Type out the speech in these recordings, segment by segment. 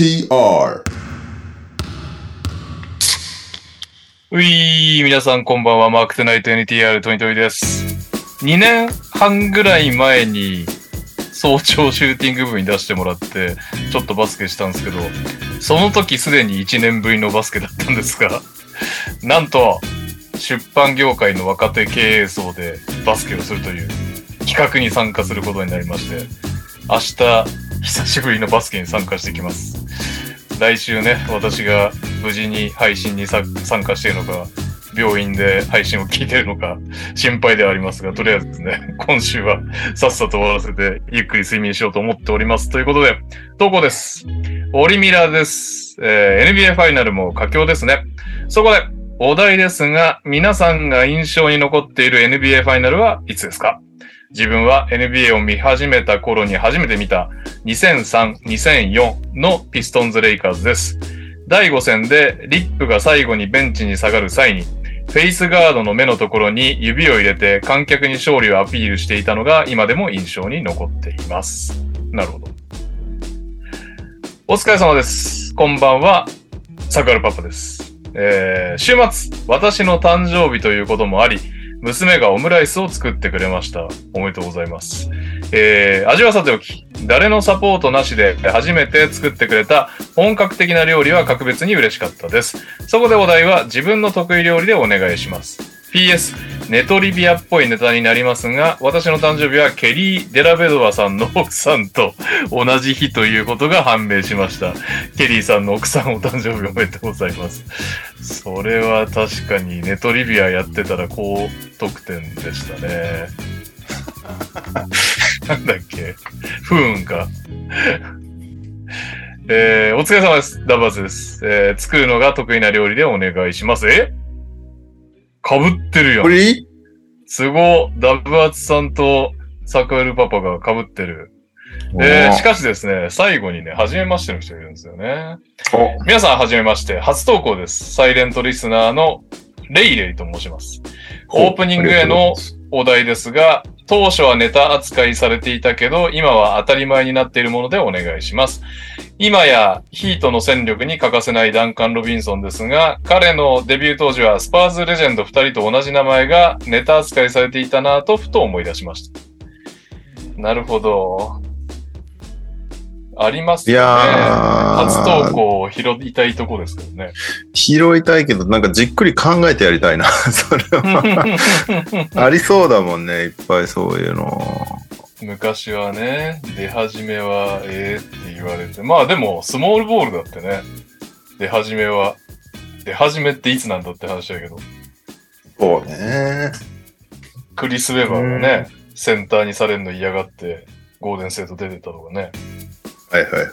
TR ういー、皆さんこんばんは。マークトゥナイト NTR トニトリです。2年半ぐらい前に早朝シューティング部に出してもらって、ちょっとバスケしたんですけど、その時すでに1年ぶりのバスケだったんですが、なんと、出版業界の若手経営層でバスケをするという企画に参加することになりまして、明日、久しぶりのバスケに参加してきます。来週ね、私が無事に配信に参加しているのか、病院で配信を聞いているのか、心配ではありますが、とりあえずね、今週はさっさと終わらせて、ゆっくり睡眠しようと思っております。ということで、投稿です。オリミラです。えー NBA ファイナルも佳境ですね。そこで、お題ですが、皆さんが印象に残っている NBA ファイナルはいつですか？自分は NBA を見始めた頃に初めて見た2003、2004のピストンズ・レイカーズです。第5戦でリップが最後にベンチに下がる際に、フェイスガードの目のところに指を入れて観客に勝利をアピールしていたのが今でも印象に残っています。なるほど。お疲れ様です。こんばんは、サクアルパパです。えー週末、私の誕生日ということもあり、娘がオムライスを作ってくれました。おめでとうございます。えー味はさておき、誰のサポートなしで初めて作ってくれた本格的な料理は格別に嬉しかったです。そこでお題は自分の得意料理でお願いします。PS、ネトリビアっぽいネタになりますが、私の誕生日はケリー・デラベドワさんの奥さんと同じ日ということが判明しました。ケリーさんの奥さんお誕生日おめでとうございます。それは確かにネトリビアやってたら高得点でしたね。なんだっけ？不運か。えー、お疲れ様です。ダバーズです。えー、作るのが得意な料理でお願いします。え？かぶってるよこ。れすごダブアツさんとサクエルパパが被ってる。えー、しかしですね、最後にね、初めましての人がいるんですよね。お皆さん、はじめまして。初投稿です。サイレントリスナーのレイレイと申します。オープニングへのお題ですが、当初はネタ扱いされていたけど、今は当たり前になっているものでお願いします。今やヒートの戦力に欠かせないダンカン・ロビンソンですが、彼のデビュー当時はスパーズレジェンド2人と同じ名前がネタ扱いされていたなぁとふと思い出しました。なるほど。ありますいよね。やー初投稿を拾いたいとこですけどね。拾いたいけど、なんかじっくり考えてやりたいな。それは。ありそうだもんね、いっぱいそういうの。昔はね、出始めは、ええって言われて。まあでも、スモールボールだってね、出始めは、出始めっていつなんだって話だけど、そうね。クリス・ウェバーがね、センターにされるの嫌がって、ゴールデンセート出てたとかね。はいはいはいはい。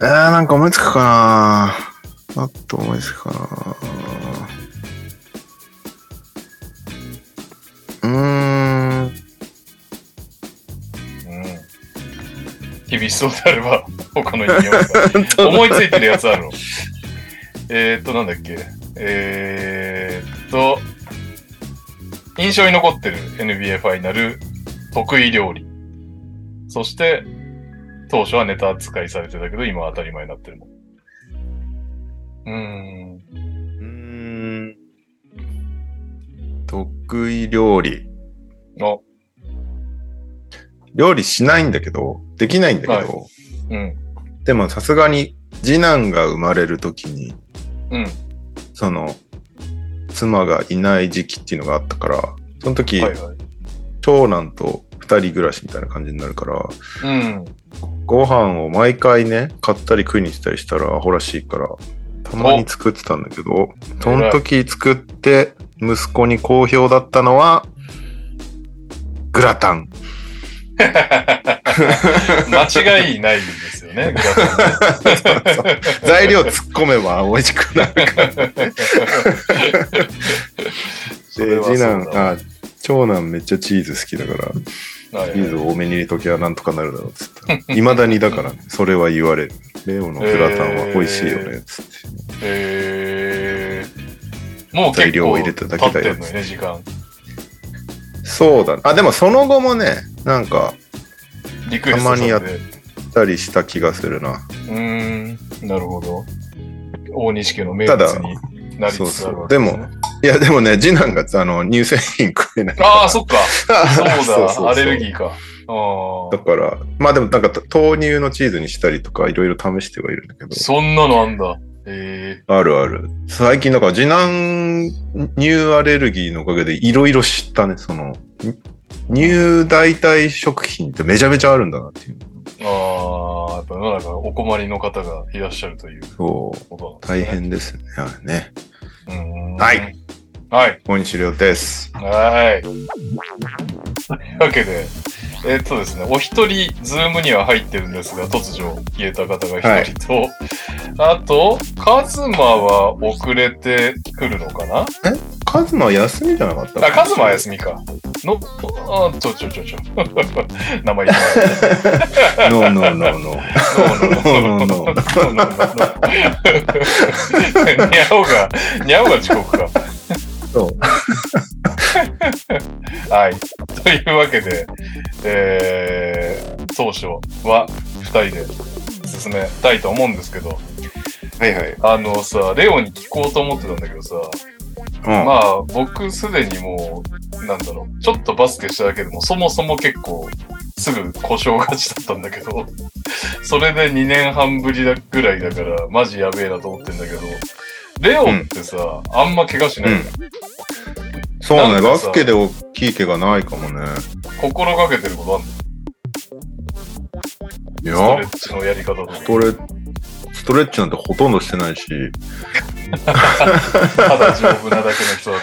えー、なんか思いつくかなあと思いつくかなうーん。うん。厳しそうであれば、他の意味を。思いついてるやつあるの。えーっと、なんだっけ。えーっと、印象に残ってる NBA ファイナル得意料理。そして、当初はネタ扱いされてたけど、今は当たり前になってるもん。うーん。うーん。得意料理。あ、料理しないんだけど、できないんだけど、はいうん。でもさすがに次男が生まれるときに、うん。その、妻がいない時期っていうのがあったから、その時、はいはい。長男と二人暮らしみたいな感じになるから、うん。ご飯を毎回ね、買ったり食いに行ったりしたらアホらしいから、たまに作ってたんだけど、その時作って息子に好評だったのは、グラタン。間違いないですよね、材料突っ込めば美味しくなるから。で、次男、だあ、長男めっちゃチーズ好きだから、はいチーズ多めに入れときゃなんとかなるだろうっつって。未だにだから、ね、それは言われる。レオのグラタンは美味しいよね、つって。えー、もう材料を入れただけだよ経ってんのよね、時間。そうだね。あ、でもその後もね、なんか、たまにやったりした気がするな。うーん、なるほど。大西家の名物になりつつあるわけです、ね。そうそういや、でもね、次男があの乳製品食えない。ああ、そっか。そうだ、アレルギーか。あだから、まあでもなんか豆乳のチーズにしたりとかいろいろ試してはいるんだけどあ、。そんなのあんだ。えあるある。最近だから次男乳アレルギーのおかげでいろいろ知ったね。その、乳代替食品ってめちゃめちゃあるんだなっていう。えああ、やっぱ世の中お困りの方がいらっしゃるというそう。大。変ですね。はいね。はい。はい。大西亮です。はい。というわけで、えっ、とですね、お一人、ズームには入ってるんですが、突如消えた方が一人と、はい、あと、カズマは遅れてくるのかな？え？カズマ休みじゃなかったあ、カズマは休みか。の、あ、ちょちょちょちょ。名前言えない。ノーノーノーノー。ノーノーノーノー。ノーノーノーノー。が、にゃおが遅刻か。はい。というわけで、えー、当初は二人で進めたいと思うんですけど、はいはい。あのさ、レオに聞こうと思ってたんだけどさ、うん。まあ僕すでにもう、なんだろう、ちょっとバスケしただけでもそもそも結構すぐ故障勝ちだったんだけど、それで2年半ぶりだぐらいだからマジやべえなと思ってんだけど、レオってさ、あんま怪我しないの、そうね、バスケで大きい怪我ないかもね。心がけてることあんの？いやストレ、ッチのやり方とか。ストレストレッチなんてほとんどしてないし、ただ丈夫なだけの人だっ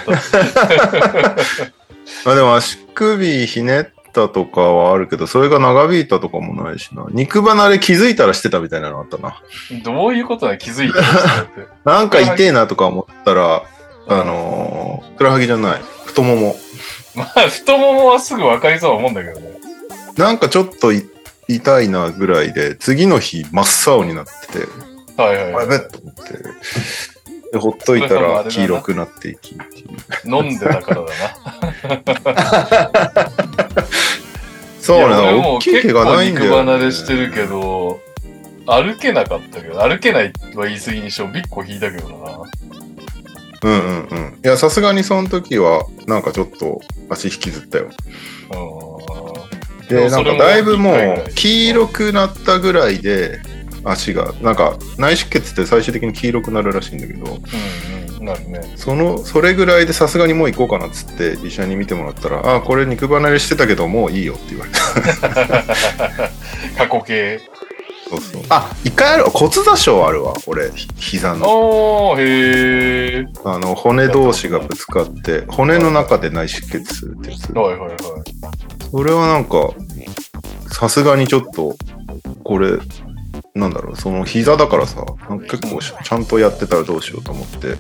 た。あでも足首ひねったとかはあるけど、それが長引いたとかもないしな。肉離れ気づいたらしてたみたいなのあったな。どういうことだ気づいたんですかって。なんか痛えなとか思ったら、あのー、ふくらはぎじゃない。太もも。まあ、太ももはすぐ分かりそうは思うんだけどね。なんかちょっとい痛いなぐらいで、次の日真っ青になってて、はいはい、あはい。やべっと思って。で、ほっといたら黄色くなっていき。飲んでたからだな。そうね、大きい怪我ないんだよ、ね。肉離れしてるけど、歩けなかったけど、歩けないは言い過ぎにしてもビッコ引いたけどな。うんうんうん。いや、さすがにその時は、なんかちょっと足引きずったよ。うで、なんかだいぶもう黄色くなったぐらいで、足が、なんか内出血って最終的に黄色くなるらしいんだけど、ん。うんうん。なるね。その、それぐらいでさすがにもう行こうかなっつって医者に見てもらったら、あ、これ肉離れしてたけどもういいよって言われた。過去形。そうそう。あ、一回ある、骨座症あるわ、俺、ひ膝の。おー、へー。あの、骨同士がぶつかって、骨の中で内出血するってやつ。はいはいはい。それはなんか、さすがにちょっと、これ、なんだろう、その膝だからさ、結構しちゃんとやってたらどうしようと思って、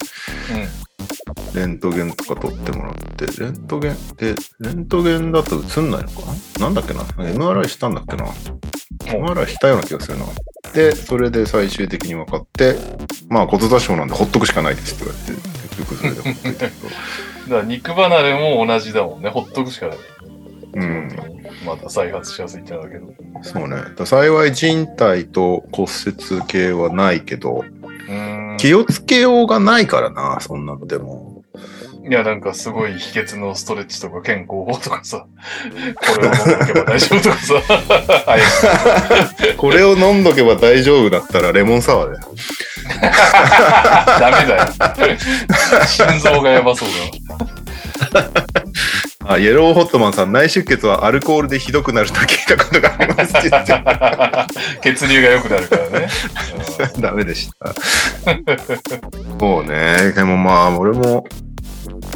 レントゲンとか取ってもらって、レントゲン、で、レントゲンだと映んないのかな？なんだっけな ?MRI したんだっけな ?MRI したような気がするな。で、それで最終的に分かって、まあ骨座症なんでほっとくしかないですって言われて、結局それでほっといたけど。だから肉離れも同じだもんね。ほっとくしかない。うん。また再発しやすいってのだけど。そうね。だ幸い人体と骨折系はないけど。気をつけようがないからな、そんなのでも。いや、なんかすごい秘訣のストレッチとか健康法とかさ、これを飲んどけば大丈夫とかさ、はい。これを飲んどけば大丈夫だったらレモンサワーだよ。ダメだよ。心臓がやばそうあ、イエローホットマンさん、内出血はアルコールでひどくなると聞いたことがありますって言ってだ。血流が良くなるからね。ダメでした。そうね。でもまあ、俺も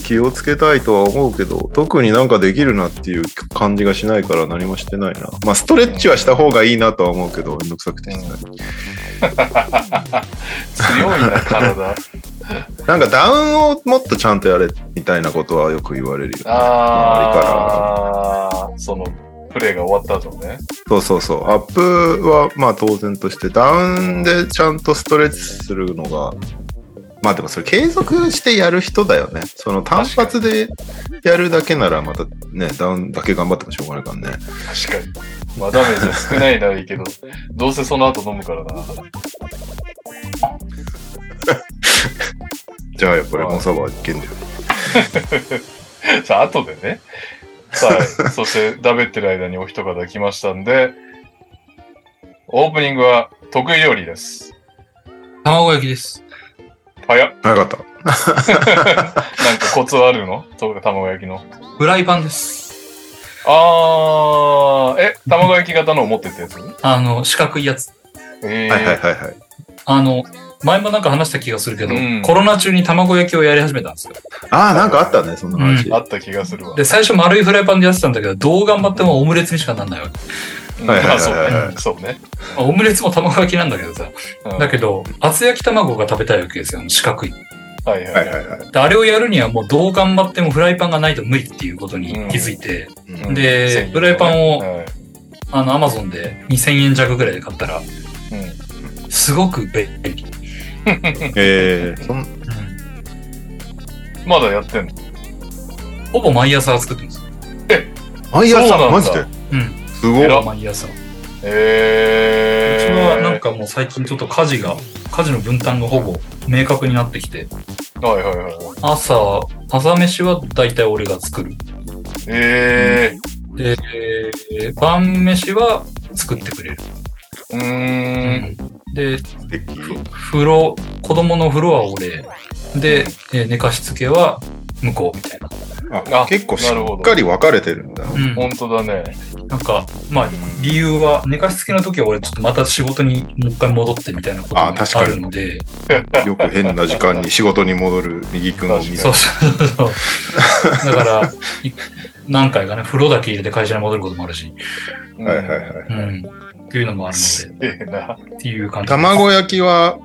気をつけたいとは思うけど、特になんかできるなっていう感じがしないから何もしてないな。まあ、ストレッチはした方がいいなとは思うけど、めんどくさくてしてない。強いな、体。なんかダウンをもっとちゃんとやれみたいなことはよく言われるよ、ね。あー、その、プレイが終わった後ね。そうそうそう。アップはまあ当然として、ダウンでちゃんとストレッチするのが、まあでもそれ継続してやる人だよね。その単発でやるだけならまたね、ダウンだけ頑張ってもしょうがないからね。確かに。まあダメージは少ないならいいけど、どうせその後飲むからな。じゃあやっぱレモンサワーいけんだよ。さあ、後でね。さあ、そして、だべってる間にお一方来ましたんで、オープニングは得意料理です。卵焼きです。早っ。早かった。なんかコツあるの？と卵焼きの。フライパンです。あー、え、卵焼き型のを持ってったやつ？あの、四角いやつ。えー、はいはいはいはい。あの、前もなんか話した気がするけど、うんコロナ中に卵焼きをやり始めたんですよ。ああ、なんかあったね、そんな話。あった気がするわ。で、最初丸いフライパンでやってたんだけど、どう頑張ってもオムレツにしかなんないわけ。うんはいはいはいまあそうはいね。そうね。まあオムレツも卵焼きなんだけどさ。うんだけど、厚焼き卵が食べたいわけですよ。四角い。はいはいはいい。ははいはい。であれをやるにはもうどう頑張ってもフライパンがないと無理っていうことに気づいて、うんで、フライパンを、はいあの、アマゾンで2000円弱ぐらいで買ったら、うんすごく便利。えー、そんまだやってんの？ほぼ毎朝作ってます。毎そうなんだ朝マジで？うん。すごい。毎朝。うえー。ちはなんかもう最近ちょっと家事が、家事の分担がほぼ明確になってきて、はいはいはい。朝、朝飯は大体俺が作る。えで、晩飯は作ってくれる。ー。うーん。で、風呂、子供の風呂は俺。で、えー寝かしつけは向こうみたいな。ああ結構しっかり分かれてるんだ。うん。本当だね。なんか、まあ、理由は、寝かしつけの時は俺ちょっとまた仕事にもう一回戻ってみたいなことがあ確かにあるので、よく変な時間に仕事に戻る 右くんを見るそう。そうそう。だから、い何回かね、風呂だけ入れて会社に戻ることもあるし、はいはいはい。うん。っていうのもあるすの。で、っていう感じ。卵焼きは、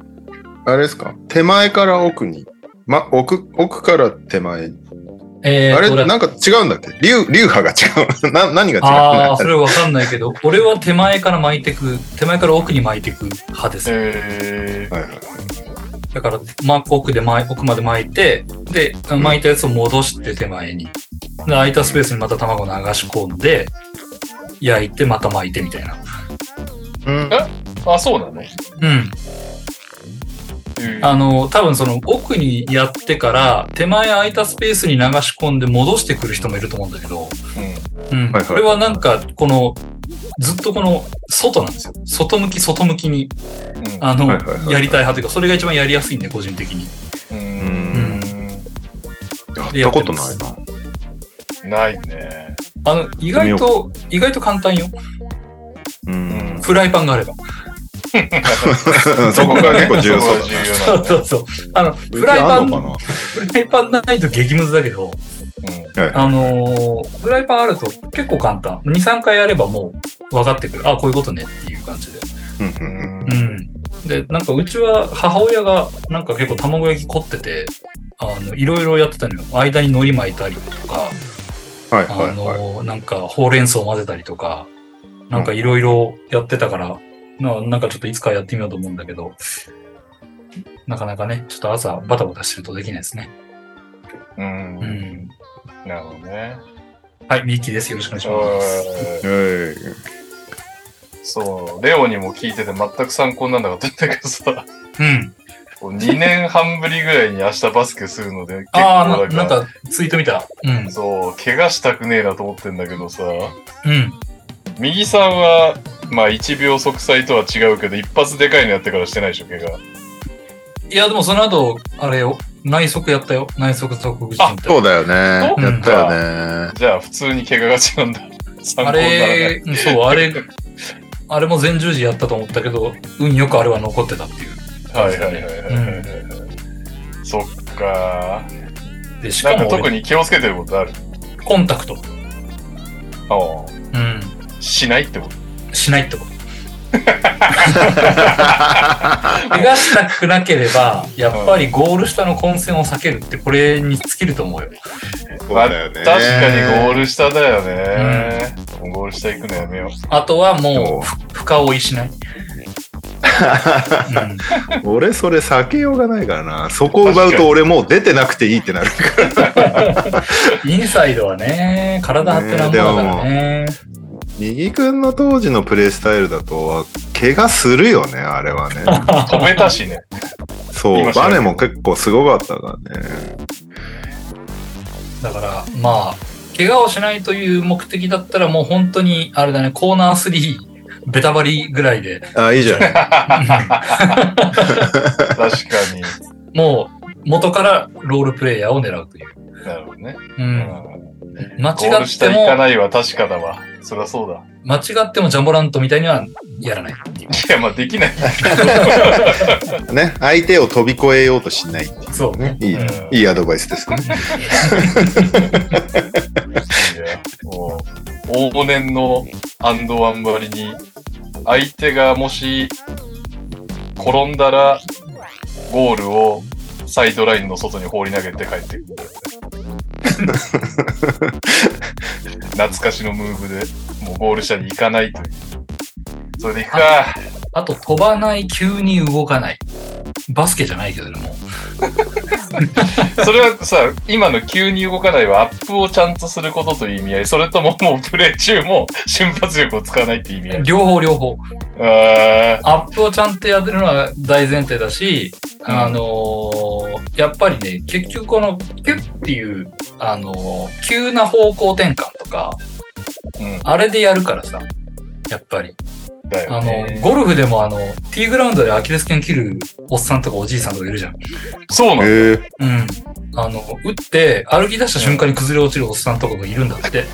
あれですか？手前から奥に。ま、奥、奥から手前に。あれ、えーと俺なんか違うんだっけ流、流派が違う。な、何が違うんああ、だそれわかんないけど、俺は手前から巻いてく、手前から奥に巻いてく派です。えー。はいはい。だから、まあ、奥で巻い、奥まで巻いて、で、巻いたやつを戻して手前に。で、空いたスペースにまた卵を流し込んで、焼いて、また巻いてみたいな。うん。あ、そうなの？うん。うんあの、多分その奥にやってから、手前空いたスペースに流し込んで戻してくる人もいると思うんだけど、うん。はいはいこれはなんか、この、ずっとこの、外なんですよ。外向き、外向きに、うんあの、はいはいはいはいやりたい派というか、それが一番やりやすいんで、個人的に。ううんん。やったことないな。ないね。あの、意外と、意外と簡単よ。うん。フライパンがあれば。そこが結構重要そうだそうそう。あの、な。フライパン、フライパンないと激ムズだけど、なはいあのーフライパンあると結構簡単。2、3回やればもう分かってくる。あ、こういうことねっていう感じで。うんううんうんんうん。で、なんかうちは母親がなんか結構卵焼き凝ってて、あの、いろいろやってたのよ。間に海苔巻いたりとか、はいあはいはい。の、なんかほうれん草混ぜたりとか、なんかいろいろやってたから、ななんかちょっといつかやってみようと思うんだけど、なかなかね、ちょっと朝バタバタしてるとできないですね。う。うんん。なるほどね。はい、ミーキーです。よろしくお願いします。そう、レオにも聞いてて全く参考にならなかったんだけどさ、うん。こう2年半ぶりぐらいに明日バスケするので、結ああ、なんかツイート見た。うん。そう、怪我したくねえなと思ってんだけどさ、うん。右さんは、まあ1秒息災とは違うけど、一発でかいのやってからしてないでしょ、怪我。いや、でもその後、あれよ、内側やったよ。内側側口あそうだよね。やったよね。じゃあ普通に怪我が違うんだ。参 考あにならない。れ、うんそう、あれ、あれも前十字やったと思ったけど、運よくあれは残ってたっていう。はいはいはいはいはいはい。そっかで、しなんかかも俺、特に気をつけてることある？コンタクト。あうん。あしないってこと？しないってこと。怪我したくなければ、やっぱりゴール下の混戦を避けるって、これに尽きると思うよ。そうだよね。確かにゴール下だよね。ゴール下行くのやめよう。あとはでももう、ふ深追いしない。うん俺それ避けようがないからな。そこを奪うと俺もう出てなくていいってなるから。インサイドはね、体張ってなんぼだからね。右くんの当時のプレイスタイルだと、怪我するよね、あれはね。飛べたしね。そう、バネも結構すごかったからね。だから、まあ、怪我をしないという目的だったらもう本当に、あれだね、コーナー3、ベタバリぐらいで、あ、いいじゃない。確かに。もう元からロールプレイヤーを狙うという。なるほどね。う。うんん。間ゴール違っても下行か、ないは確かだわ。そりゃそうだ。間違ってもジャンボラントみたいにはやらないっていう。いや、まあできない。ね、相手を飛び越えようとしないっていうそう。ね。いい、うんいいアドバイスですね。いやもう、往年のアンドワンばりに、相手がもし、転んだら、ゴールをサイドラインの外に放り投げて帰ってくる。懐かしのムーブで、もうゴール下に行かないという。それで行くか。あと、飛ばない、急に動かない。バスケじゃないけどね、もう。それはさ、今の急に動かないはアップをちゃんとすることという意味合い、それとももうプレイ中も瞬発力を使わないっていう意味合い。両方両方。アップをちゃんとやってるのは大前提だし、うんあのーやっぱりね、結局この、キュッっていう、あのー急な方向転換とか、うん、あれでやるからさ、やっぱり。だよあのね。、ゴルフでもあの、ティーグラウンドでアキレス腱切るおっさんとかおじいさんとかいるじゃん。そうなの？うん。あの、打って、歩き出した瞬間に崩れ落ちるおっさんとかがいるんだって。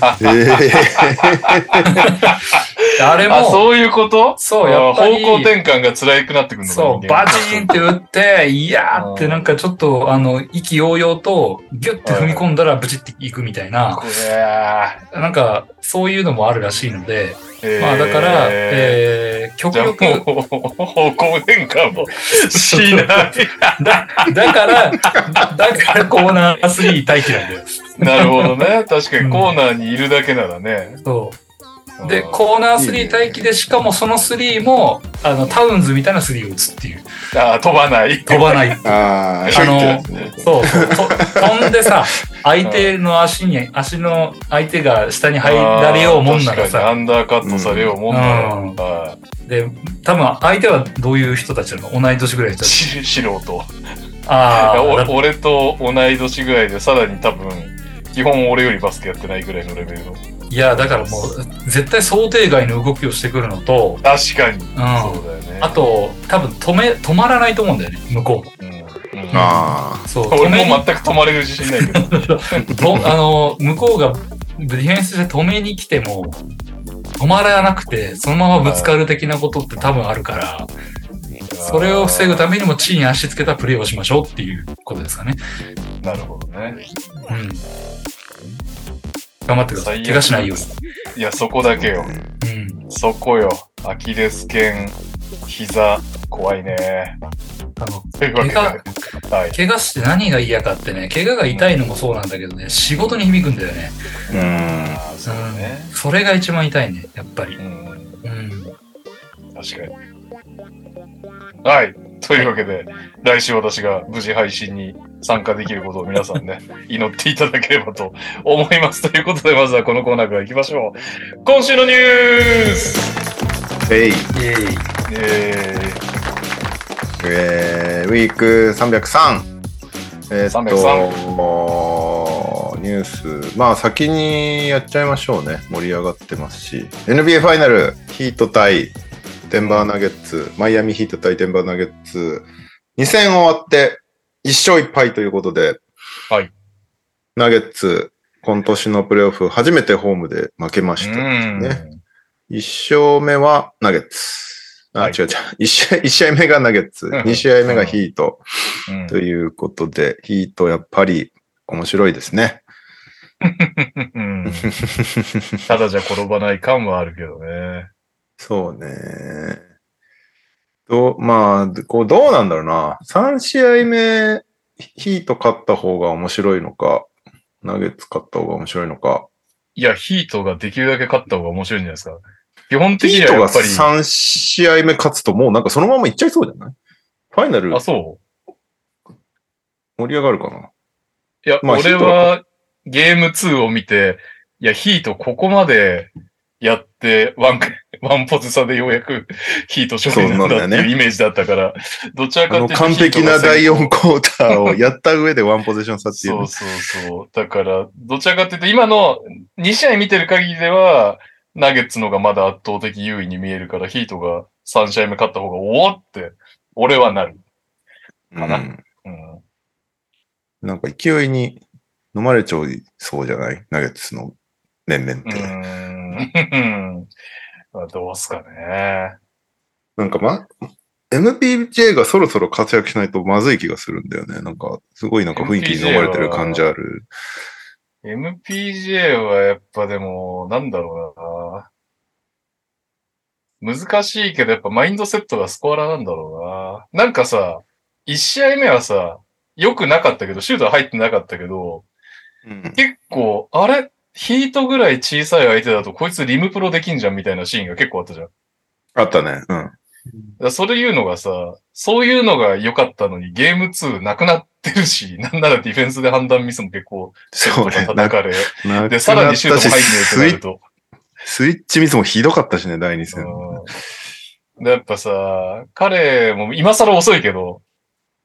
あええ あれも、あ、そういうこと？そうやっぱり。あ方向転換が辛くなってくるのかそう、バチーンって打って、いやーって なんかちょっと、あの、意気揚々と、ギュッて踏み込んだらブチっていくみたいな、これなんか、そういうのもあるらしいので、えー。まあだから、えー、極力、方向転換もしない。だ、だから、だからコーナー3待機なんだよ。なるほどね。確かにコーナーにいるだけならね。そう。で、うんコーナーいいね3待機で、しかもその3も、あの、タウンズみたいな3を打つっていう。あ飛ばない。飛ばない。ああ、あのねそうそう。と飛んでさ、相手の足に、足の相手が下に入られようもんならあー確かにアさ、ンダーカットされようもんなら。うんはで、多分相手はどういう人たちなの？同い年ぐらいの人いたち。し素人。ああ、俺と同い年ぐらいで、さらに多分、基本俺よりバスケやってないぐらいのレベルの。いや、だからもう、絶対想定外の動きをしてくるのと、確かに。うん。そうだよね。あと、多分止め、止まらないと思うんだよね、向こうも。うん、うんあそう、俺も全く止まれる自信ないけど。とあの、向こうがディフェンスで止めに来ても、止まらなくて、そのままぶつかる的なことって多分あるから、それを防ぐためにも地に足つけたプレーをしましょうっていうことですかね。なるほどね。うん。頑張ってください。怪我しないよういや、そこだけよ。に。うん。そこよ。アキレス腱、膝、怖いね。あの。怪はい。怪我して何が嫌かってね、怪我が痛いのもそうなんだけどね、仕事に響くんだよね。うん。あーそうだね。それが一番痛いね、やっぱりう。ん。うん。確かに。はい。というわけで、来週私が無事配信に参加できることを皆さんね、祈っていただければと思います。ということで、まずはこのコーナーから行きましょう。今週のニュースえい。イエーイ。ええー、ウィーク303。えーっと、303もうニュース、まあ先にやっちゃいましょうね。盛り上がってますし。NBA ファイナル、ヒート対デンバーナゲッツ、マイアミヒート対デンバーナゲッツ、2戦終わって1勝1敗ということで、はい。ナゲッツ、今年のプレーオフ初めてホームで負けまー、した。うん。ね1勝目はナゲッツ。あ、はい違う違う。1試合、一試合目がナゲッツ。うん2試合目がヒート。うんということで、ヒートやっぱり面白いですね。うんただじゃ転ばない感はあるけどね。そうね。どう、まあ、こう、どうなんだろうな。3試合目、ヒート勝った方が面白いのか、ナゲッツ勝った方が面白いのか。いや、ヒートができるだけ勝った方が面白いんじゃないですか。基本的ヒートがにはやっぱり、3試合目勝つともうなんかそのままいっちゃいそうじゃない？ファイナルあ、そう。盛り上がるかな？いや、まあ俺はゲーム2を見て、いや、ヒートここまでやって、ワン、ワンポズ差でようやく ヒート勝利なんだっていうイメージだったから、どちらかっていうと完璧な第ヒートが4クォーターをやった上でワンポゼッション差っていうね。そうそうそう。だから、どちらかっていうと、今の2試合見てる限りでは、ナゲッツのがまだ圧倒的優位に見えるから、ヒートが3試合目勝った方が、おおって、俺はなる。かなうんうん。なんか勢いに飲まれちゃいそうじゃない？ナゲッツの年々っうて。どうすかね。なんかま、MPJ がそろそろ活躍しないとまずい気がするんだよね。なんか、すごいなんか雰囲気に飲まれてる感じある。MPJ はやっぱでも、なんだろうな。難しいけど、やっぱマインドセットがスコアラーなんだろうな。なんかさ、1試合目はさ、良くなかったけど、シュートは入ってなかったけど、うん結構、あれヒートぐらい小さい相手だと、こいつリムプロできんじゃんみたいなシーンが結構あったじゃん。あったね。うん。らそれいうのがさ、そういうのが良かったのに、ゲーム2なくなってるし、なんならディフェンスで判断ミスも結構、そうね。叩かれ、なで、さらにシュートも入んねえってなると。スイッチミスもひどかったしね、第2戦。うんでやっぱさ、彼も今更遅いけど、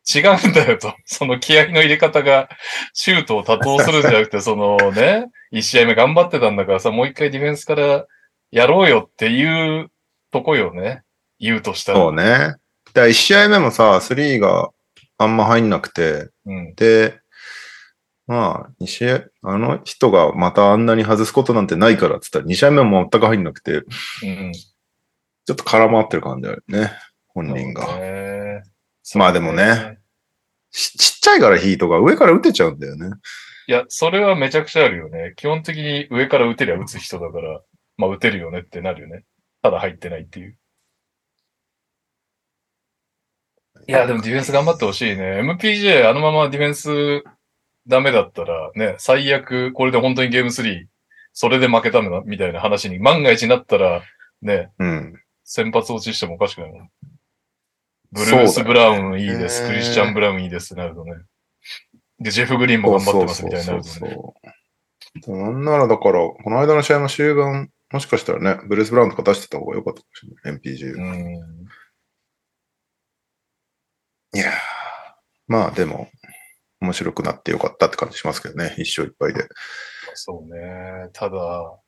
違うんだよと。その気合の入れ方が、シュートを多投するんじゃなくて、そのね、一試合目頑張ってたんだからさ、もう一回ディフェンスからやろうよっていうとこよね。言うとしたら。そうね。で、1試合目もさ、3があんま入んなくて、うん。で、まあ、2試合、あの人がまたあんなに外すことなんてないからって言ったら、2試合目も全く入んなくて、うん。ちょっと空回ってる感じあるね。本人が。ねまあでもね。ちちっちゃいからヒートが上から打てちゃうんだよね。いや、それはめちゃくちゃあるよね。基本的に上から打てりゃ打つ人だから、まあ打てるよねってなるよね。ただ入ってないっていう。いや、でもディフェンス頑張ってほしいね。MPJ あのままディフェンスダメだったらね、最悪これで本当にゲーム3、それで負けたのみたいな話に万が一になったら、ね、うん。先発落ちしてもおかしくないもん。ブルース・ブラウンいいです、ねクリスチャン・ブラウンいいですってなるとね。で、ジェフ・グリーンも頑張ってますみたいになるとね。なんならだから、この間の試合の終盤、もしかしたらね、ブルース・ブラウンとか出してた方が良かったかもしれない。MPG。うん。いやーまあでも、面白くなってよかったって感じしますけどね。一勝一敗で。そうね。ただ、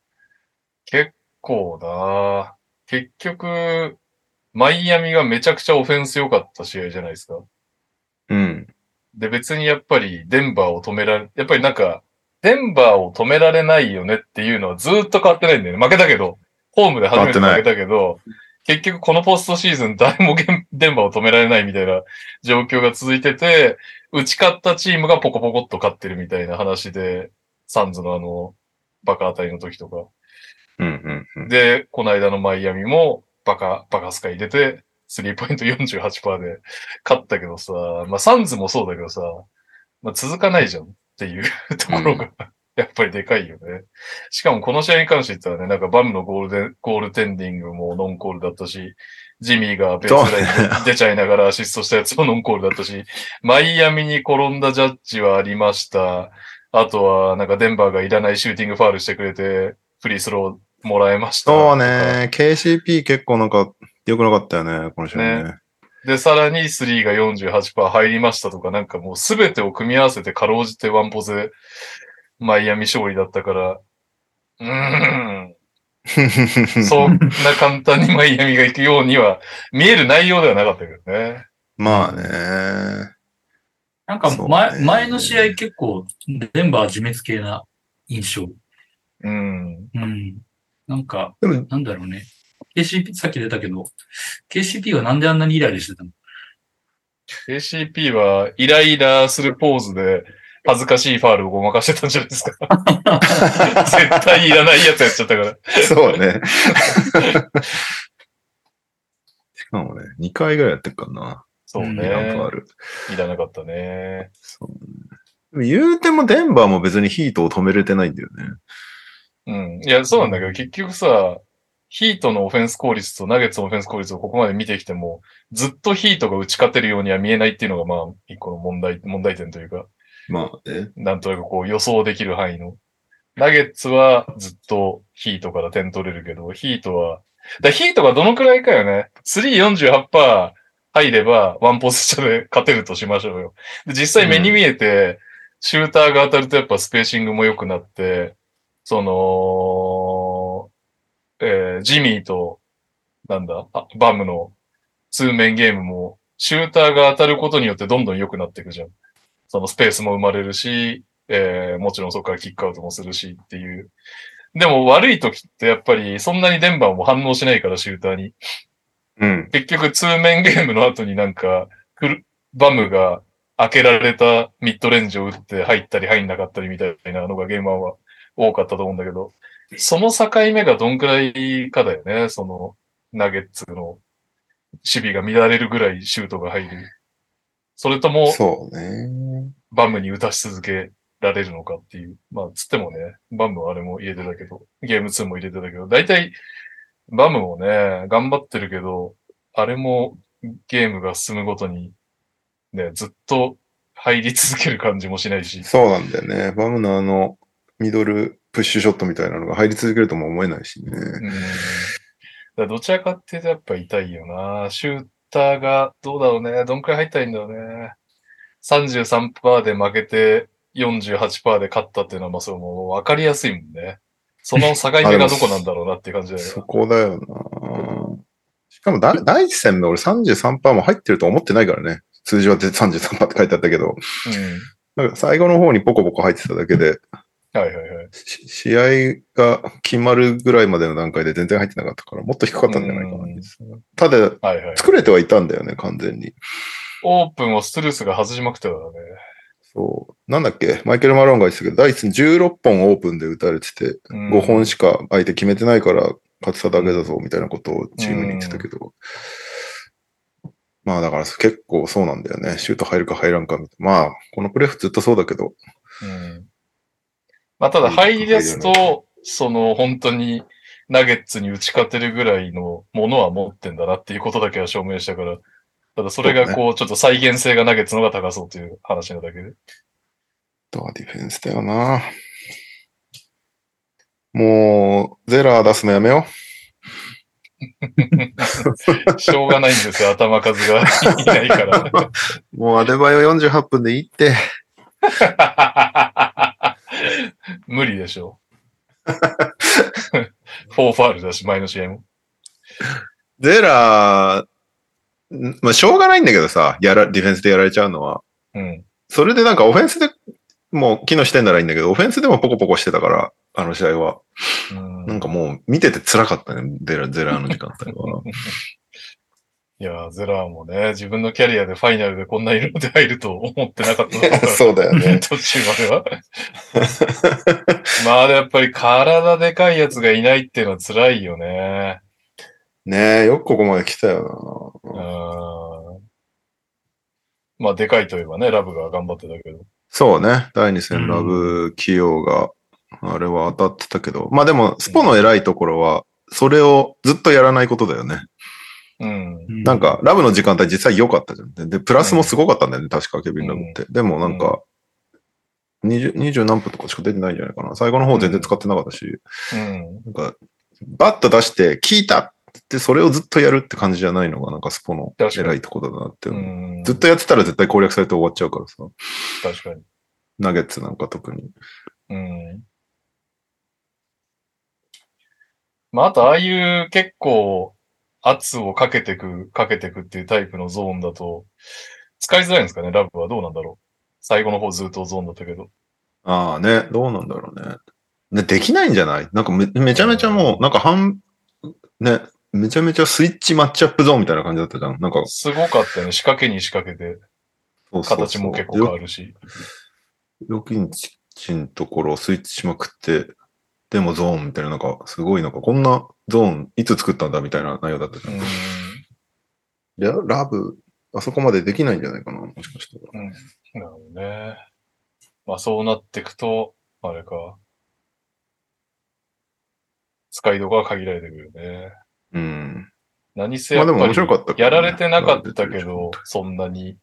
結構な結局、マイアミがめちゃくちゃオフェンス良かった試合じゃないですか。うん。で、別にやっぱりデンバーを止められ、やっぱりなんか、デンバーを止められないよねっていうのはずーっと変わってないんだよね。負けたけど、ホームで初めて負けたけど、結局このポストシーズン誰もデンバーを止められないみたいな状況が続いてて、打ち勝ったチームがポコポコっと勝ってるみたいな話で、サンズのあの、バカ当たりの時とか。うんうんうん。で、この間のマイアミもバカ、バカスカ入れて、スリーポイント48%で勝ったけどさ、まあサンズもそうだけどさ、まあ続かないじゃんっていう ところが、やっぱりでかいよね。しかもこの試合に関して言ったらね、なんかバムのゴールで、ゴールテンディングもノンコールだったし、ジミーがベースラインで出ちゃいながらアシストしたやつもノンコールだったし、マイアミに転んだジャッジはありました。あとは、なんかデンバーがいらないシューティングファールしてくれて、フリースローもらえました。そうね。KCP 結構なんか良くなかったよね。この試合ね。で、さらに3が48%入りましたとか、なんかもうすべてを組み合わせてかろうじてワンポゼ、マイアミ勝利だったから、うーん、そんな簡単にマイアミが行くようには見える内容ではなかったけどね。まあね。なんか前、ね前の試合結構、デンバー自滅系な印象。うん。うん。なんか、なんだろうね。KCP、さっき出たけど、KCP はなんであんなにイライラしてたの？ACP はイライラするポーズで恥ずかしいファールをごまかしてたんじゃないですか。絶対いらないやつやっちゃったから。そうね。しかもね、2回ぐらいやってるからな。そううんイランファーね。ル。いらなかったね。そうねでも言うてもデンバーも別にヒートを止めれてないんだよね。うん。いや、そうなんだけど、結局さ、ヒートのオフェンス効率とナゲッツのオフェンス効率をここまで見てきても、ずっとヒートが打ち勝てるようには見えないっていうのが、まあ、一個の問題、問題点というか、まあね。なんとなくこう予想できる範囲の。ナゲッツはずっとヒートから点取れるけど、ヒートは、だヒートがどのくらいかよね。348%入れば、ワンポスチャで勝てるとしましょうよ。で実際目に見えて、シューターが当たるとやっぱスペーシングも良くなって、その、えージミーと、なんだ、あバムの通面ゲームも、シューターが当たることによってどんどん良くなっていくじゃん。そのスペースも生まれるし、えーもちろんそこからキックアウトもするしっていう。でも悪い時ってやっぱりそんなにデンバーも反応しないからシューターに。うん。結局通面ゲームの後になんか、クルバムが開けられたミッドレンジを打って入ったり入んなかったりみたいなのがゲームワンは多かったと思うんだけど、その境目がどんくらいかだよね、そのナゲッツの守備が乱れるぐらいシュートが入る。それともそうね。バムに打たし続けられるのかっていう。まあ、つってもね、バムはあれも入れてたけど、ゲーム2も入れてたけど、大体、バムもね、頑張ってるけど、あれもゲームが進むごとに、ね、ずっと入り続ける感じもしないし。そうなんだよね。バムのあの、ミドルプッシュショットみたいなのが入り続けるとも思えないしね。うん。どちらかっていうとやっぱ痛いよな。シューターがどうだろうね。どんくらい入ったらいいんだろうね。33%で負けて48%で勝ったっていうのは、まあそれもう分かりやすいもんね。その境目がどこなんだろうなっていう感じだよ そね。こだよな。しかもだ第一戦目俺33%も入ってると思ってないからね。通常は33%って書いてあったけど、うん。なんか最後の方にポコポコ入ってただけで、はいはいはい。し試合が決まるぐらいまでの段階で全然入ってなかったから、もっと低かったんじゃないかなうん。ただ、はいはい。作れてはいたんだよね、完全に。オープンをストゥルースが外しまくってたからね。そう。なんだっけ？マイケル・マローンが言ってたけど、第一戦16本オープンで打たれてて、うん5本しか相手決めてないから勝てただけだぞ、みたいなことをチームに言ってたけど。まあだから結構そうなんだよね。シュート入るか入らんかみたいな。まあ、このプレーフずっとそうだけど。うん。まあただ入り出すと、その本当にナゲッツに打ち勝てるぐらいのものは持ってんだなっていうことだけは証明したから、ただそれがこう、ちょっと再現性がナゲッツの方が高そうという話なだけで。あとはディフェンスだよな。もう、ゼラー出すのやめよ しょうがないんですよ、頭数がいないから。う。もうアデバイオ48分でいいって。無理でしょ。フォーファールだし、前の試合も。ゼラー、んまあしょうがないんだけどさ、やら、ディフェンスでやられちゃうのは。うん。それでなんかオフェンスでもう機能してんならいいんだけど、オフェンスでもポコポコしてたから、あの試合は。うんなんかもう見てて辛かったね、ゼラ、ゼラーの時間帯は。いやー、ゼラーもね、自分のキャリアでファイナルでこんな色で入ると思ってなかったから そうだよね。途中までは。まあ、やっぱり体でかいやつがいないっていうのは辛いよね。ねえ、よくここまで来たような。ん。まあ、でかいといえばね、ラブが頑張ってたけど。そうね、第2戦ラブ起用が、あれは当たってたけど、まあでも、スポの偉いところは、それをずっとやらないことだよね。うん。なんか、ラブの時間帯実際良かったじゃん。で、でプラスもすごかったんだよね、確かケビン・ラブって。でもなんか、20、20何分とかしか出てないんじゃないかな。最後の方全然使ってなかったし、うん。なんか、バッと出して、聞いたって、それをずっとやるって感じじゃないのが、なんかスポの偉いところだなってう。ん。ずっとやってたら絶対攻略されて終わっちゃうからさ。確かに。ナゲッツなんか特に。うん。まあ、あと、ああいう結構圧をかけてく、かけてくっていうタイプのゾーンだと、使いづらいんですかね、ラブはどうなんだろう？最後の方ずっとゾーンだったけど。ああね、どうなんだろうね。ね、できないんじゃない？なんかめめちゃめちゃもう、なんか半、ね、めちゃめちゃスイッチマッチアップゾーンみたいな感じだったじゃん。なんか、すごかったよね。仕掛けに仕掛けて、そうそうそう形も結構変わるし。よきんちんところをスイッチしまくって、でもゾーンみたいな、なんか、すごいなんか、こんなゾーンいつ作ったんだみたいな内容だったじゃん。うん。ララブ、あそこまでできないんじゃないかな、もしかしたら。うん。なるほどね。まあそうなっていくと、あれか。使いどころが限られてくるね。うん。何せまあでもやっぱ面白かったり、やられてなかったけど、そんなに。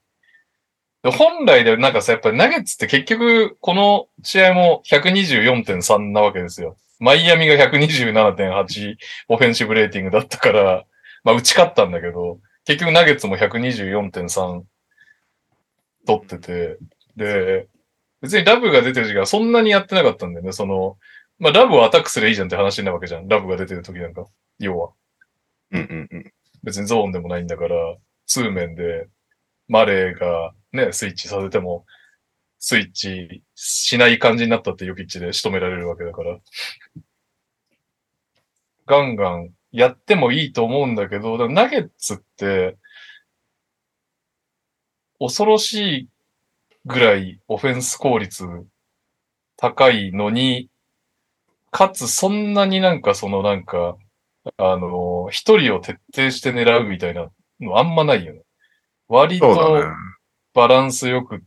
で本来でなんかさ、やっぱりナゲッツって結局、この試合も124.3なわけですよ。マイアミが127.8オフェンシブレーティングだったから、まあ打ち勝ったんだけど、結局ナゲッツも124.3取ってて、で、別にラブが出てる時間そんなにやってなかったんだよね。その、まあラブをアタックすればいいじゃんって話なわけじゃん。ラブが出てる時なんか。要は。うんうんうん。別にゾーンでもないんだから、通面で、マレーがね、スイッチさせても、スイッチしない感じになったってヨキッチで仕留められるわけだから。ガンガンやってもいいと思うんだけど、ナゲッツって、恐ろしいぐらいオフェンス効率高いのに、かつそんなになんかそのなんか、あの、一人を徹底して狙うみたいなのあんまないよね。割と。バランスよく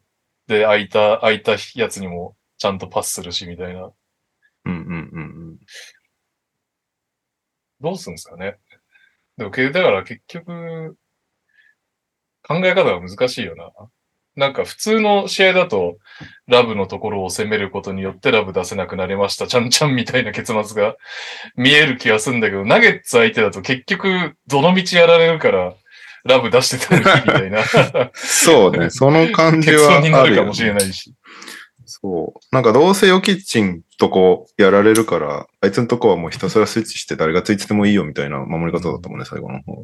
で空いた、空いたやつにもちゃんとパスするしみたいな。うんうんうんどうすんですかね。でも、けだから結局、考え方が難しいよな。なんか普通の試合だと、ラブのところを攻めることによってラブ出せなくなりました。ちゃんちゃんみたいな結末が見える気がするんだけど、ナゲッツ相手だと結局、どの道やられるから、ラブ出してたらいいみたいなそうね、その感じ結はあ論になるかもしれね。ないし。そう。なんかどうせヨキッチンとこやられるから、あいつのとこはもうひたすらスイッチして誰がついててもいいよみたいな守り方だったもんね、最後の方。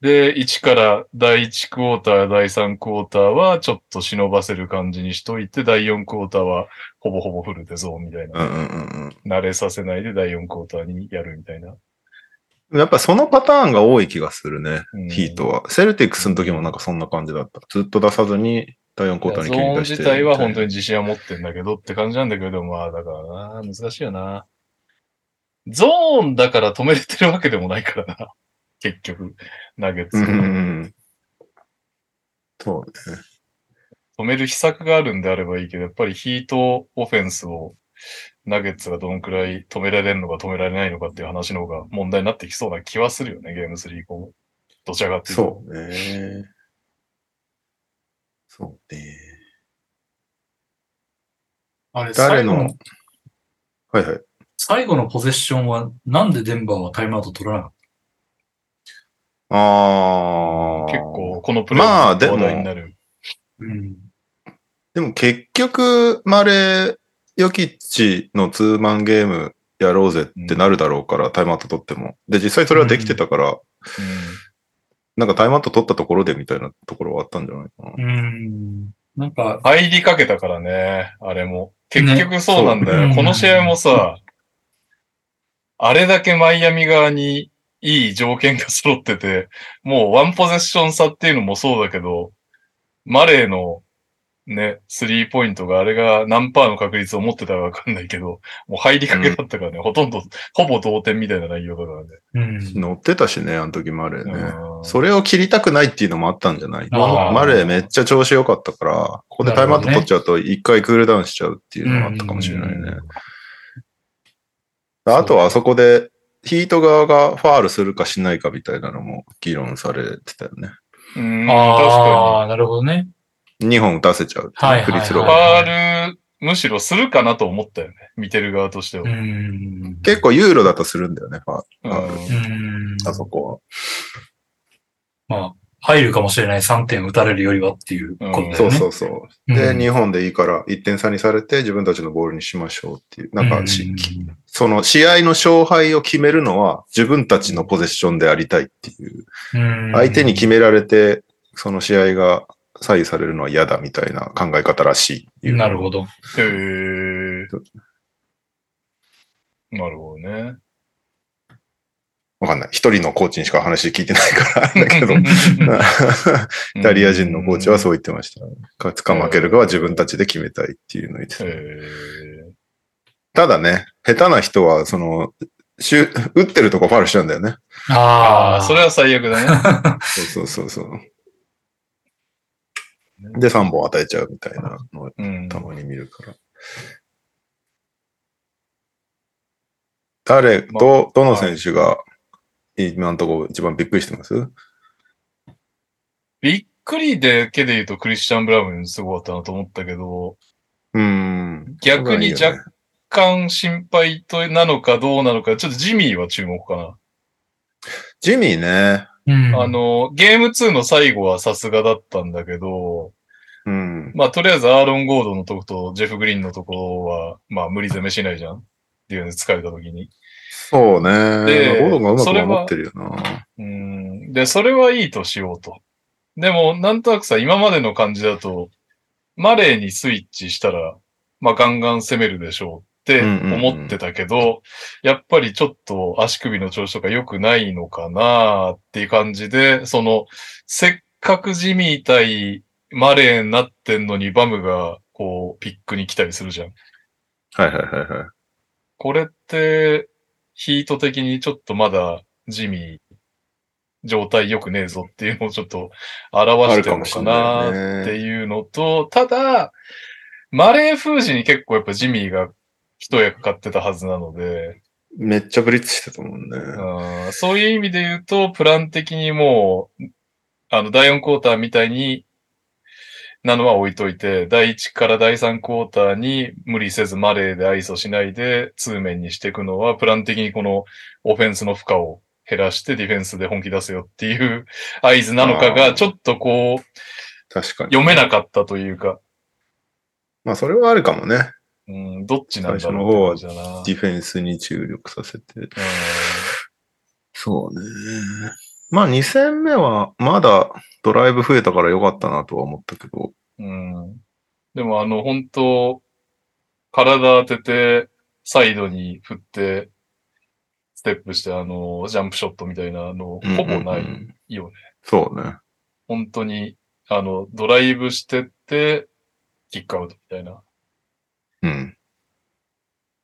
で、1から第1クォーター、第3クォーターはちょっと忍ばせる感じにしといて、第4クォーターはほぼほぼフルでゾーンみたいな。うんうんうんうん。慣れさせないで第4クォーターにやるみたいな。やっぱそのパターンが多い気がするね、うんヒートは。セルティックスの時もなんかそんな感じだった。ずっと出さずに第4クォーターにゾーン急に出して。自体は本当にに。自信は持ってんだけどって感じなんだけど、まあだからな、難しいよな。ゾーンだから止めれてるわけでもないからな。結局、ナゲッツはうんうんうん。そうね。止める秘策があるんであればいいけど、やっぱりヒートオフェンスをナゲッツがどのくらい止められるのか止められないのかっていう話の方が問題になってきそうな気はするよね、ゲーム3以降も。どちらかっていうと。そうね。そうね。あれ、誰の？最後の、はいはい。最後のポゼッションは、なんでデンバーはタイムアウト取らなかっああ。結構、このプレーまあでも話題になる。たうん。でも結局、マレー、ヨキッチのツーマンゲームやろうぜってなるだろうから、タイムアウト取っても。で、実際それはできてたから、なんかタイムアウト取ったところでみたいなところはあったんじゃないかな。うん。なんか、入りかけたからね、あれも。結局そうなんだよ。ねこの試合もさ、あれだけマイアミ側にいい条件が揃ってて、もうワンポゼッション差っていうのもそうだけど、マレーのね、スリーポイントがあれが何パーの確率を持ってたかわかんないけど、もう入りかけだったからね、ほとんど、ほぼ同点みたいな内容だからね。うん。乗ってたしね、あの時マレーね。うんそれを切りたくないっていうのもあったんじゃない？あーマレーめっちゃ調子良かったから、ここでタイムアウト取っちゃうと一回クールダウンしちゃうっていうのがあったかもしれないね。あとはあそこでヒート側がファールするかしないかみたいなのも議論されてたよね。うん、あ確あ、なるほどね。2本打たせちゃう。はいはいはいフリースロー。ファール、むしろするかなと思ったよね。見てる側としては。うん。結構ユーロだとするんだよね、ファール。うん。あそこは。まあ、入るかもしれない3点打たれるよりはっていうことだよね。そうそうそう。で、うん日本でいいから1点差にされて自分たちのボールにしましょうっていう。なんかその試合の勝敗を決めるのは自分たちのポゼッションでありたいっていう。うん相手に決められて、その試合が左右されるのは嫌だみたいな考え方らしい。なるほど。へえ。なるほどね。わかんない。一人のコーチにしか話聞いてないから、だけど。イタリア人のコーチはそう言ってました。勝つか負けるかは自分たちで決めたいっていうのを言ってた。ただね、下手な人は、その、シュ打ってるとこファウルしちゃうんだよね。あああ、あ、それは最悪だね。そうそうそうそう。で、3本与えちゃうみたいなのをうん。たまに見るから。誰、まあど、どの選手が今のところ一番びっくりしてます？びっくりでけで言うとクリスチャン・ブラウンすごかったなと思ったけど、うん。逆に若干心配となのかどうなのか、ちょっとジミーは注目かな。ジミーね。うん。あの、ゲーム2の最後はさすがだったんだけど、うん。まあ、とりあえずアーロン・ゴードンのとことジェフ・グリーンのとこは、まあ、無理攻めしないじゃんっていうので疲れた時に。そうね。でゴードンがうまくそれは守ってるよな。うん。で、それはいいとしようと。でも、なんとなくさ、今までの感じだと、マレーにスイッチしたら、まあ、ガンガン攻めるでしょうってうんうんうん思ってたけど、やっぱりちょっと足首の調子とか良くないのかなっていう感じで、その、せっかくジミー対マレーになってんのにバムが、こう、ピックに来たりするじゃん。はいはいはいはい。これって、ヒート的にちょっとまだジミー、状態良くねえぞっていうのをちょっと表してるのかなっていうのと、ただ、マレー封じに結構やっぱジミーが一役買ってたはずなので、めっちゃブリッツしてたもんね。うんそういう意味で言うと、プラン的にもう、あの、第4クォーターみたいになのは置いといて、第1から第3クォーターに無理せずマレーでアイソしないで、通面にしていくのは、プラン的にこのオフェンスの負荷を減らしてディフェンスで本気出せよっていう合図なのかあが、ーちょっとこう、確かに。読めなかったというか、まあそれはあるかもね。うん、どっちなんだろうじだな。ディフェンスに注力させて。うんそうね。まあ2戦目はまだドライブ増えたから良かったなとは思ったけど。うん。でもあの、本当体当てて、サイドに振って、ステップして、あの、ジャンプショットみたいなの、ほぼなうんうんいよね。そうね。本当に、あの、ドライブしてって、キックアウトみたいなうん。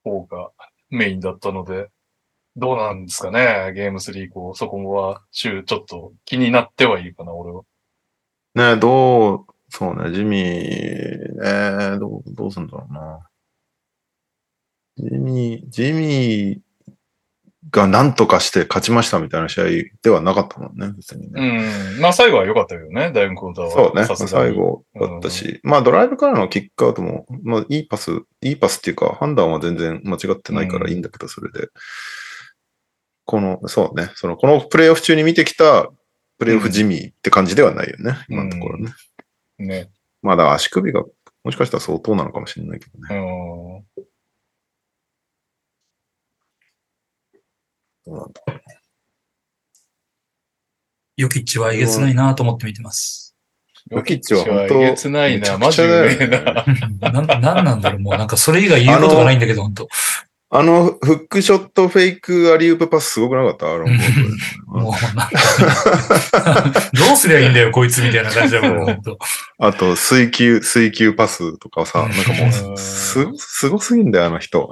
方がメインだったので、どうなんですかね、ゲーム3以降。そこは、週ちょっと気になってはいるかな、俺は。ねどう、そうね、ジミー、ねどう、どうすんだろうな。ジミー、ジミーが何とかして勝ちましたみたいな試合ではなかったもんね、別にうね。ん。まあ最後は良かったけどね、第4クォーターは。そうね、最後だったし、まあドライブからのキックアウトも、まあいいパス、いいパスっていうか判断は全然間違ってないからいいんだけど、それで。この、そうね、その、このプレイオフ中に見てきたプレイオフジミーって感じではないよね、今のところね。ね。まだ足首が、もしかしたら相当なのかもしれないけどうね。どうなんだヨキッチはえげつないなと思って見てます。ヨキッチは本当えげつないな。マジうくちゃだよねめえな。なん、なんなんだろうもう。なんかそれ以外言うことがないんだけど、本当。あの、フックショットフェイクアリウープパスすごくなかった？アーロン・ゴーもうなんか、どうすりゃいいんだよ、こいつみたいな感じだもん、あと、水球、水球パスとかさ、なんかもうん。う、す、すごすぎんだよ、あの人。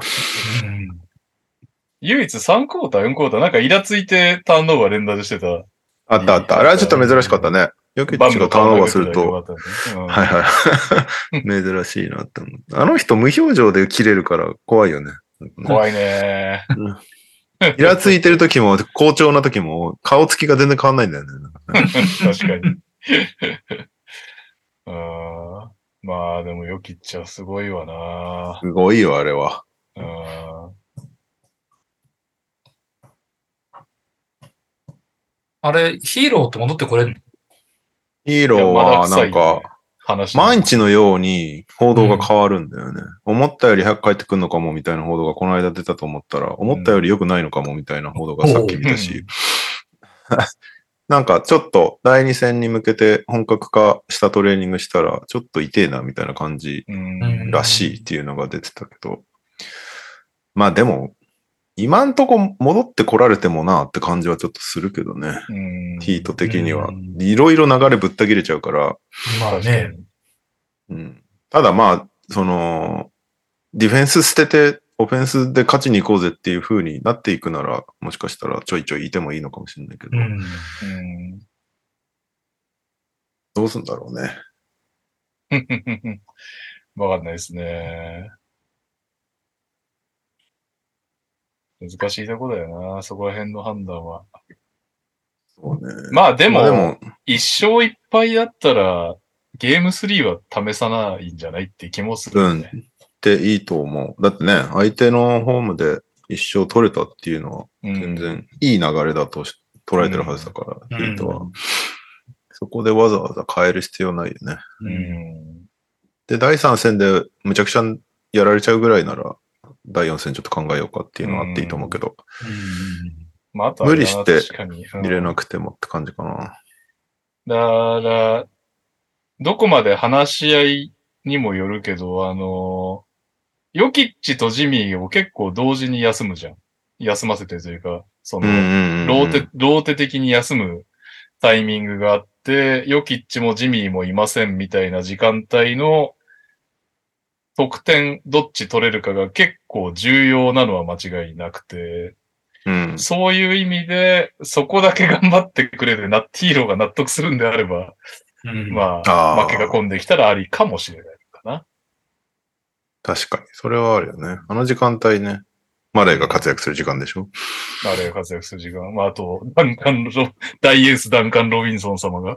うん唯一3クォーター、4クォーター、なんかイラついてターンオーバー連打でしてた。あったあった。あれはちょっと珍しかったね。ヨキッチがターンオーバーすると、はいはい。珍しいなって思う。あの人無表情で切れるから怖いよね。怖いね。イラついてる時も、好調な時も、顔つきが全然変わんないんだよね。確かに。うんまあでもヨキッチはすごいわな。すごいよ、あれは。うあれ、ヒーローって戻ってこれんの？ヒーローは、なんか、話。毎日のように報道が変わるんだよね。思ったより早く帰ってくるのかもみたいな報道がこの間出たと思ったら、思ったより良くないのかもみたいな報道がさっき見たし。なんかちょっと第2戦に向けて本格化したトレーニングしたら、ちょっと痛えなみたいな感じうん。らしいっていうのが出てたけど。まあでも、今んとこ戻ってこられてもなって感じはちょっとするけどね。うんヒート的にはう。んいろいろ流れぶった切れちゃうから。まあね。にうん。ただまあ、その、ディフェンス捨てて、オフェンスで勝ちに行こうぜっていう風になっていくなら、もしかしたらちょいちょいいてもいいのかもしれないけど、うん。うん。どうすんだろうね。わかんないですね。難しいとこだよな、そこら辺の判断は。そうね。まあでも、まあでも、一勝一敗だったら、ゲーム3は試さないんじゃないって気もするよね。でいいと思う。だってね、相手のホームで一勝取れたっていうのは、うん全然いい流れだとし捉えてるはずだから、うんトは。そこでわざわざ変える必要ないよね。うん。で、第3戦でむちゃくちゃやられちゃうぐらいなら、第4戦ちょっと考えようかっていうのはあっていいと思うけど、まあ、あと無理して入れなくてもって感じかな。だから、どこまで話し合いにもよるけど、あの、ヨキッチとジミーを結構同時に休むじゃん。休ませてというか、その。ローテ、ローテ的に休むタイミングがあって、ヨキッチもジミーもいませんみたいな時間帯の得点どっち取れるかが結構重要なのは間違いなくて、うん。そういう意味で、そこだけ頑張ってくれるな、ヒーローが納得するんであれば、うんまあ、負けが込んできたらありかもしれないかな。確かに。それはあるよね。あの時間帯ね。マレーが活躍する時間でしょあれが活躍する時間。まあ、あと、ダンカンロ、大エースダンカン・ロビンソン様が。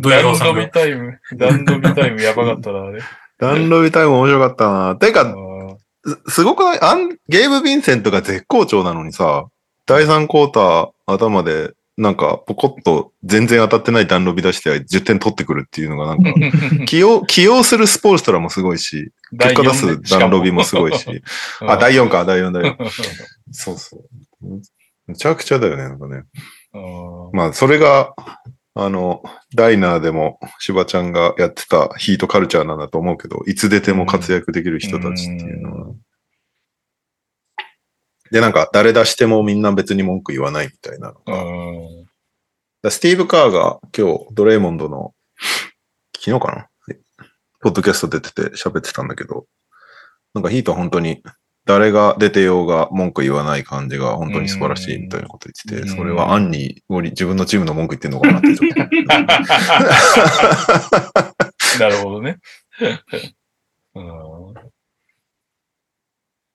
ダンロビ。タイム、ダンロビタイムやばかったな、あれ。ダンロビタイム面白かったな。てあか、ーすすごくない？アン、ゲーム・ヴィンセントが絶好調なのにさ、第3クォーター頭で、なんか、ポコッと全然当たってないダンロビ出して10点取ってくるっていうのがなんか、起用、起用するスポールストラもすごいし、結果出すダンロビもすごいし。あ、第4か、第4、第4。そうそう。むちゃくちゃだよね、なんかね。うんまあ、それが、あの、ダイナーでも、しばちゃんがやってたヒートカルチャーなんだと思うけど、いつ出ても活躍できる人たちっていうのは。で、なんか、誰出してもみんな別に文句言わないみたいなのが。スティーブ・カーが今日、ドレイモンドの、昨日かな？ポッドキャスト出てて喋ってたんだけど、なんかヒートは本当に、誰が出てようが文句言わない感じが本当に素晴らしいみたいなこと言ってて、うんそれはアンに自分のチームの文句言ってんのかなってちょっと。なるほどね。うん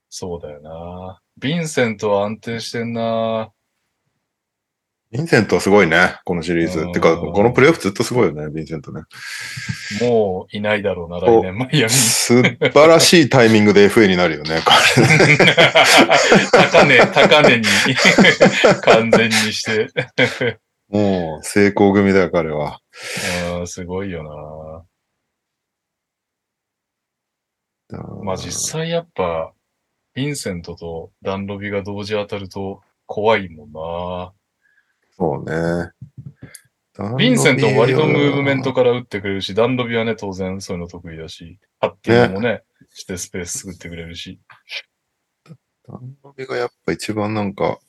そうだよな。ヴィンセントは安定してんな。ヴィンセントはすごいね、このシリーズ。うんてか、このプレイオフずっとすごいよね、ヴィンセントね。もういないだろうな、来年マイアミに。素晴らしいタイミングで FA になるよね、彼高値、高値に完全にして。もう成功組だよ、彼は。うんすごいよな。まあ実際やっぱ、ヴィンセントとダンロビが同時当たると怖いもんな。そうね。ヴィンセントは割とムーブメントから打ってくれるし、ダンロビはね、当然そういうの得意だし、ハッティングもね、してスペース作ってくれるし。ダンロビがやっぱ一番なんか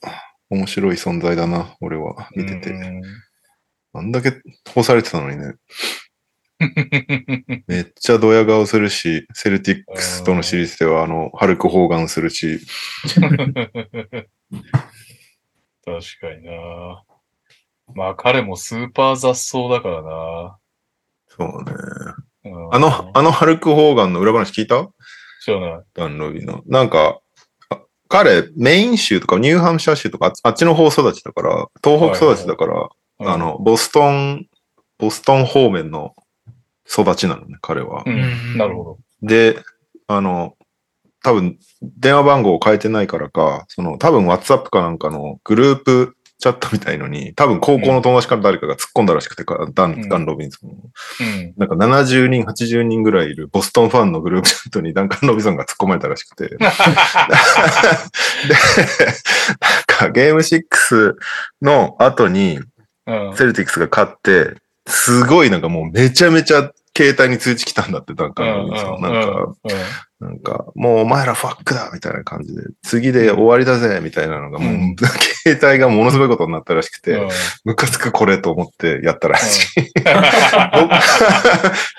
面白い存在だな、俺は見てて。うんあんだけ干されてたのにね。めっちゃドヤ顔するし、セルティックスとのシリーズではあの、ハルク・ホーガンするし、確かにな。まあ彼もスーパー雑草だからな。そうね。うんあの、あのハルク・ホーガンの裏話聞いた？知らない。ダンロビの。なんか、あ彼、メイン州とかニューハンシャー州とかあっちの方育ちだから、東北育ちだから、うんあ、の、ボストン、ボストン方面の育ちなのね、彼は。うん、なるほど。で、あの、多分、電話番号を変えてないからか、その、多分 WhatsApp かなんかのグループチャットみたいのに、多分高校の友達から誰かが突っ込んだらしくてか、ダン、うんダン・ロビンソンの。うん。なんか70人、80人ぐらいいるボストンファンのグループチャットにダンカン・ロビンソンが突っ込まれたらしくて。で、なんかゲーム6の後にうん。セルティックスが勝って、すごいなんかもうめちゃめちゃ携帯に通知来たんだって、ダンカン・ロビンソン。なんか、なんか、もうお前らファックだみたいな感じで、次で終わりだぜみたいなのが、もう、うん携帯がものすごいことになったらしくて、うんムカつくこれと思ってやったらしい。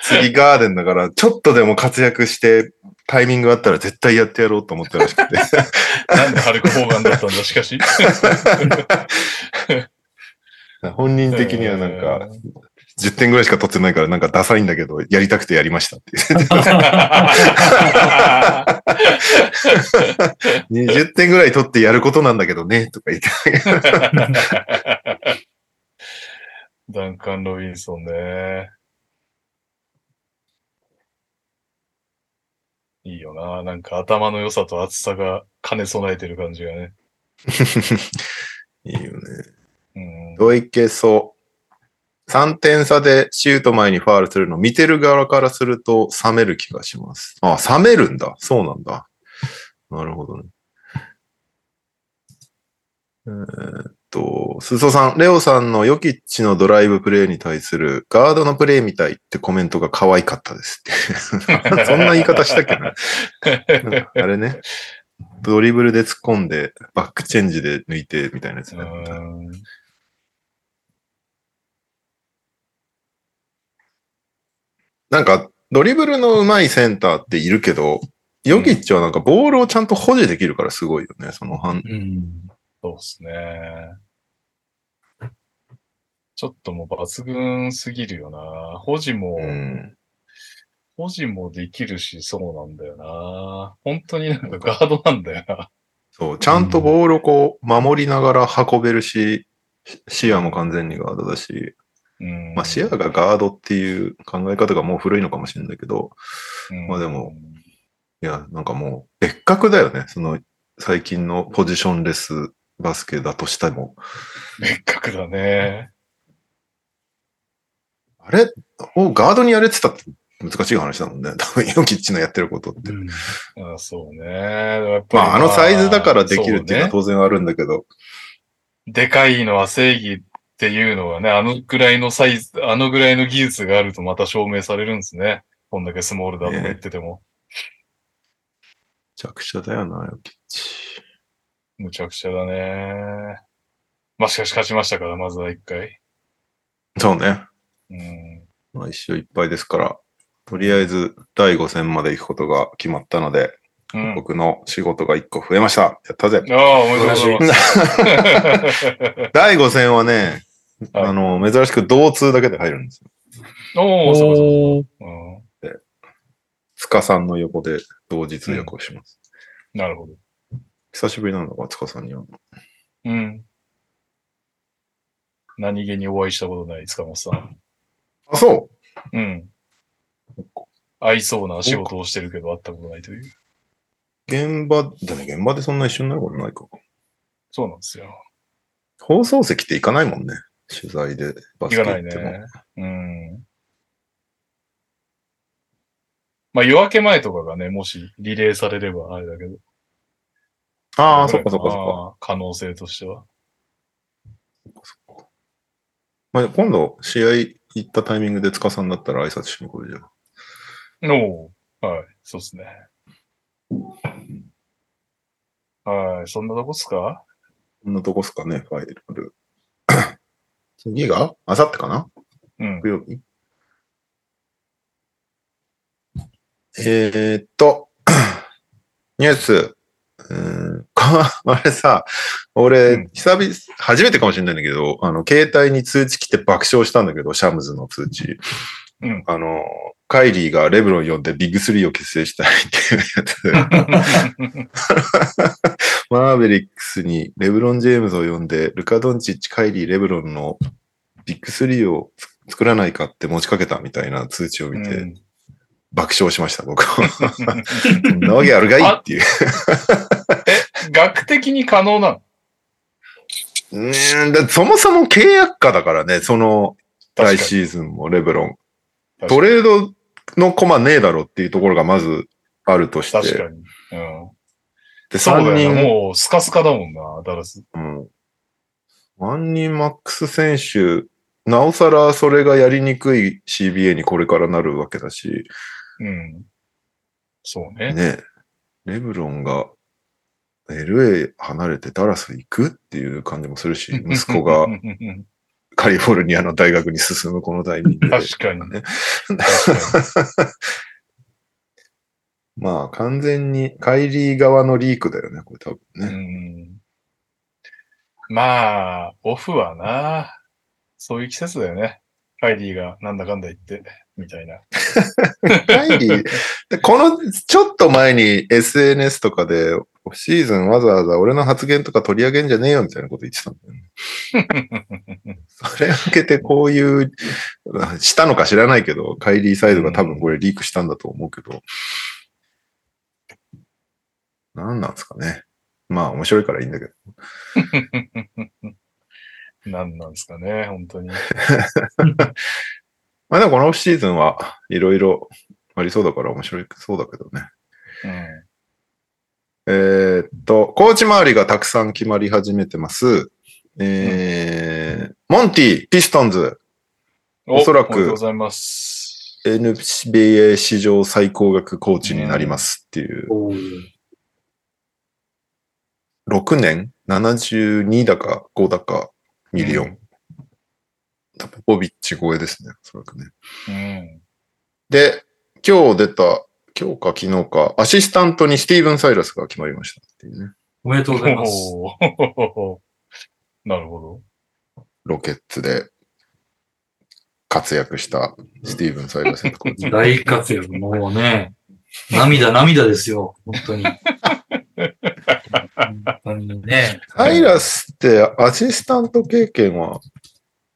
次ガーデンだから、ちょっとでも活躍して、タイミングあったら絶対やってやろうと思ったらしくて。なんでハルク・ホーガンだったんだ、しかし。本人的にはなんか、10点ぐらいしか取ってないから、なんかダサいんだけど、やりたくてやりましたって言 ってて。20点ぐらい取ってやることなんだけどね、とか言って。ダンカン・ロビンソンね。いいよな。なんか頭の良さと厚さが兼ね備えてる感じがね。いいよね。うん。どういけそう。3点差でシュート前にファールするの見てる側からすると冷める気がします。あ、冷めるんだ。そうなんだ。なるほどね。えーっと、すそさん、レオさんのヨキッチのドライブプレイに対するガードのプレイみたいってコメントが可愛かったですって。そんな言い方したっけな。あれね。ドリブルで突っ込んで、バックチェンジで抜いてみたいなやつね。うんなんか、ドリブルの上手いセンターっているけど、ヨキッチはなんかボールをちゃんと保持できるからすごいよね。その反、うん。そうですね。ちょっともう抜群すぎるよな。保持も、うん。保持もできるし、そうなんだよな。本当になんかガードなんだよな。そう、ちゃんとボールをこう、守りながら運べるし、視野も完全にガードだし、うん。まあ視野がガードっていう考え方がもう古いのかもしれないけど、うんまあでも、いや、なんかもう別格だよね。その最近のポジションレスバスケだとしても。別格だね。あれ？をガードにやれってたって難しい話だもんね。多分ヨキッチのやってることって。あそうね。やっぱりまああのサイズだからできるっていうのは当然あるんだけど、でかいのは正義っていうのはね、あのぐらいのサイズ、あのぐらいの技術があるとまた証明されるんですね。こんだけスモールだとか言ってても。めちゃくちゃだよな、ヨキッチ。むちゃくちゃだね。まあしかし勝ちましたから、まずは一回。そうね。うん。まあ一勝いっぱいですから、とりあえず第5戦まで行くことが決まったので、うん。僕の仕事が1個増えました。やったぜ。ああ、おめでとうございます。第5戦はね、はいあの、珍しく同通だけで入るんですよ。おお、そうそうおーそう。塚さんの横で同日訳をします。うん。なるほど。久しぶりなんだから、塚さんには。うん。何気にお会いしたことない塚本さん。あ、そうん。合いそうな仕事をしてるけど会ったことないという。う現場、でも現場でそんな一緒になることないか。そうなんですよ。放送席って行かないもんね。取材でバスケ行かない行っても。ね。うん。まあ夜明け前とかがね、もしリレーされればあれだけど。ああ、そっかそっかそっか。可能性としては。まあ、今度、試合行ったタイミングで塚さんだったら挨拶しに来るじゃん。おおはい、そうですね。はい、そんなとこっすか？こんなとこっすかね、ファイナル。次が？あさってかな？うん。木曜日？えー、っと、ニュース。うーん、こあれさ、俺、うん久々、初めてかもしれないんだけど、あの、携帯に通知来て爆笑したんだけど、シャムズの通知。うんあの、カイリーがレブロン呼んでビッグスリーを結成したいっていうやつ。マーベリックスにレブロン・ジェームズを呼んで、ルカ・ドンチッチ、カイリー、レブロンのビッグスリーを作らないかって持ちかけたみたいな通知を見て、うん爆笑しました、僕は。そんなわけあるがいいっていう。え、学的に可能なの？ねえだそもそも契約家だからね、その来シーズンもレブロン。にトレードのコマねえだろっていうところがまずあるとして。確かに。うん。で、3そうだよね。人、もうスカスカだもんな、ダラス。うん。3人マックス選手、なおさらそれがやりにくい CBA にこれからなるわけだし、うん。そうね。ね、レブロンが LA 離れてダラス行くっていう感じもするし、息子が カリフォルニアの大学に進むこのタイミングで。確かに。ね まあ完全にカイリー側のリークだよね、これ多分ね。ん。まあ、オフはな、そういう季節だよね。カイリーがなんだかんだ言って、みたいな。カイリー、でこのちょっと前に SNS とかで、オフシーズンわざわざ俺の発言とか取り上げんじゃねえよみたいなこと言ってたんだよね。それを受けてこういう、したのか知らないけど、カイリーサイドが多分これリークしたんだと思うけど、何なんですかね。まあ面白いからいいんだけど。なんなんですかね、本当に。まあでもこのオフシーズンはいろいろありそうだから面白いそうだけどね。うん。えーっと、コーチ周りがたくさん決まり始めてます。えーモンティ、ピストンズ、おそらくございます。NBA 史上最高額コーチになりますっていう、おー6年 ?72 だか5だかミリオン。多分ポポビッチ超えですね、おそらくね。うん。で、今日出た、今日か昨日か、アシスタントにスティーブン・サイラスが決まりましたっていうね。おめでとうございます。なるほど。ロケッツで活躍したスティーブン・サイラス。大活躍。もうね、涙涙ですよ。本当に。本当にね。サイラスってアシスタント経験は？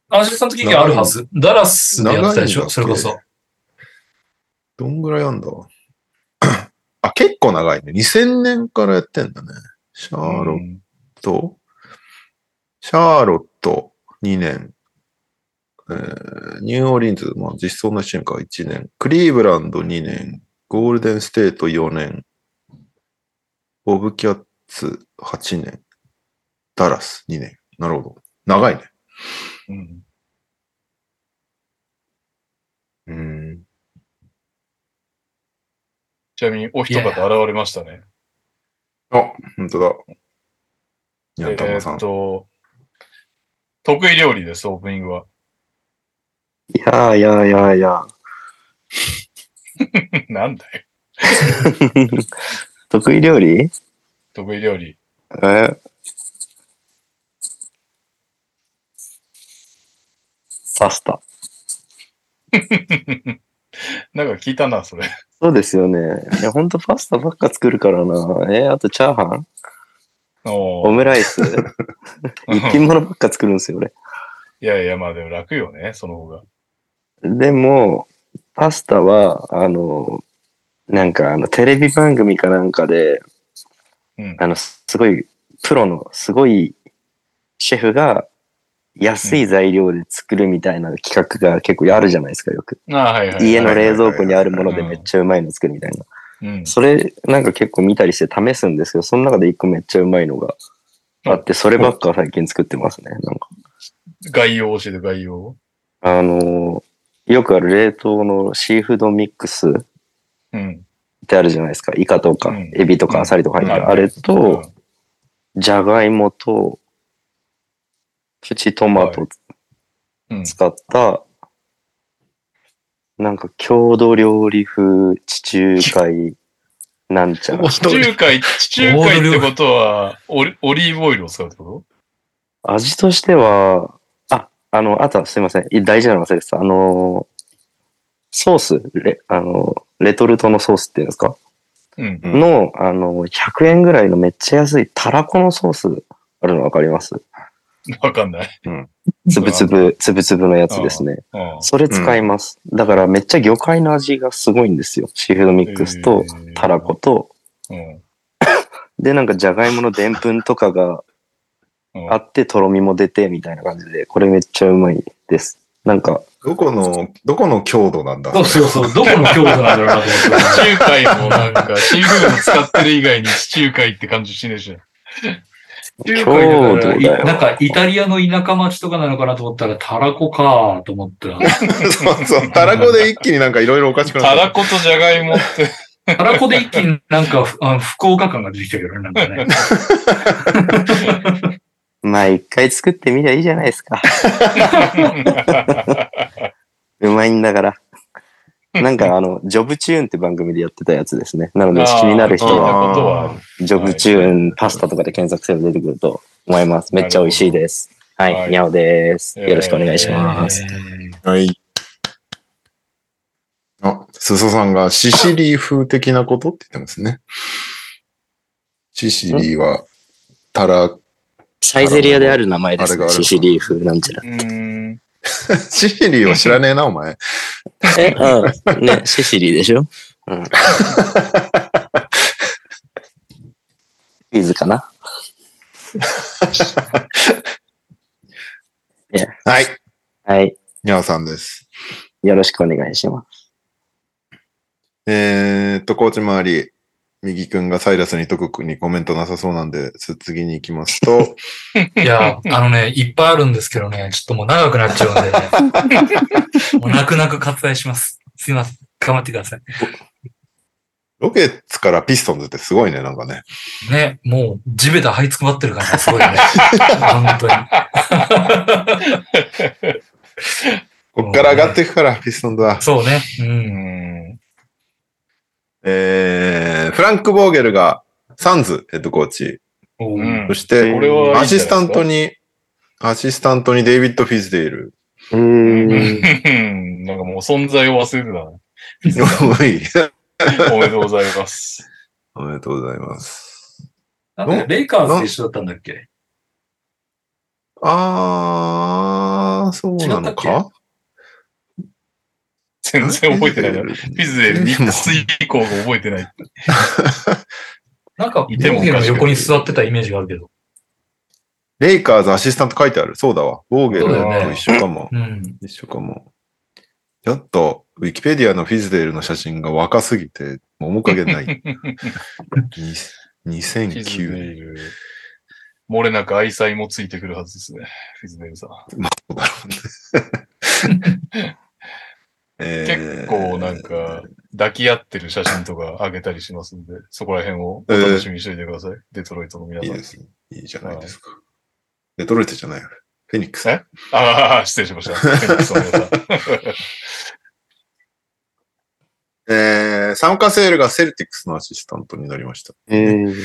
アシスタント経験あるはず。ダラスでやってたでしょ？それこそ。どんぐらいあんだ？あ、結構長いね。2000年からやってんだね。シャーロッうんト、シャーロット2年、えーニューオーリンズ、まあ実装のチームから1年、クリーブランド2年、ゴールデンステート4年、ボブキャッツ8年、ダラス2年。なるほど。長いね。うんうん。ちなみに、お一方現れましたね。あ、本当だ。にゃんたえーまさん。っと、得意料理です、オープニングは。いやいやいやいや。なんだよ、得意料理？得意料理。え？パスタ。なんか聞いたな、それ。そうですよね。いや、ほんとパスタばっか作るからな。えあとチャーハン？おオムライス？一品物ばっか作るんですよ、俺。いやいや、まあでも楽よね、その方が。でも、パスタは、あの、なんかあの、テレビ番組かなんかで、うん。あの、すごい、プロの、すごい、シェフが、安い材料で作るみたいな企画が結構あるじゃないですか、よく。家の冷蔵庫にあるものでめっちゃうまいの作るみたいな。うん。それ、なんか結構見たりして試すんですけど、その中で一個めっちゃうまいのがあって、そればっか最近作ってますね。なんか、概要を教えて、概要を。あのーよくある冷凍のシーフードミックスっうん。てあるじゃないですか。イカとかうん、エビとかアサリとか入ってる。うんあれと、じゃがいもと、プチトマトうん。使った、なんか郷土料理風地中海なんちゃら。地中海、地中海ってことはオリ、オリーブオイルを使うってこ味としては、あ、あの、あとはすいません。い大事なの忘れてた。あの、ソース、レ、あの、レトルトのソースっていうんですか？とうん。うんの、あの、100円ぐらいのめっちゃ安いたらこのソースあるのわかります？わかんない。つぶつぶ、つぶつぶのやつですね。うん。それ使います。だからめっちゃ魚介の味がすごいんですよ。シーフードミックスと、たらこ。と、うん。で、なんかじゃがいものでんぷんとかがうんあって、とろみも出て、みたいな感じで、これめっちゃうまいです。なんか、どこの、どこの郷土なんだ？そうそうそう。どこの郷土なんだろうなと思って。地中海もなんか、シーフード使ってる以外に地中海って感じしねえじゃん。地中郷海だからなんかイタリアの田舎町とかなのかなと思ったら、たらこかと思った。そうそう。たらこで一気になんかいろいろおかしくなったたらことじゃがいもって。たらこで一気になんかふあの福岡感が出てきたけどね、なんかね。まあ、一回作ってみりゃいいじゃないですか。うまいんだから。なんかあの、ジョブチューンって番組でやってたやつですね。なので、気になる人は。ジョブチューンパスタとかで検索すれば出てくると思います。めっちゃ美味しいです。ははいい、にゃおです。よろしくお願いします。えーはい。あ、すそさんがシシリー風的なことって言ってますね。シシリーは、たら、サイゼリアである名前ですね。あれがあるシシリー風なんちゃら。うーん。シシリーは知らねえな、お前。え、うん。ね、シシリーでしょ？うん。クイズかな？はい。はい。にゃおさんです。よろしくお願いします。えーっと、コーチ周り、右くんがサイラスに特にコメントなさそうなんで、つ次に行きますと、いや、あのね、いっぱいあるんですけどね、ちょっともう長くなっちゃうんでね。もう泣く泣く割愛します。すいません。頑張ってください。ロケッツからピストンズってすごいね、なんかね。ね、もう地べた這いつくばってる感じがすごいね。本当に。こっから上がっていくから、ピストンズは。そうね。う。うんん。えー、フランク・ボーゲルがサンズヘッドコーチ。おううんそして、アシスタントに、アシスタントにデイビッド・フィズデール。うーん。なんかもう存在を忘れてたな。おめでとうございます。おめでとうございます。なんでレイカーズと一緒だったんだっけ？あー、そうなの違か全然覚えてないな。フィズでニックス以降が覚えてない。なんか、ボーゲの横に座ってたイメージがあるけど。レイカーズアシスタント書いてある。そうだわ。ボーゲルと一緒かも。うん。一緒かも。ちょっと、ウィキペディアのフィズデールの写真が若すぎて、面影ない。にフィズデ2009年。ール。漏れなく愛妻もついてくるはずですね。フィズデールさん。そうだろうねか、抱き合ってる写真とか上げたりしますんで、そこら辺をお楽しみにしておいてください。デトロイトの皆さん。いいですね。いいじゃないですか。デトロイトじゃないよ。フェニックス。え？ああ、失礼しました。フェニックスの皆さん えー、サムカセールがセルティックスのアシスタントになりました。えー、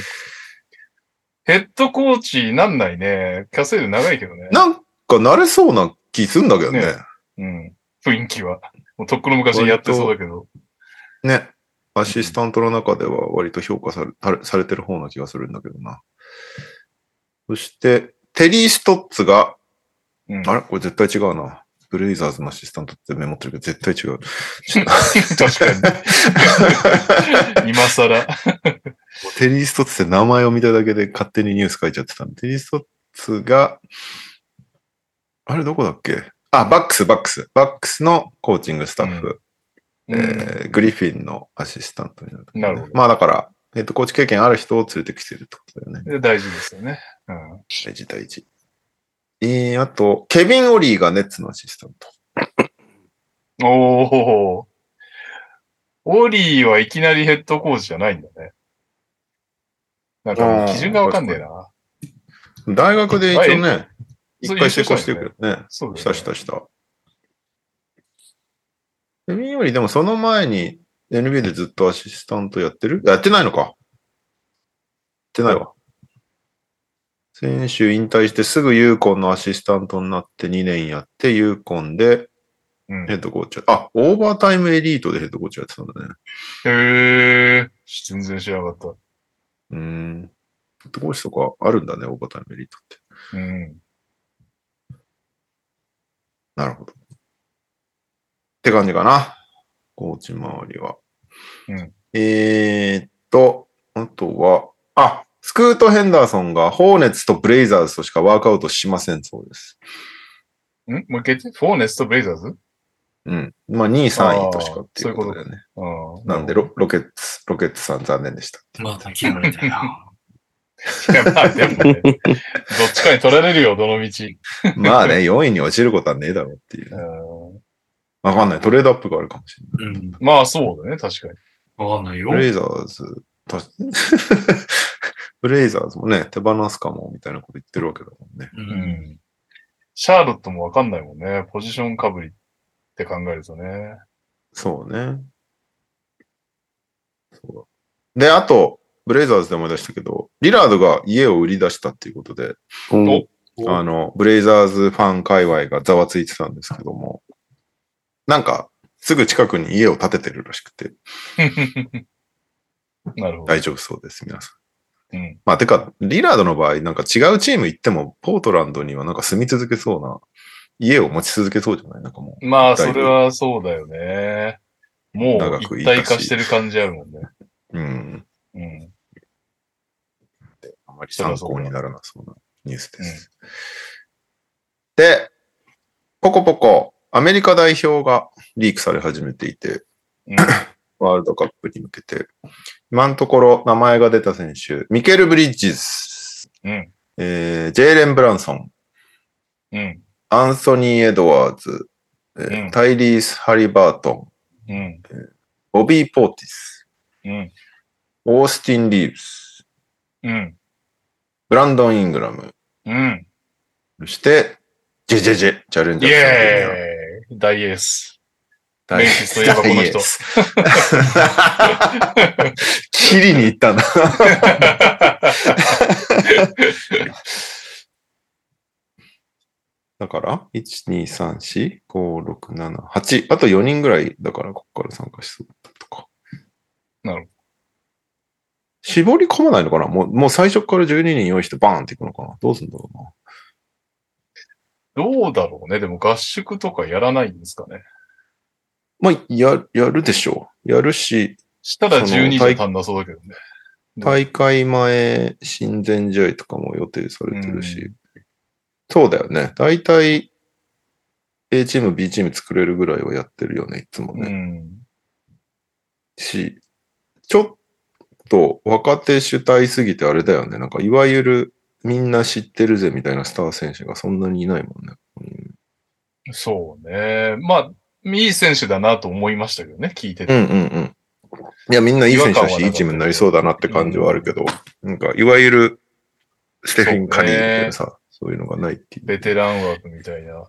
ヘッドコーチなんないね。キャセール長いけどね。なんか慣れそうな気すんだけどね。ねうん。雰囲気は。もうとっくの昔にやってそうだけど。ね。アシスタントの中では割と評価されされされてる方な気がするんだけどな。そして、テリー・ストッツが、うん、あれ？これ絶対違うな。ブレイザーズのアシスタントってメモってるけど絶対違う。確かに。今更。と テリー・ストッツって名前を見ただけで勝手にニュース書いちゃってた。テリー・ストッツが、あれどこだっけ？あ、バックス、バックス。バックスのコーチングスタッフ。うんえーグリフィンのアシスタントになる、なるほどまあだから、ヘッドコーチ経験ある人を連れてきてるってことだよね。で大事ですよね。うん。大事大事。えー、あと、ケビン・オリーがネッツのアシスタント。おお。オリーはいきなりヘッドコーチじゃないんだね。なんか基準がわかんねえな。大学で一応ね、一回成功してるけどね。したそうねしたした。ケビン・オリーでもその前に NBA でずっとアシスタントやってる？やってないのか。やってないわ。選手引退してすぐユーコンのアシスタントになって2年やって、ユーコンでうん。ヘッドコーチ。あ、オーバータイムエリートでヘッドコーチやってたんだね。へえ。全然知らなかった。うーん。ヘッドコーチとかあるんだね、オーバータイムエリートって。うん。なるほど。って感じかな。コーチ周りは。うんえーっと、あとは、あ、スクート・ヘンダーソンがホーネッツとブレイザーズとしかワークアウトしませんそうです。ん？もう一回言ってホーネッツとブレイザーズ？うん。まあ2位、3位としかっていうあーそういうことだよね。うん。なんでロ、ロケッツ、ロケッツさん残念でした。まあ、諦めたよな。いや、まあでもね、どっちかに取られるよ、どの道。まあね、4位に落ちることはねえだろうっていうう。んわかんない。トレードアップがあるかもしれない。うん。まあそうだね、確かに。わかんないよブ。レイザーズ、たブ レイザーズもね、手放すかも、みたいなこと言ってるわけだもんね。う。うんん。シャーロットもわかんないもんね。ポジションかぶりって考えるとね。そうね。そうだ。で、あと、ブレイザーズで思い出したけど、リラードが家を売り出したっていうことで、うんおあの、ブレイザーズファン界隈がざわついてたんですけども、なんか、すぐ近くに家を建ててるらしくて、なるほど。大丈夫そうです、皆さん。うん。まあ、てか、リラードの場合、なんか違うチーム行っても、ポートランドにはなんか住み続けそうな、家を持ち続けそうじゃない？なんかもう。まあ、それはそうだよね。もう一体化してる感じあるもんね。うん。うん。あまり参考にならなそうなニュースです。で、ポコポコ、アメリカ代表がリークされ始めていて、うん ワールドカップに向けて、今のところ名前が出た選手、ミケル・ブリッジズ、うん。えージェイレン・ブランソン、うん。アンソニー・エドワーズ、えーうんタイリース・ハリバートン、うん。ボビー・ポーティス、うん。オースティン・リーブス、うん。ブランドン・イングラム、うん。そして、ジェジェジェ、チャレンジイャーズチャンピオンエーイ大エース。大メンフィスといえばこの人切りに行ったんだ。だから、1、2、3、4、5、6、7、8。あと4人ぐらいだから、ここから参加しそうだったとか。なるほど。絞り込まないのかな？もう、もう最初から12人用意してバーンっていくのかな？どうすんだろうな。どうだろうね。でも合宿とかやらないんですかね。まあ、や、やるでしょう。やるし、したらその12じゃ足んなそうだけどね。大会前、親善試合とかも予定されてるし。うんそうだよね。大体、A チーム、B チーム作れるぐらいはやってるよね、いつもうね。ん。し、ちょっと若手主体すぎてあれだよね。なんか、いわゆるみんな知ってるぜみたいなスター選手がそんなにいないもんね。うんそうね。まあ、いい選手だなと思いましたけどね、聞いてて。うんうんうん。いや、みんないい選手だし、いいチームになりそうだなって感じはあるけど、なんか、いわゆるステフィン・カリーみたいなさ、そういうのがないっていう。ベテラン枠みたいな。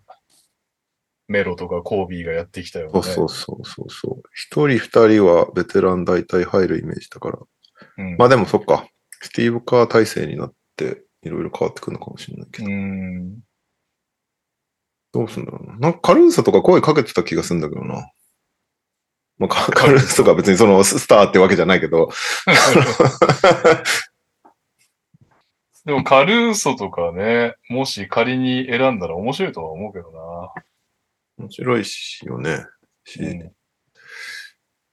メロとかコービーがやってきたよね。そうそうそうそうそう。一人二人はベテラン大体入るイメージだから。うん。まあでもそっか。スティーブ・カー体制になって、いろいろ変わってくるのかもしれないけど。うん。どうすんだろうな。なんかカルーソとか声かけてた気がするんだけどな。まあ、カカルーソが別にそのスターってわけじゃないけど。でもカルーソとかね、もし仮に選んだら面白いとは思うけど面白いしよね。しな。うん。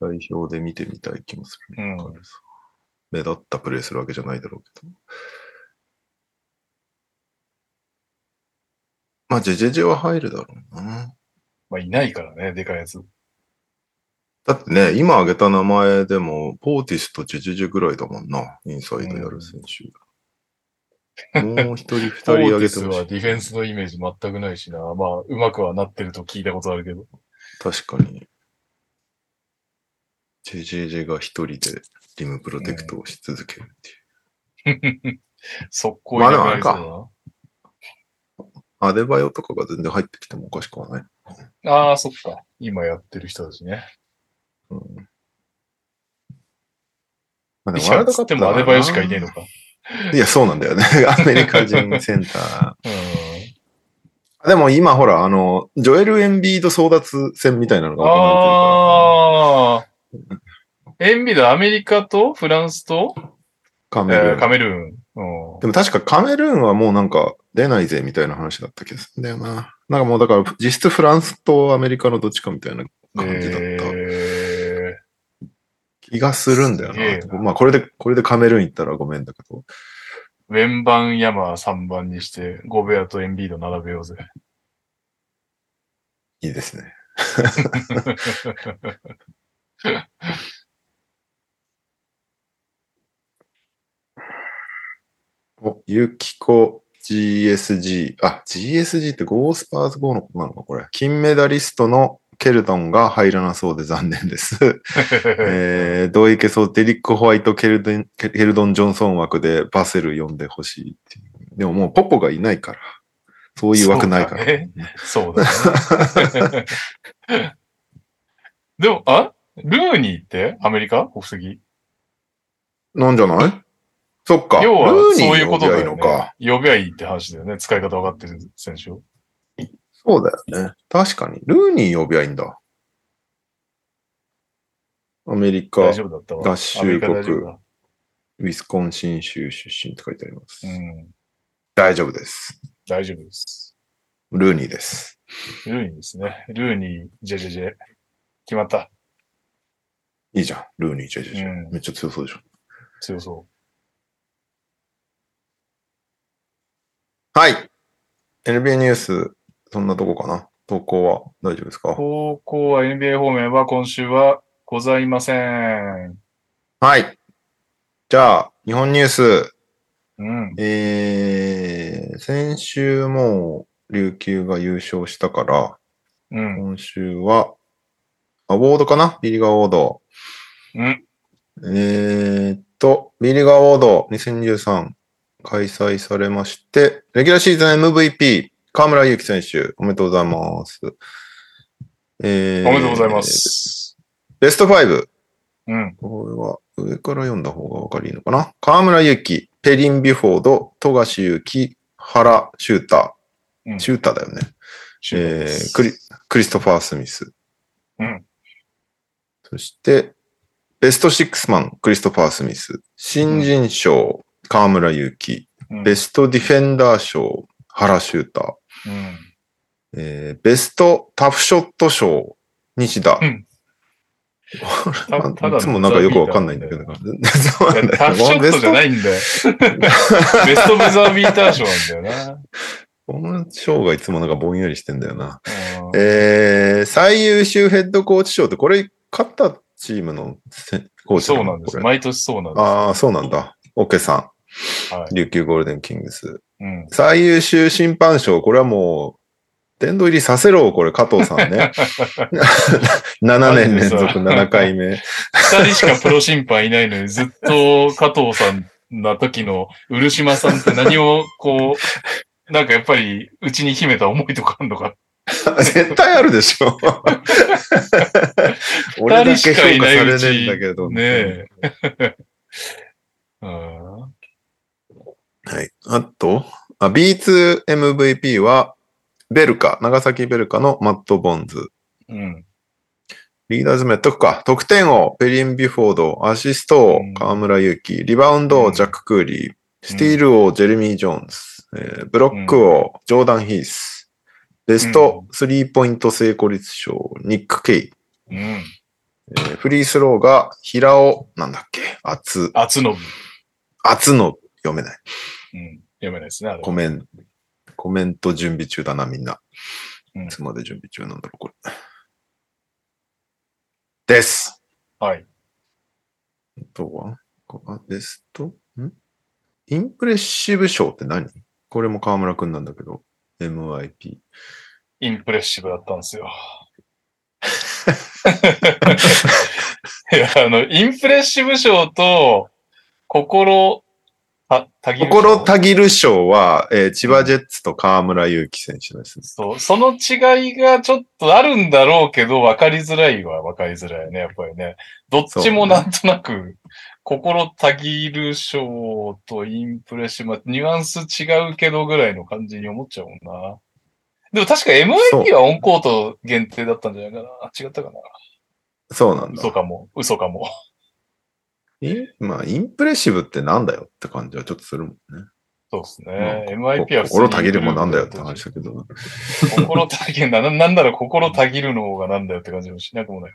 代表で見てみたい気もするね、うんカルーソ目立ったプレーするわけじゃないだろうけど。まあ、ジェジェジェは入るだろうな。まあ、いないからね、でかいやつ。だってね、今挙げた名前でも、ポーティスとジェジェジェぐらいだもんな。インサイドやる選手。もう一人二人ポーティ挙げてほし。スはいディフェンスのイメージ全くないしな。まあ、うまくはなってると聞いたことあるけど。確かに。ジェジェジェが一人でリムプロテクトをし続けるっていう。速攻いなくなりそうだな。アデバヨとかが全然入ってきてもおかしくはない。ああ、そっか。今やってる人たちね。うん まあ、いや、つってもアデバヨしかいねえのか。か。いや、そうなんだよね。アメリカ人センタうん。ー。でも今ほら、あの、ジョエル・エンビード争奪戦みたいなのが行われてるから。ああ。エンビド、アメリカとフランスと、カメルーンえーカメルーン。うんでも確かカメルーンはもうなんか出ないぜみたいな話だった気がするんだよな。なんかもうだから実質フランスとアメリカのどっちかみたいな感じだったえ気がするんだよすげえな。まあこれで、これでカメルーン行ったらごめんだけど。ー、ウェンバンヤマー3番にして、ゴベアとエンビード並べようぜ。いいですね。お、ユキコ GSG。あ、GSG ってゴースパーズ号のことなのかこれ。金メダリストのケルトンが入らなそうで残念です。えー、どういけそう、デリック・ホワイトケルデン、ケルドン・ジョンソン枠でバセル呼んでほしいっていう。でももうポポがいないから。そういう枠ないから。そうだねそうだね。でも、あ？ルーニーって？アメリカ？国籍？なんじゃない？そっか。要は、ルーニそういうことだよねのか。。呼びゃいいって話だよね。使い方分かってる選手を。そうだよね。確かに。ルーニー呼びゃいいんだ。アメリカ。合衆国ウィスコンシン州出身って書いてあります。うん。大丈夫です。大丈夫です。ルーニーです。ルーニーですね。ルーニー、ジェジェジェ。決まった。いいじゃん。ルーニー、じゃじゃじゃうんめっちゃ強そうでしょ。強そはい。NBA ニュース、そんなとこかな？投稿は？大丈夫ですう。か？高校は NBA 方面は今週はございません。はい。じゃあ、日本ニュース。うん。えー、先週もう琉球が優勝したから、うん。今週は、アワードかな？ビリガーアワード。うん。えーっと、ビリガーアワード2023開催されまして、レギュラーシーズン MVP、河村勇輝選手、おめでとうございます。えーおめでとうございま。す。ベスト5。うん。これは上から読んだ方がわかりいいのかな？河村勇輝、ペリン・ビュフォード、富樫勇樹、原シュータうんー。シューターだよね。えークリ、クリストファー・スミス。うん。そして、ベストシックスマン、クリストファー・スミス。新人賞、河村勇輝。うんベストディフェンダー賞、原シューター。うん。えーベストタフショット賞、西田。うん いつもなんかよくわかんないんだけど。タフショットじゃないんだよ。ベストブ ザービーター賞なんだよこの賞がいつもなんかぼんやりしてんだよな。えー、最優秀ヘッドコーチ賞って、これ、勝ったチームのせコーチそうなんです。毎年そうなんです。ああ、そうなんだ。オッケーさ琉球ゴールデンキングス。い。うん。最優秀審判賞、これはもう、殿堂入りさせろ、これ、加藤さんね。7年連続7回目。二人しかプロ審判いないのに、ずっと加藤さんな時の漆島さんって何をこう、なんかやっぱり、うちに秘めた思いとかあんのか。絶対あるでしょ。俺だけ評価されねえんだけど。ねえ。うんはい。あと、あ B2MVP は、ベルカ、長崎ベルカのマット・ボンズ。うん。リーダーズメットか。得点王、ペリン・ビュフォード。アシスト王うん、河村勇輝。リバウンド王、うんジャック・クーリー。スティール王、ジェレミー・ジョーンズ。えーブロック王、ジョーダン・ヒース。ベストスリーポイント成功率賞、ニック・ケイ。うん。えーフリースローが、平尾、なんだっけ、厚、厚信。厚の読めない。うん。読めないですね、あれ。コメント、コメント準備中だな、みんな。うんいつまで準備中なんだろう、これ。です。はい。あとは、こあベストん？インプレッシブ賞って何？これも河村くんなんだけど。MIP。インプレッシブだったんですよ。いや、あの、インプレッシブ賞と、心、た、たぎる賞心たぎる賞は、えー千葉ジェッツと河村勇輝選手ですね。そう、その違いがちょっとあるんだろうけど、分かりづらいは分かりづらいね、やっぱりね。どっちもなんとなく、心たぎる賞とインプレッシブ、ニュアンス違うけどぐらいの感じに思っちゃうもんな。でも確か MIP はオンコート限定だったんじゃないかな。違ったかな。そうなんだ嘘。かも。嘘かも。まあ、インプレッシブってなんだよって感じはちょっとするもんね。そうですね。まあ MIP は心たぎるもなんだよって話だけど。心たぎるな、ななんなら心たぎるの方がなんだよって感じもしなくもない。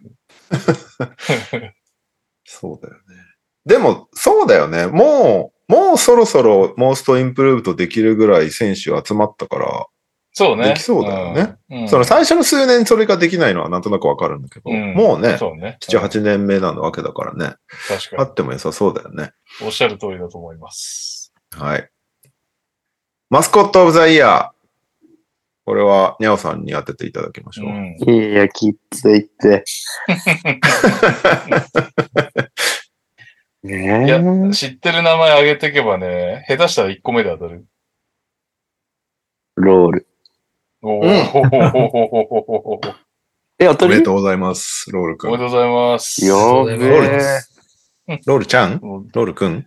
そうだよね。でも、そうだよね。もう、もうそろそろモーストインプルーブとできるぐらい選手集まったから、そうね。できそうだよねうん。うんその最初の数年それができないのはなんとなくわかるんだけど、うんもうね、そうね。7、8年目なわけだからね、確かあっても良さそうだよね。に。おっしゃる通りだと思います。はい。マスコットオブザイヤー。これは、にゃおさんに当てていただきましょう。うん。いや、きついって。ねいやえ。知ってる名前挙げていけばね、下手したら1個目で当たる。ロール。おお、え、当たおめでりとうございます、ロールくん。めでとうございます。やそうべだよねえ。ロールちゃん？ロールくん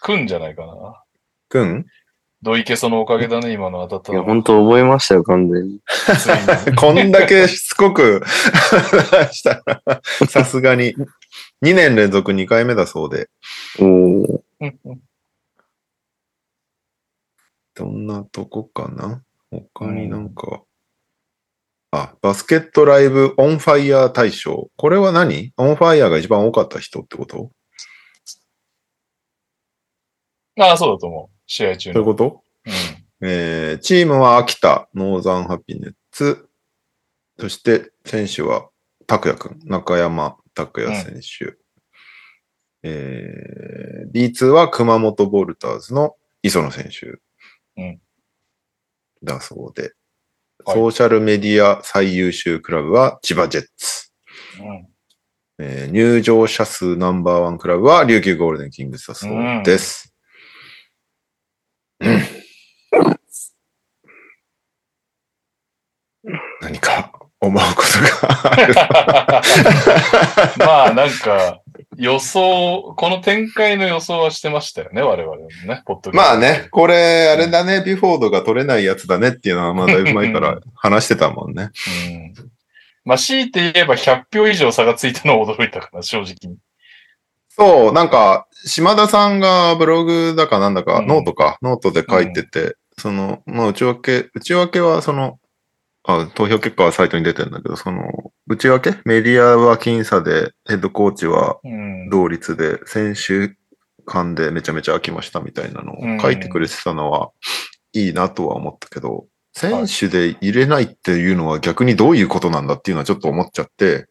くんじゃないかな。くん？土井家そのおかげだね、今の当たったいや、の。本当覚えましたよ、完全に。こんだけしつこくしたら、さすがに。2年連続2回目だそうで。おーうんうんどんなとこかな？他になんか。あ、バスケットライブオンファイヤー大賞。これは何？オンファイヤーが一番多かった人ってこと？ああ、そうだと思う。試合中の。そういうこと？うん。えーチームは秋田、ノーザンハピネッツ。そして選手は拓也くん、中山拓也選手。えー B2 は熊本ボルターズの磯野選手。うんだそうで。はいソーシャルメディア最優秀クラブは千葉ジェッツ。うんえー入場者数ナンバーワンクラブは琉球ゴールデンキングスだそうです。うん何か思うことがある。まあなんか、予想、この展開の予想はしてましたよね、我々もね、ポッドキャストまあね、。これ、あれだね、ビフォードが取れないやつだねっていうのは、まあだいぶ前から 話してたもんね。うん。まあ強いて言えば100票以上差がついたのは驚いたかな、正直に。そう、なんか、島田さんがブログだかなんだか、うんノートか、ノートで書いてて、その、まあ内訳、内訳はその、あ、投票結果はサイトに出てるんだけど、その、内訳？メディアは僅差で、ヘッドコーチはうん。同率で、選手間でめちゃめちゃ飽きましたみたいなのを書いてくれてたのは、いいなとは思ったけど、選手で入れないっていうのは逆にどういうことなんだっていうのはちょっと思っちゃって、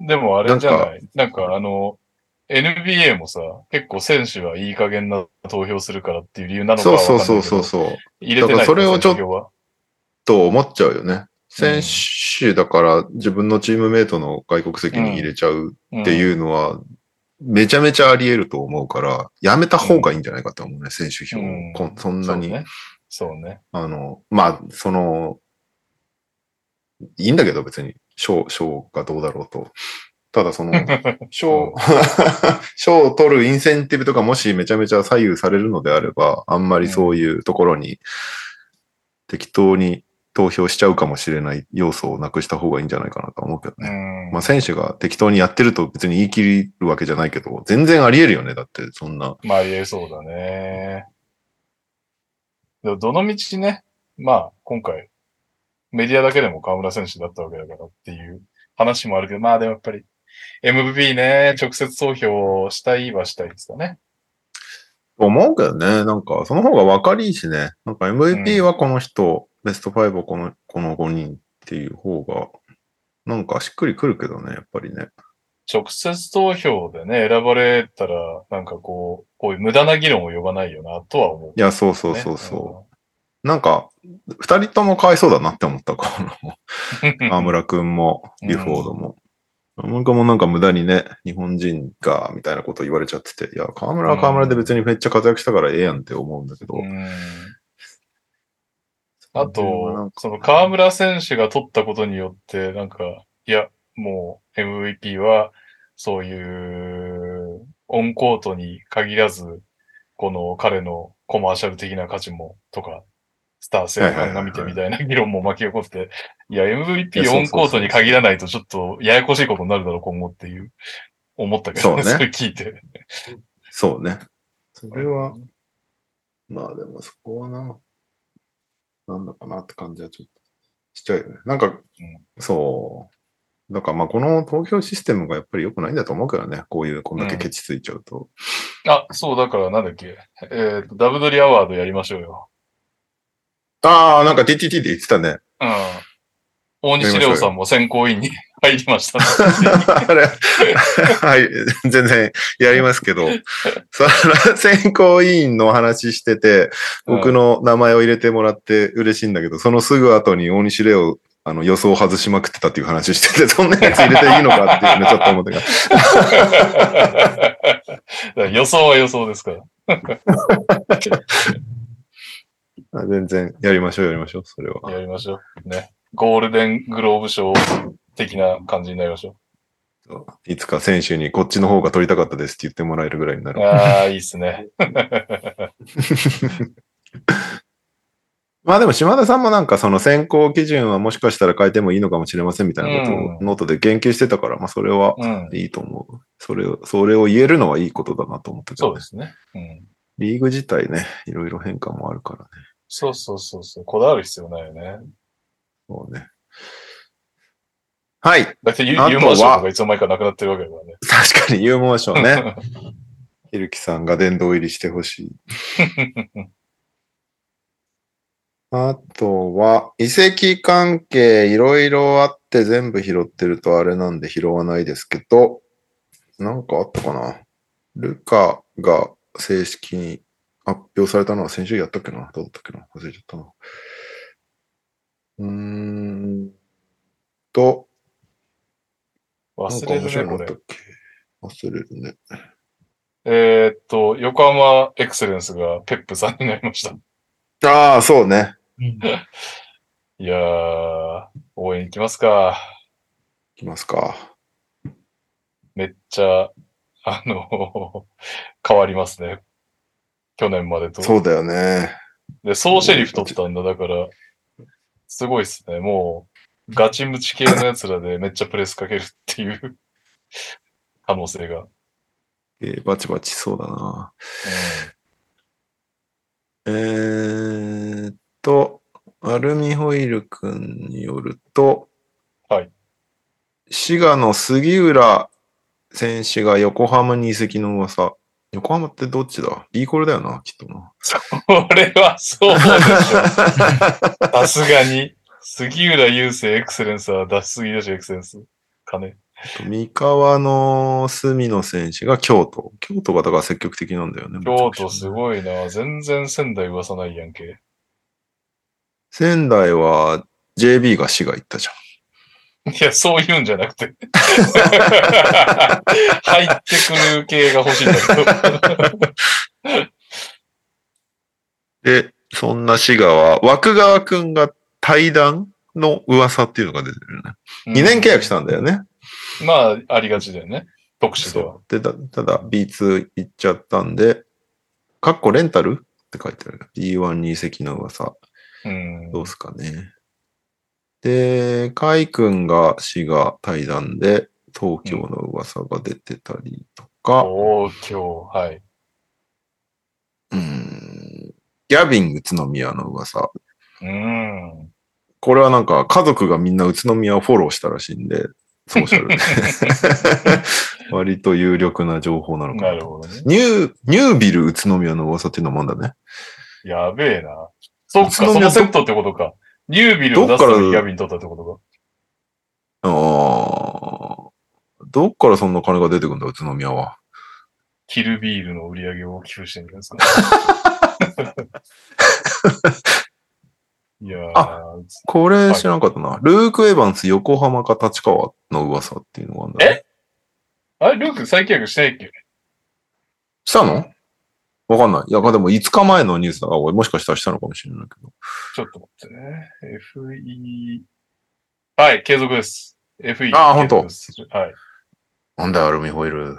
でもあれじゃない？なんか。あの、NBA もさ、結構選手はいい加減な投票するからっていう理由なのかそうそうそうそうそう。入れてないだからそれをちょっ選手票はと思っちゃうよね。選手だから自分のチームメイトの外国籍に入れちゃうっていうのは、めちゃめちゃあり得ると思うから、やめた方がいいんじゃないかと思うね、選手票をうんそんなに、そうね。そうね。あの、まあ、その、いいんだけど別に、賞、賞がどうだろうと。ただその、賞、賞を取るインセンティブとかもしめちゃめちゃ左右されるのであれば、あんまりそういうところに適当に投票しちゃうかもしれない要素をなくした方がいいんじゃないかなと思うけどうね。ん。まあ選手が適当にやってると別に言い切るわけじゃないけど、全然あり得るよね。だってそんな。まあ言えそうだね。でもどの道ね、まあ今回、メディアだけでも河村選手だったわけだからっていう話もあるけど、まあでもやっぱり MVP ね、直接投票したいはしたいですかね。思うけどね。なんか、その方が分かりいいしね。なんか MVP はこの人、ベスト5はこの、この5人っていう方が、なんかしっくりくるけどね、やっぱりね。直接投票でね、選ばれたら、なんかこう、こういう無駄な議論を呼ばないよな、とは思う、いや、そうそうそうそう。なんか、二人ともかわいそうだなって思った。この、うん。河村くんも、ビュフォードも。河村くんもなんか無駄にね、日本人が、みたいなこと言われちゃってて、いや、河村は河村で別にめっちゃ活躍したからええやんって思うんだけど。うんあと、その河村選手が取ったことによって、なんか、いや、もう MVP は、そういう、オンコートに限らず、この彼のコマーシャル的な価値も、とか、スター性ファンが見てみたいな議論も巻き起こって、いや、MVP オンコートに限らないとちょっとややこしいことになるだろう、今後っていう、思ったけどね、そうね。それ聞いて。そうね。それは、まあでもそこはな、なんだかなって感じはちょっとしちゃうよね。なんか、そう。だからまあこの投票システムがやっぱり良くないんだと思うけどね。こういう、こんだけケチついちゃうと。あ、そう、だからなんだっけ？えっ、と、ダブドリアワードやりましょうよ。ああ、なんか TTT で言ってたね。うん。大西レオさんも選考委員に入りました、あれ、はい、全然やりますけど、その選考委員の話してて、僕の名前を入れてもらって嬉しいんだけど、そのすぐ後に大西レオ、あの予想外しまくってたっていう話してて、そんなやつ入れていいのかっていうね、ちょっと思ってた。予想は予想ですから。あ 全然やりましょう、やりましょう、それは。やりましょう。ね。ゴールデングローブ賞的な感じになりましょいつか選手にこっちの方が取りたかったですって言ってもらえるぐらいになう。る。ああ、いいっすね。まあでも島田さんもなんかその選考基準はもしかしたら変えてもいいのかもしれませんみたいなことをうんノートで言及してたから、まあそれはうん。いいと思う。それを、それを言えるのはいいことだなと思ったけど、そうですね。うん。リーグ自体ね、いろいろ変化もあるからね。そうそうそうそう。こだわる必要ないよね。そうね。はい。だってユあとはユーモーションとかいつの間にかなくなってるわけだからね。確かにユーモーションね。ひるきさんが殿堂入りしてほしい。あとは、遺跡関係いろいろあって全部拾ってるとあれなんで拾わないですけど、なんかあったかな？ルカが正式に発表されたのは先週やったっけな？どうだったっけな？忘れちゃったな。うーんと、忘れるね、これ忘れるね。えーっと、横浜エクセレンスがペップさんになりました。ああ、そうね。う んいやー、応援行きますか。いきますか。めっちゃ、あの、変わりますね。去年までと。そうだよね。で、総シェリフ取ったんだ、だから、すごいっすね。もう、ガチムチ系のやつらでめっちゃプレスかけるっていう可能性が。えーバチバチそうだな。えーっと、アルミホイル君によると、はい。滋賀の杉浦選手が横浜に移籍の噂。横浜ってどっちだ ?B コルだよな、きっとな。これはそうでしょ。さすがに。杉浦雄星エクセレンスは出しすぎだし、エクセレンス。金。三河の隅野選手が京都。京都がだから積極的なんだよね。京都すい。ごいな。全然仙台噂ないやんけ。仙台は JB が滋賀行ったじゃん。いや、そういうんじゃなくて。入ってくる系が欲しいんだけど。で、そんな滋賀は、枠川くんが対談の噂っていうのが出てるよね。2年契約したんだよね。まあ、ありがちだよね。特殊では。で、たただ B2 行っちゃったんで、カッコレンタルって書いてある。B1 に移籍の噂。うん。どうすかね。で、カイ君が滋賀対談で、東京の噂が出てたりとか、東京、はい。うん、ギャビン宇都宮の噂。うん。これはなんか家族がみんな宇都宮をフォローしたらしいんで、ソーシャルで。割と有力な情報なのかなと。なるほどね。ニュー、ニュービル宇都宮の噂っていうのもあんだね。やべえな。そっか、宇都宮そのセットってことか。ニュービルを出すためにギャビン取ったってことか？ああ。どっからそんな金が出てくるんだ、宇都宮は。キルビールの売り上げを寄付してるんですか？いやー、これ知らなかったな。ルーク・エヴァンス、横浜か立川の噂っていうのがあるんだ、ね。あれ、ルーク再契約してないっけ？したの？わかんない。いや、でも5日前のニュースだから、俺もしかしたらしたのかもしれないけど。ちょっと待ってね。FE。はい、継続です。FE。あーほんと継続ですはい。なんだよ、アルミホイル。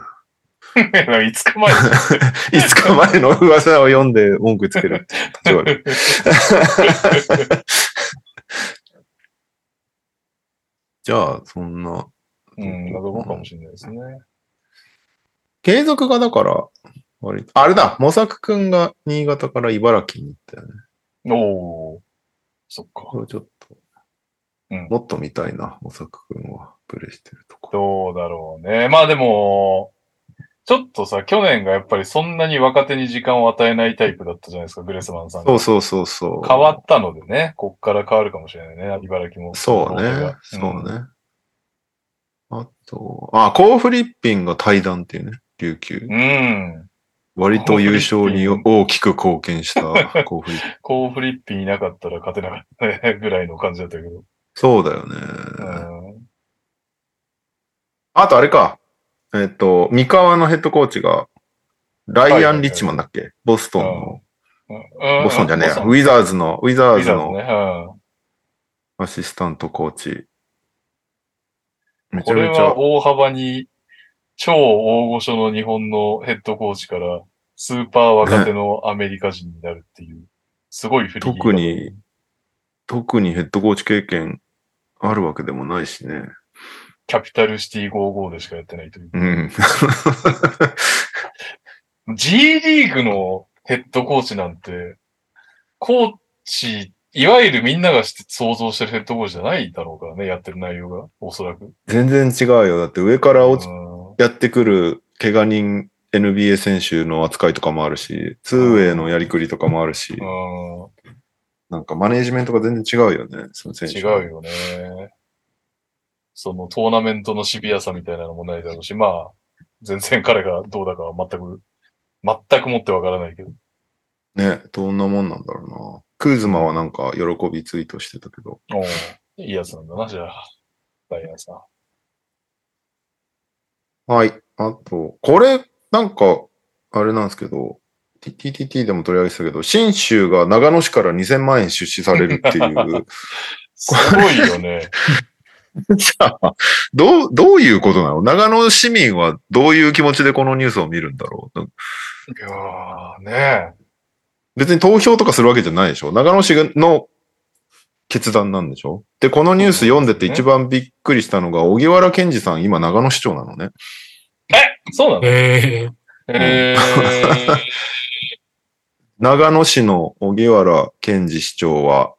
5日前です5日前の噂を読んで文句つける。違う じゃあ、そんな。うん、謎かもしれないですね。継続がだから、割と。あれだ、模索くんが新潟から茨城に行ったよね。おー。そっか。これちょっと、うんもっと見たいな、模索くんは、プレイしてるとこ。どうだろうね。まあでも、ちょっとさ、去年がやっぱりそんなに若手に時間を与えないタイプだったじゃないですか、グレスマンさんが。そうそうそうそう。変わったのでね、こっから変わるかもしれないね、茨城も。そうね。そうね。あと、あ、コーフリッピンが対談っていうね、琉球。うん。割と優勝に大きく貢献した コーフリッピン。コーフリッピンいなかったら勝てなかったねぐらいの感じだったけど。そうだよね。うんあとあれか。えっと、三河のヘッドコーチが、ライアン・リッチマンだっけ？ボストンの。うんボストンじゃねえや。ウィザーズの、ウィザーズのアシスタントコーチ。めちゃめちゃは、大幅に超大御所の日本のヘッドコーチからスーパー若手のアメリカ人になるっていう。すごいフリー特に、特にヘッドコーチ経験あるわけでもないしね。キャピタルシティ55でしかやってないという。うん。G リーグのヘッドコーチなんて、コーチ、いわゆるみんながして想像してるヘッドコーチじゃないだろうからね、やってる内容が、おそらく。全然違うよ。だって上から落ちうんやってくる怪我人 NBA 選手の扱いとかもあるし、ツーウェイのやりくりとかもあるし、うなんかマネージメントが全然違うよね、その選ん、手。違う。よね。そのトーナメントのシビアさみたいなのもないだろうし、まあ、全然彼がどうだかは全く、全くもってわからないけど。ね、どんなもんなんだろうな。クーズマはなんか喜びツイートしてたけど。おういいやつなんだな、じゃあ。ダイアンさん。はい。あと、これ、なんか、あれなんですけど、TTT でも取り上げてたけど、新州が長野市から2000万円出資されるっていう。すごいよね。さあ、どう、どういうことなの？長野市民はどういう気持ちでこのニュースを見るんだろう？いやー、ね別に投票とかするわけじゃないでしょ？長野市の決断なんでしょ？で、このニュース読んでて一番びっくりしたのが、荻原健二さん、今長野市長なのね。そうなの？えええー、長野市の荻原健二市長は、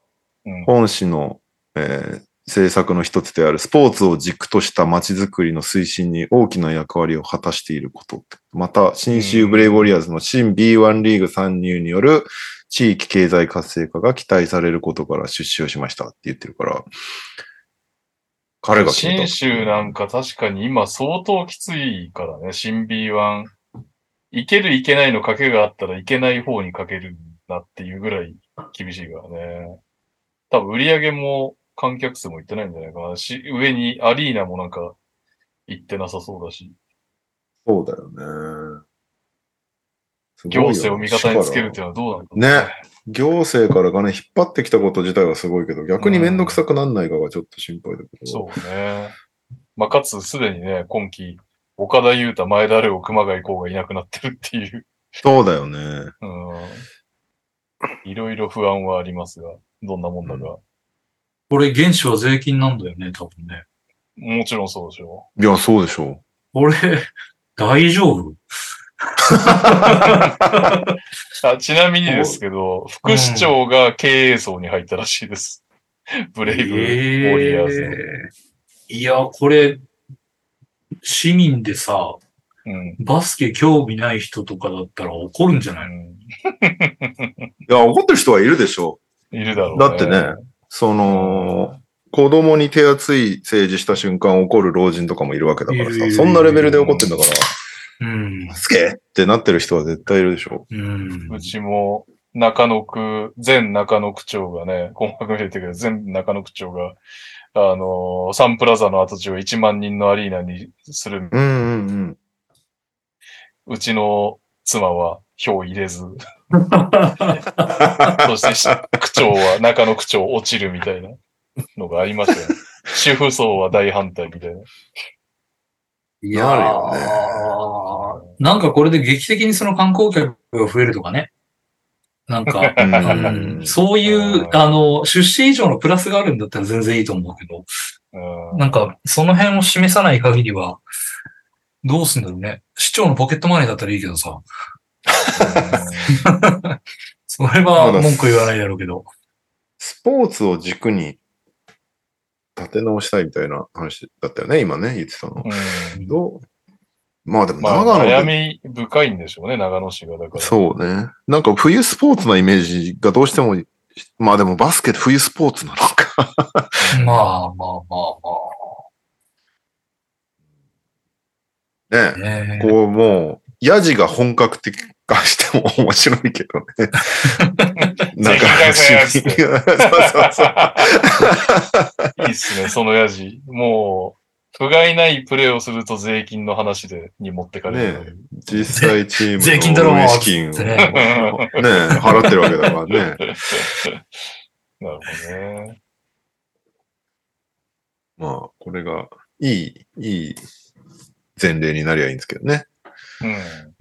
うん。本市の、えー政策の一つであるスポーツを軸とした街づくりの推進に大きな役割を果たしていること。また、新州ブレイブウォリアーズの新 B1 リーグ参入による地域経済活性化が期待されることから出資をしましたって言ってるから、彼が新州なんか確かに今相当きついからね、新 B1。いけるいけないの賭けがあったらいけない方にかけるなっていうぐらい厳しいからね。多分売り上げも観客数もいってないんじゃないかな。し、上にアリーナもなんか行ってなさそうだし。そうだよね。行政を味方につけるっていうのはどうなんだろうね。行政から金引っ張ってきたこと自体はすごいけど、逆にめんどくさくなんないかがちょっと心配だけど。そうね。まあ、かつすでにね、今季、岡田優太、前田レオ、熊谷光がいなくなってるっていう。そうだよね。うんいろいろ不安はありますが、どんなもんだか。これ原資は税金なんだよね、多分ね。もちろんそうでしょいや、そうでしょこれ、大丈夫？う。あちなみにですけど、副市長が経営層に入ったらしいです。ブレイブ、ウォリアーズの。いや、これ、市民でさ、うん。バスケ興味ない人とかだったら怒るんじゃない？のうん。いや、怒ってる人はいるでしょいるだろう、だってねその、子供に手厚い政治した瞬間怒る老人とかもいるわけだからさ、そんなレベルで怒ってんだから、うん。すげえってなってる人は絶対いるでしょ。うん。うちも、中野区、前中野区長がね、細かく言ってくれ前中野区長が、あのーサンプラザの跡地を1万人のアリーナにする。うんうんうん。うちの妻は票入れず、そしてし区長は、中野区長落ちるみたいなのがありましたよね。主婦層は大反対みたいな。いやーなんかこれで劇的にその観光客が増えるとかね。なんか、うんそういうう、んあの、出資以上のプラスがあるんだったら全然いいと思うけど、うんなんか、その辺を示さない限りは、どうすんだろうね。市長のポケットマネーだったらいいけどさ、それは文句言わないだろうけど。スポーツを軸に立て直したいみたいな話だったよね、今ね、言ってたの。うんどう？まあでもまあ、長野で、悩み深いんでしょうね、長野市が。だから。そうね。なんか冬スポーツのイメージがどうしても、まあでもバスケ冬スポーツなのか。まあまあまあねまあ。ねこうもう、ヤジが本格的化しても面白いけどね。なんか、そうそうそう。いいっすね、そのヤジ。もう、不甲斐ないプレーをすると税金の話で、に持ってかれる。実際チーム税金だろの運営資金をね払ってるわけだからね。なるほどね。まあ、これがいい、いい前例になりゃいいんですけどね。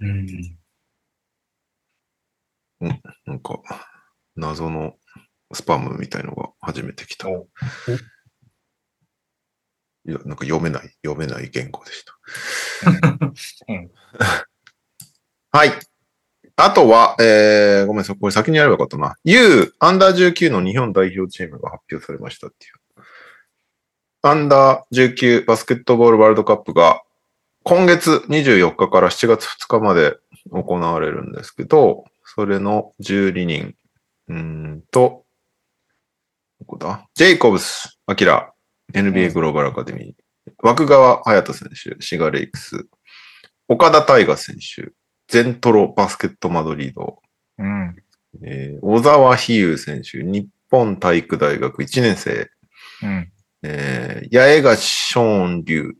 うん。うん。なんか、謎のスパムみたいのが初めて来た。いおや、なんか読めない、読めない言語でした。うん はい。あとは、えー、ごめんなさい、これ先にやればよかったな。U、アンダー19の日本代表チームが発表されましたっていう。アンダー19バスケットボールワールドカップが今月24日から7月2日まで行われるんですけど、それの12人、うーんと、どこだ。ジェイコブス、アキラ、NBA グローバルアカデミー、枠川隼人選手、シガレイクス、岡田大河選手、ゼントロバスケットマドリード、うん。えー小沢比喩選手、日本体育大学1年生、うん。えー、八重樫翔龍、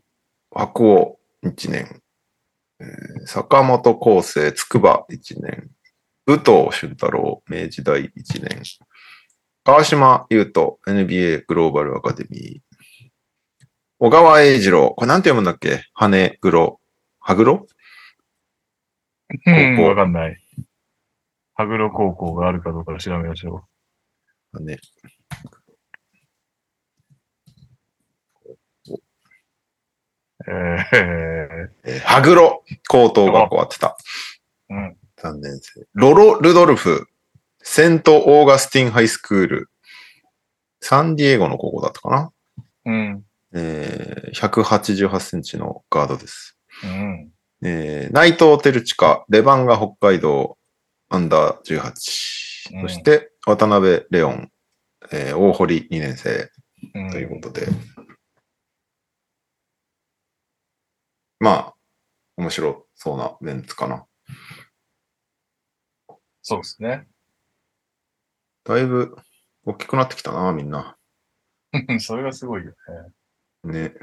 白鸚1年、えー坂本康生、筑波1年、武藤俊太郎、明治大1年、川島優斗、NBA グローバルアカデミー、小川英二郎、これなんて読むんだっけ？羽黒、羽黒？うん、高校わかんない。羽黒高校があるかどうか調べましょ羽う。えー、えー、羽黒高等学校あってた。うん。3年生。ロロ・ルドルフ、セント・オーガスティン・ハイスクール、サンディエゴの高校だったかな？うん。えー、188センチのガードです。うん。えー、内藤輝親、レバンガ北海道、アンダー18。うんそして、渡辺レオン、えー、大堀2年生うんということで。まあ、面白そうなメンツかな。そうですね。だいぶ大きくなってきたな、みんな。それがすごいよね。ね。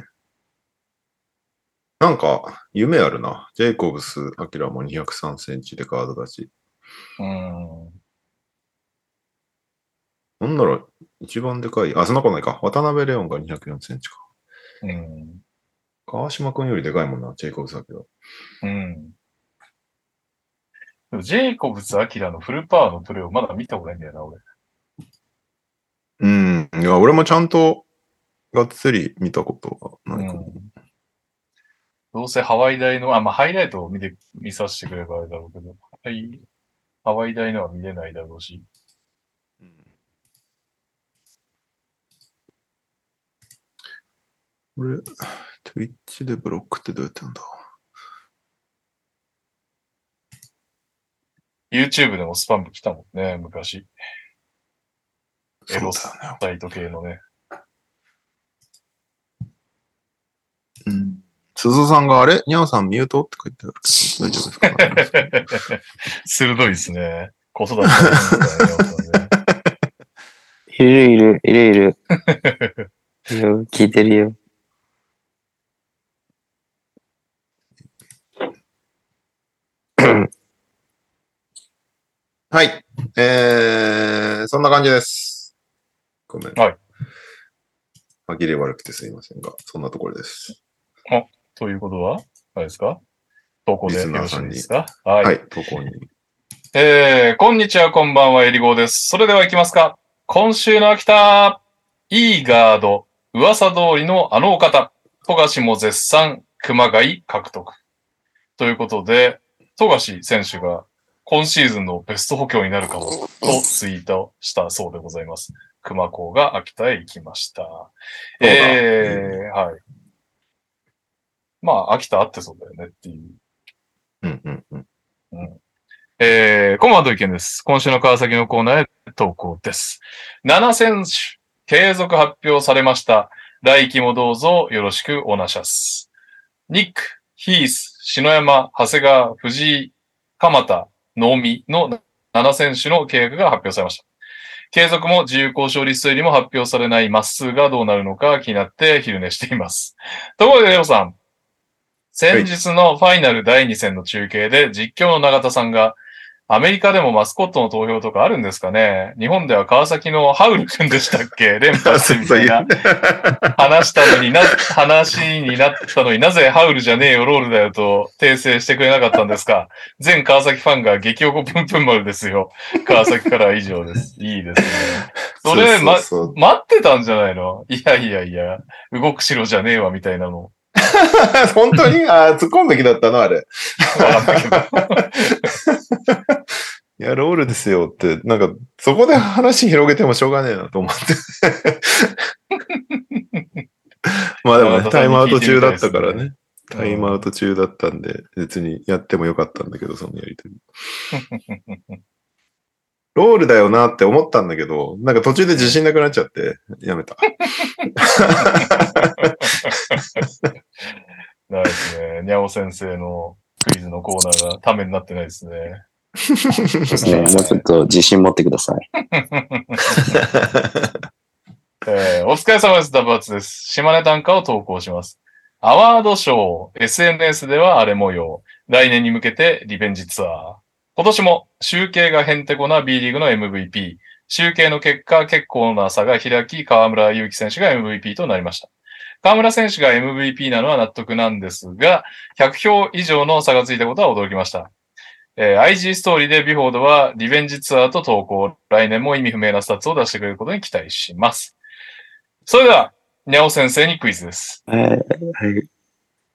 なんか、夢あるな。ジェイコブス、アキラも203センチでガードだし。うん。なんだろう、一番でかい。あ、そんなことないか。渡辺レオンが204センチか。うん。川島くんよりでかいもんな、ジェイコブスだけど。うん。でもジェイコブス・アキラのフルパワーのプレーをまだ見たことないんだよな、俺。うん。いや、俺もちゃんと、がっつり見たことがないかも。うんどうせハワイ大の、あ、まあ、ハイライトを見て、見させてくればあれだろうけど、はい、ハワイ大のは見れないだろうし。これ、Twitch でブロックってどうやってやんだ？YouTube でもスパンプ来たもんね、昔。エロ。サイト系のね。うん。鈴さんがあれ？ニャオさんミュート？って書いてある大丈夫ですか？鋭いですね。子育てねいるいる、いるいる。いるよ聞いてるよ。はい。えー、そんな感じです。ごめん。はい。紛れ悪くてすいませんが、そんなところです。ということは、あれですか？投稿でよろしいですか？はい。はい、投稿に。えー、こんにちは、こんばんは、えりごーです。それでは行きますか？今週の秋田、いいガード、噂通りのあのお方、富樫も絶賛、熊谷獲得。ということで、富樫選手が今シーズンのベスト補強になるかも、とツイートしたそうでございます。熊高が秋田へ行きました。えー、はい。まあ、秋田あってそうだよねっていううんうんうん。えー、コマンド意見です。今週の川崎のコーナーへ投稿です。7選手、継続発表されました。来季もどうぞよろしくおなしゃす。ニック、ヒース、篠山、長谷川、藤井、鎌田、のみの7選手の契約が発表されました。継続も自由交渉リスト入りも発表されないまっすーがどうなるのか気になって昼寝しています。ところでレオさん、先日のファイナル第2戦の中継で実況の永田さんがアメリカでもマスコットの投票とかあるんですかね？日本では川崎のハウルくんでしたっけ？連覇してみたいな話したのにな、話になったのになぜハウルじゃねえよ、ロールだよと訂正してくれなかったんですか？全川崎ファンが激おこぷんぷん丸ですよ。川崎からは以上です。いいですね。それ、ま、待ってたんじゃないの？いやいやいや、動く城じゃねえわ、みたいなの。本当に？あー突っ込むべきだったのあれ。いや、ロールですよって、なんか、そこで話広げてもしょうがねえなと思って。まあでもね、タイムアウト中だったからね。タイムアウト中だったんで、別にやってもよかったんだけど、そのやりとり。ロールだよなって思ったんだけど、なんか途中で自信なくなっちゃって、やめた。ないですね。にゃお先生のクイズのコーナーがためになってないですね。そうですね。もうちょっと自信持ってください。えーお疲れ様です。ダブアツです。島根短歌を投稿します。アワードショー、SNS では荒れ模様。来年に向けてリベンジツアー。今年も集計がへんてこな B リーグの MVP。集計の結果、結構な差が開き、河村勇輝選手が MVP となりました。河村選手が MVP なのは納得なんですが、100票以上の差がついたことは驚きました。えー IG ストーリーでビフォードはリベンジツアーと投稿。来年も意味不明なスタッツを出してくれることに期待します。それでは、にゃお先生にクイズです。はい。はい。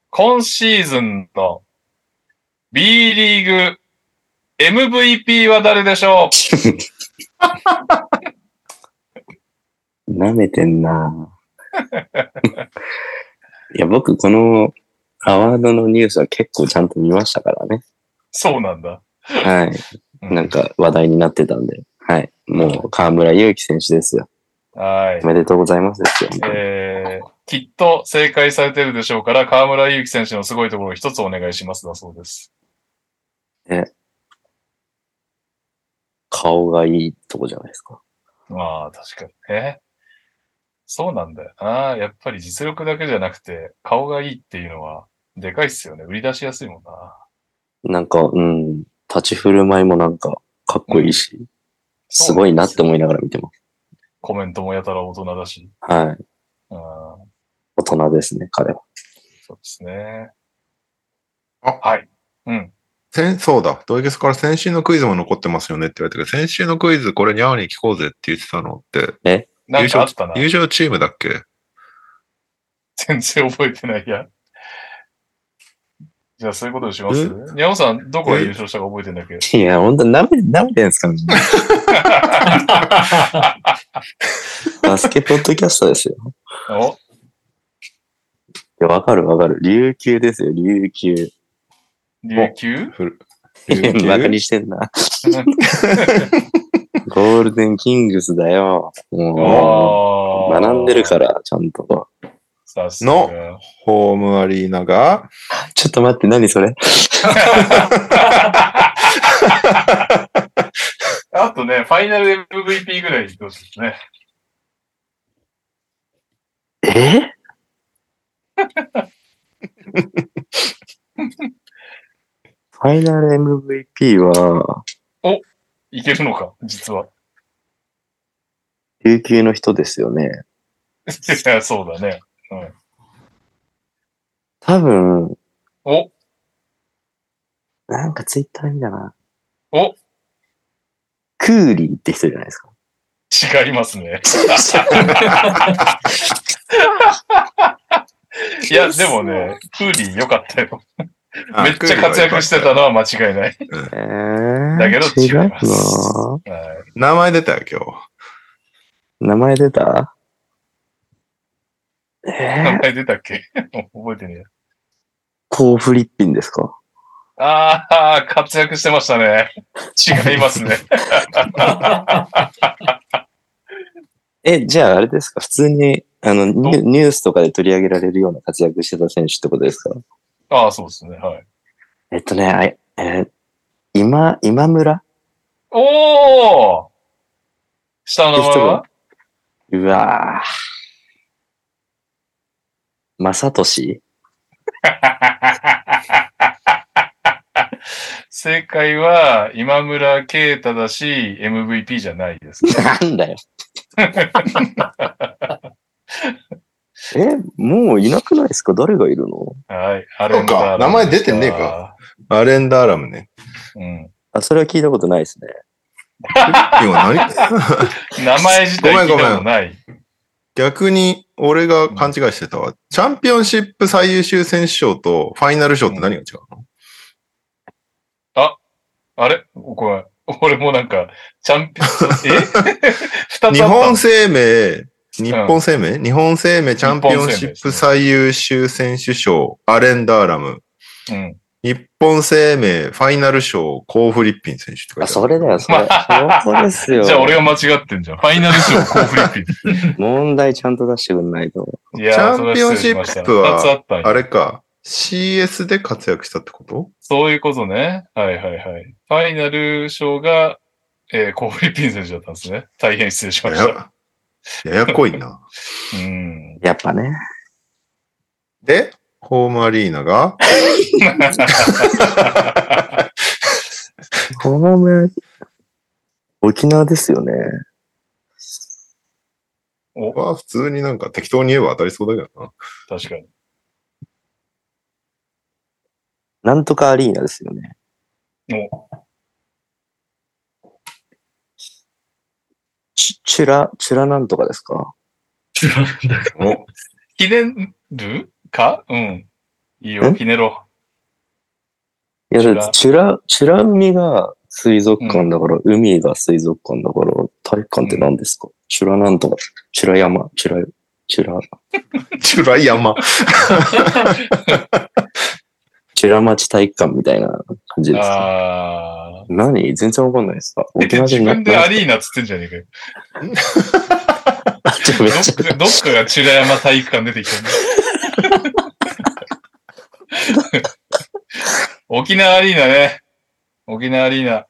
今シーズンの B リーグ MVP は誰でしょ 舐めてんな いや、僕、このアワードのニュースは結構ちゃんと見ましたからね。うそうなんだ。はい。うんなんか話題になってたんで。はい。もう、河村勇輝選手ですよ。はいお。めでとうございますですよ。えー、きっと正解されてるでしょうから、河村勇輝選手のすごいところを一つお願いしますだそうです。顔がいいとこじゃないですか。まあ、確かにね。そうなんだよな。やっぱり実力だけじゃなくて、顔がいいっていうのは、でかいっすよね。売り出しやすいもんな。なんか、うん。立ち振る舞いもなんか、かっこいいし、すごいなって思いながら見てます。コメントもやたら大人だし。はい。うん、大人ですね、彼は。そうですね。あはい。うん。先そうだ。ドイゲスから先週のクイズも残ってますよねって言われたけど、先週のクイズこれニャオに聞こうぜって言ってたのって、なん優勝かあったな。優勝チームだっけ？全然覚えてないや。じゃあそういうことにします？にゃおさん、どこが優勝したか覚えてんだっけ？いや、ほんと舐め、舐めてんすか？みんなバスケポッドキャストですよ。お？いや、わかるわかる。琉球ですよ、琉球。琉球？フルバカにしてんな。ゴールデンキングスだよ。もう、学んでるから、ちゃんと。さすが。のホームアリーナが、ちょっと待って、何それ？あとね、ファイナル MVP ぐらいどうですね。え？ファイナル MVP は、いけるのか、実は。琉球の人ですよね。いや、そうだね。多分、お、なんかツイッター見たな。お、クーリーって人じゃないですか。違いますね。いや、でもね、クーリー良かったよ。めっちゃ活躍してたのは間違いない。えー、だけど違い違うますなはい名前出たよ、今日。名前出た？えー、名前出たっけ？覚えてねえ。コーフリッピンですか？ああ、活躍してましたね。違いますね。え、じゃああれですか？普通に、あのニュ、ニュースとかで取り上げられるような活躍してた選手ってことですか？ああ、そうですね。はい。えっとね、あいえー今、今村？おお下の名前は？うわぁ。まさとし正解は、今村啓太だし、MVP じゃないです。なんだよ。え、もういなくないですか？誰がいるの？はい。アレンダーラム名前出てねえか。アレンダーラムね。うん。あ、それは聞いたことないですね。今何？名前自体聞いたことない。逆に俺が勘違いしてたわ。チャンピオンシップ最優秀選手賞とファイナル賞って何が違うの、あれ？これ、俺もなんか、チャンピオン、え？日本生命、日本生命、日本生命チャンピオンシップ最優秀選手賞、アレンダーラム。うん。日本生命ファイナル賞、コー・フリッピン選手って書いてああ、る。それだよ、それ。そうですよ。じゃあ俺が間違ってんじゃん。ファイナル賞、コーフリッピ 問題ちゃんと出してくんないと。ン。いやチャンピオンシップはあれか、CS で活躍したってこと？そういうことね。はいはいはい。ファイナル賞が、えー、コーフリッピン選手だったんですね。大変失礼しました。やややこいな。うん。やっぱね。で、ホームアリーナが、このね、沖縄ですよね。お、は普通になんか適当に言えば当たりそうだけどな。確かに。なんとかアリーナですよね。お、チチュラ、チュラなんとかですか？お。ひねる？か？うん。いいよ、んひねろいや、チュラ。だってチュラ、チュラ海が水族館だから、海が水族館だから、体育館って何ですか、チュラなんとか、チュラ山、チュラ、チュラ、チュラ山。チュラ町体育館みたいな感じう。ですか？あ何？全然わかんないですか？ー。沖縄でな自分でアリーナっつってんじゃねえかよ。どっか、どっかがチュラ山体育館出てきてんだ。沖縄アリーナね。沖縄アリーナ。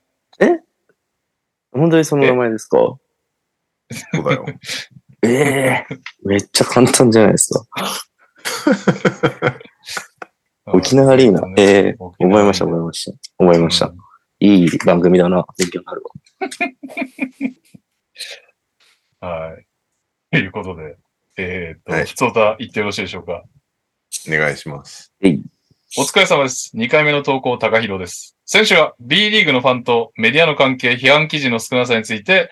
本当にその名前ですか？そうだよ。ええめっちゃ簡単じゃないですか。沖縄アリーナ。ええ思いました、思いました。思いました。いい番組だな。勉強になるわ。はい。ということで、えーっと、はいふつおた言ってよろしいでしょうか？お願いします。お疲れ様です。2回目の投稿、高弘です。先週は B リーグのファンとメディアの関係、批判記事の少なさについて、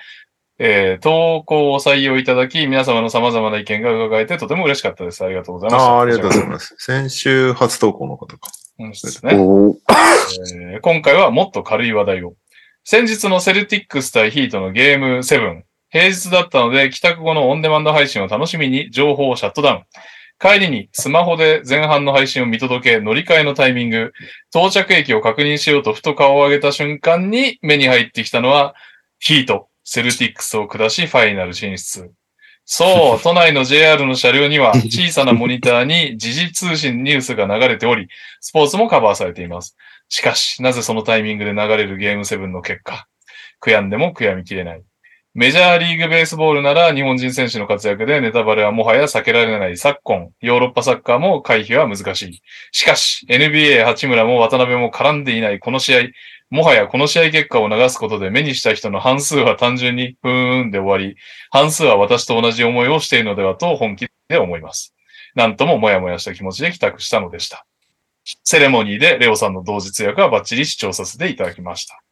えー投稿を採用いただき、皆様の様々な意見が伺えてとても嬉しかったです。ありがとうございました。ああ、ありがとうございます。先週初投稿の方か。うんですね。えー今回はもっと軽い話題を。先日のセルティックス対ヒートのゲーム7。平日だったので、帰宅後のオンデマンド配信を楽しみに情報をシャットダウン。帰りにスマホで前半の配信を見届け、乗り換えのタイミング、到着駅を確認しようとふと顔を上げた瞬間に目に入ってきたのは、ヒート、セルティックスを下しファイナル進出。そう、都内の JR の車両には 小さなモニターに時事通信ニュースが流れており、スポーツもカバーされています。しかし、なぜそのタイミングで流れるゲーム7の結果、悔やんでも悔やみきれない。メジャーリーグベースボールなら日本人選手の活躍でネタバレはもはや避けられない昨今、ヨーロッパサッカーも回避は難しい。しかし、NBA 八村も渡辺も絡んでいないこの試合、もはやこの試合結果を流すことで目にした人の半数は単純にふーんで終わり、半数は私と同じ思いをしているのではと本気で思います。なんとももやもやした気持ちで帰宅したのでした。セレモニーでレオさんの同時通訳はバッチリ視聴させていただきました。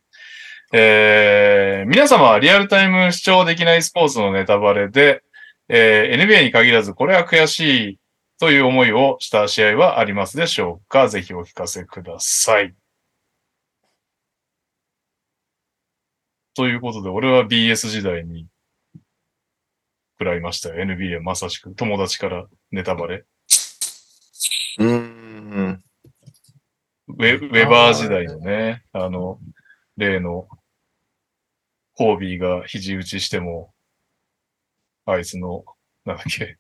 えー、皆様はリアルタイム視聴できないスポーツのネタバレで、えー NBA に限らずこれは悔しいという思いをした試合はありますでしょうか？ぜひお聞かせください。ということで、俺は BS 時代に食らいましたよ。NBA まさしく友達からネタバレ。うーん。ウェウェバー時代のね、あの、例の、ホービーが肘打ちしても、あいつの、なんだっけ、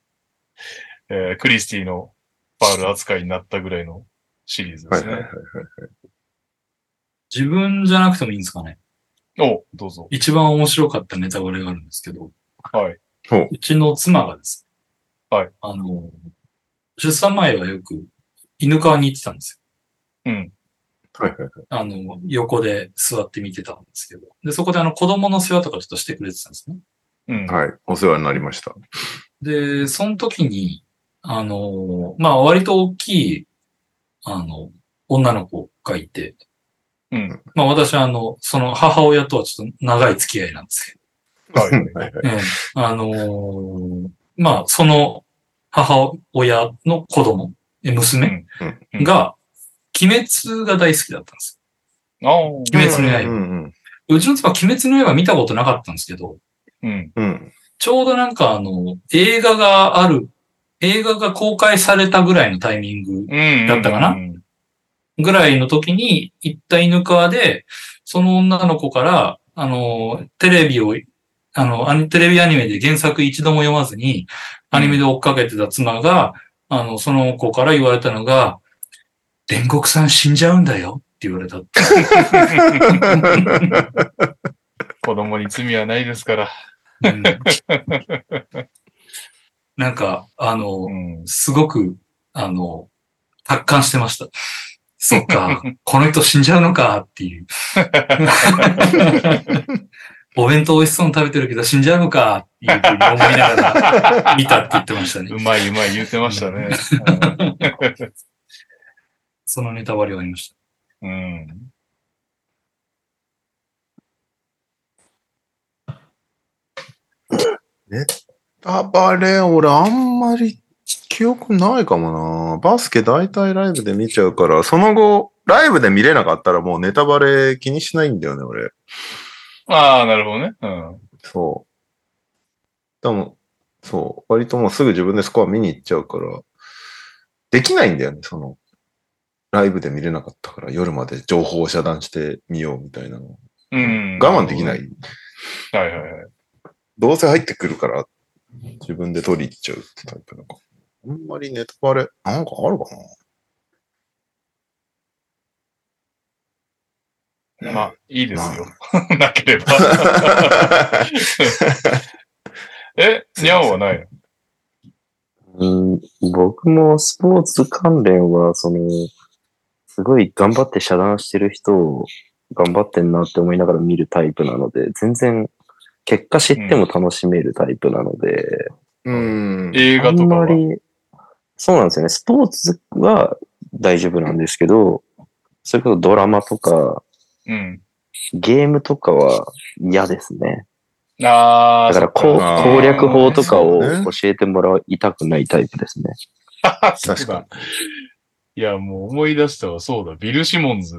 えークリスティのファール扱いになったぐらいのシリーズですね。はいはいはい。自分じゃなくてもいいんですかね。お、どうぞ。一番面白かったネタバレがあるんですけど、はい。うちの妻がですね、はい。あの、出産前はよく犬川に行ってたんですうん。よ。はいはいはい。あの、横で座って見てたんですけど。で、そこであの子供の世話とかちょっとしてくれてたんですね。うん。はい。お世話になりました。で、その時に、あの、まあ割と大きい、あの、女の子がいて、うん。まあ私はあの、その母親とはちょっと長い付き合いなんですけはい。はいはいど、ええあのーまあその母親の子供、え娘うんが、鬼滅が大好きだったんですああ。鬼滅の刃うんうんうちの妻、鬼滅の刃見たことなかったんですけど、うん。うん。ちょうどなんかあの、映画がある、映画が公開されたぐらいのタイミングうん。だったかなうんぐらいの時に行った犬川で、その女の子から、あの、テレビを、あの、アニテレビアニメで原作一度も読まずに、アニメで追っかけてた妻が、あの、その子から言われたのが、煉獄さん死んじゃうんだよって言われたって。子供に罪はないですから。うんなんか、あの、うん。すごく、あの、達観してました。そっか、この人死んじゃうのかっていう。お弁当美味しそうに食べてるけど死んじゃうのかっていうふうに思いながら見たって言ってましたねう。まいうまい言うてましたね。そのネタバレはありました。うん。あ、バレー、俺あんまり記憶ないかもな。バスケ大体ライブで見ちゃうから、その後、ライブで見れなかったらもうネタバレ気にしないんだよね、俺。ああ、なるほどね。うん。そう。でも、そう。割ともうすぐ自分でスコア見に行っちゃうから、できないんだよね、その、ライブで見れなかったから、夜まで情報を遮断してみようみたいなの。うん。。我慢できないい。はいはいはい。どうせ入ってくるから、自分で取り入っちゃうってタイプなんか。あんまりネタバレ、なんかあるかな？まあ、いいですよ。なければ。え、にゃおはないの？うん、僕もスポーツ関連は、その、すごい頑張って遮断してる人を頑張ってんなって思いながら見るタイプなので、全然、結果知っても楽しめるタイプなので、うん。映あん画とかは？まり、そうなんですよね。スポーツは大丈夫なんですけど、それこそドラマとか、うん。ゲームとかは嫌ですね。ああ、だからこ攻略法とかを教えてもらいたくないタイプですね。確かいや、もう思い出したわ。そうだ。ビル・シモンズ。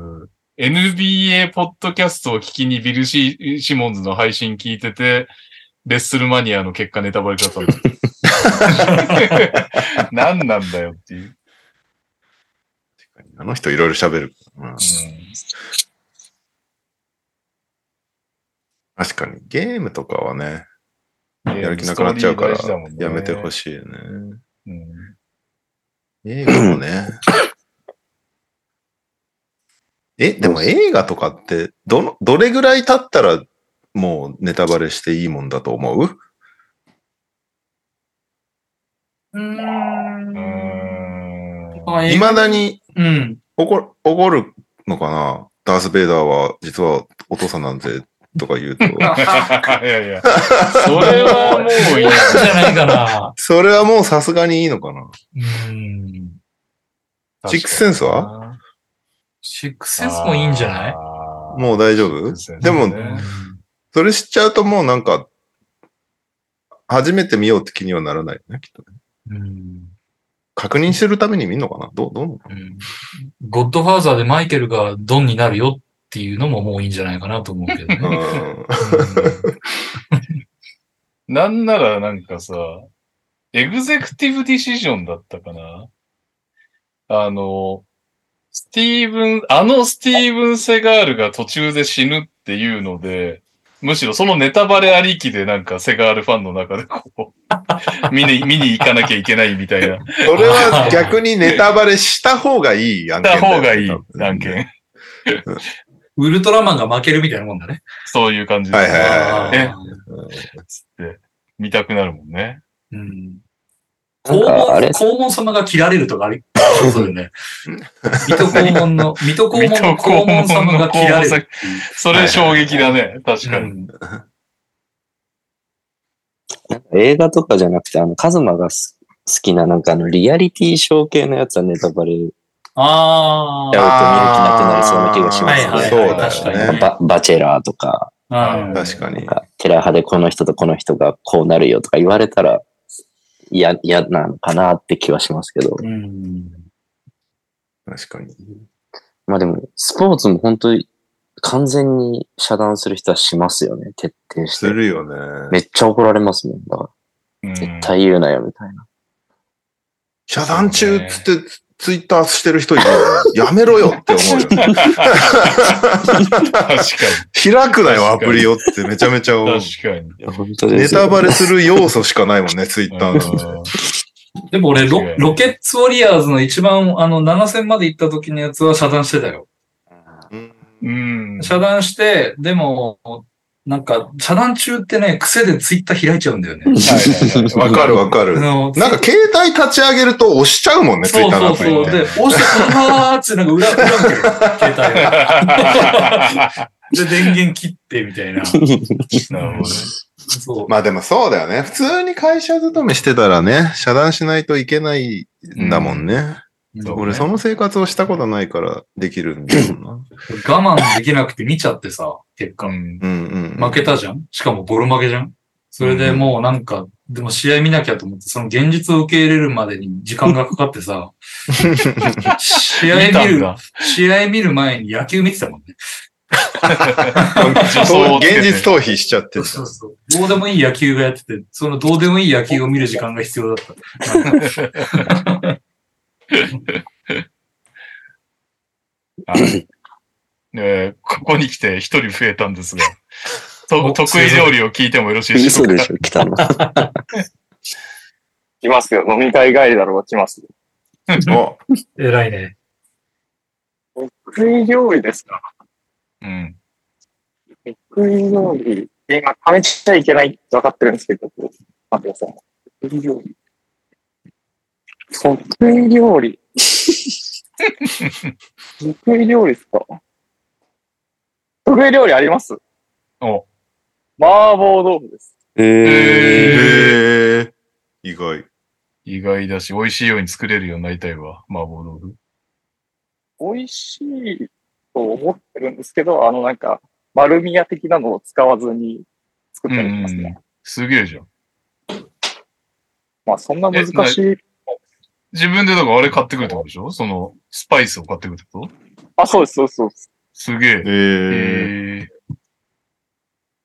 NBA ポッドキャストを聞きにビルシ・シモンズの配信聞いてて、レッスルマニアの結果ネタバレだった。何なんだよっていう。あの人いろいろ喋る。うん確かに。ゲームとかはね、うんやる気なくなっちゃうからやめてほしいよね。うん映画もね。え、でも映画とかって、どの、どれぐらい経ったらもうネタバレしていいもんだと思う？うー。うんん。あ未だ。にうん。怒る、怒るのかな？ダース・ベイダーは実はお父さんなんぜ？とか言うと。いやいや、それはもういい。じゃないかな。それはもうさすがにいいのかな？うん。シックスセンスは？シックスセンスもいいんじゃない？もう大丈夫？でも、それ知っちゃうともうなんか、初めて見ようって気にはならないよね、きっとね。うん。確認するために見るのかな？どう、どううん。ゴッドファーザーでマイケルがドンになるよっていうのももういいんじゃないかなと思うけどね。うん。なんならなんかさ、エグゼクティブディシジョンだったかな？あの、スティーブン、あのスティーブン・セガールが途中で死ぬっていうので、むしろそのネタバレありきでなんかセガールファンの中でこう、見に、見に行かなきゃいけないみたいな、しそれは 逆にネタバレした方がいい案件ただよ方がいい案件。ウルトラマンが負けるみたいなもんだね。そういう感じで、はいはいはいえあつって見たくなるもんね。ーうん黄門、黄門様が切られるとかありそうだよね。水戸黄門の、水戸黄門の黄門様が切られる。それ衝撃だね。確かに。うん映画とかじゃなくて、あの、カズマがす好きな、なんかあの、リアリティショー系のやつはネタバレやるあと見る気なくなりそうな気がしあ。ますね。はいはいそうだよねはい。確かに。ババチェラーとか、うん確かに。テラ派でこの人とこの人がこうなるよとか言われたら、嫌、嫌なのかなって気はしますけど。うん。確かに。まあでも、スポーツも本当に完全に遮断する人はしますよね。徹底して。するよね。めっちゃ怒られますもん。だから、うん絶対言うなよ、みたいな。遮断中っつってツイッターしてる人いる。やめろよって思うよね。確か開くなよ、アプリをってめちゃめちゃ思うに。。確かに。ネ。タバレする要素しかないもんね、ツイッターの。でも俺ロロケッツウォリアーズの一番、あの、7戦まで行った時のやつは遮断してたよ。うんうん。遮断して、でも、なんか、遮断中ってね、癖でツイッター開いちゃうんだよね。はいはいはいわかるわかある。のなんか携帯立ち上げると押しちゃうもんね、ツイッそうターのそうそう。アプリって。で、押して、うわーってなんか裏、裏向ける。携帯が。で、電源切ってみたいな。なるほどね。そう。まあでもそうだよね。普通に会社勤めしてたらね、遮断しないといけないんだもんね。そう俺その生活をしたことないからできるんだよな。我慢できなくて見ちゃってさ、結果。うんうんうん。負けたじゃん？しかもボロ負けじゃん？それでもうなんか、でも試合見なきゃと思って、その現実を受け入れるまでに時間がかかってさ、試合見る。試合見る前に野球見てたもんね。そ う現実逃避しちゃってさそうそう。どうでもいい野球がやってて、そのどうでもいい野球を見る時間が必要だった。はいえーここに来て一人増えたんですが、とお得意料理を聞いてもよろしいでしょうか？嘘でしょ、来たの。来ますよ。飲み会帰りだろう、来ますよ。お偉いね。得意料理ですか？うん。得意料理。今、はめちゃいけないって分かってるんですけど、待ってください。得意料理。得意料理。得意料理ですか？得意料理あります？お、麻婆豆腐です。えへえ。意外。意外だし、美味しいように作れるようになりたいわ、麻婆豆腐。美味しいと思ってるんですけど、あのなんか、丸み屋的なのを使わずに作ったりしますね。すげえじゃん。まあ、そんな難しい。自分でだからあれ買ってくるってことでしょ？その、スパイスを買ってくるってこと？あ、そうです、そうです、そうです。すげえ。へえ。え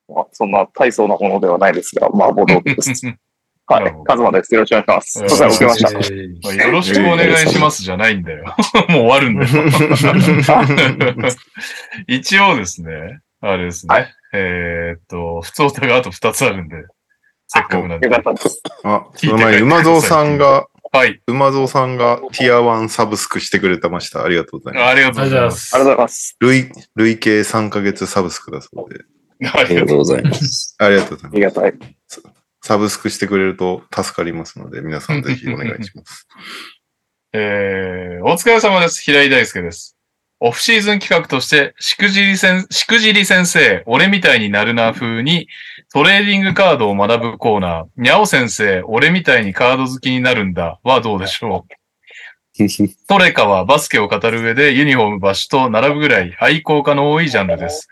まあ、そんな大層なものではないですが、麻婆豆腐です。ー はいカズマです。よろしくお願いします。うんお世話になりました。よろしくお願いしますじゃないんだよ。もう終わるんだよ。一応ですね、あれですね。はいえーっと、普通歌があと2つあるんで、せっかくなんで。あ、その前に馬蔵さんが、はい。馬蔵さんがティア1サブスクしてくれてました。ありがとうございます。ありがとうございます。す。ありがとうございます。累、累計3ヶ月サブスクだそうで。ありがとうありがとうございます。ありがとうございます。ありがたい。サブスクしてくれると助かりますので、皆さんぜひお願いします。えー、お疲れ様です。平井大輔です。オフシーズン企画として、しくじり先しくじり先生、俺みたいになるな風に、トレーディングカードを学ぶコーナー、にゃお先生、俺みたいにカード好きになるんだ、はどうでしょう？トレカはバスケを語る上でユニフォーム場所と並ぶぐらい愛好家の多いジャンルです。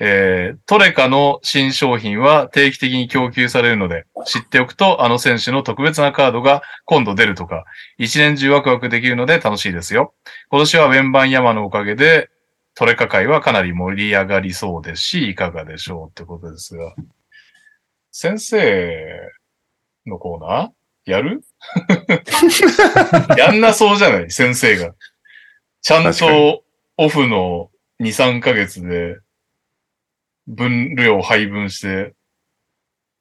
えートレカの新商品は定期的に供給されるので、知っておくとあの選手の特別なカードが今度出るとか、一年中ワクワクできるので楽しいですよ。今年はウェンバン山のおかげで、トレカ界はかなり盛り上がりそうですし、いかがでしょうってことですが。先生のコーナー？やる？やんなそうじゃない？先生が。ちゃんとオフの2、3ヶ月で分量配分して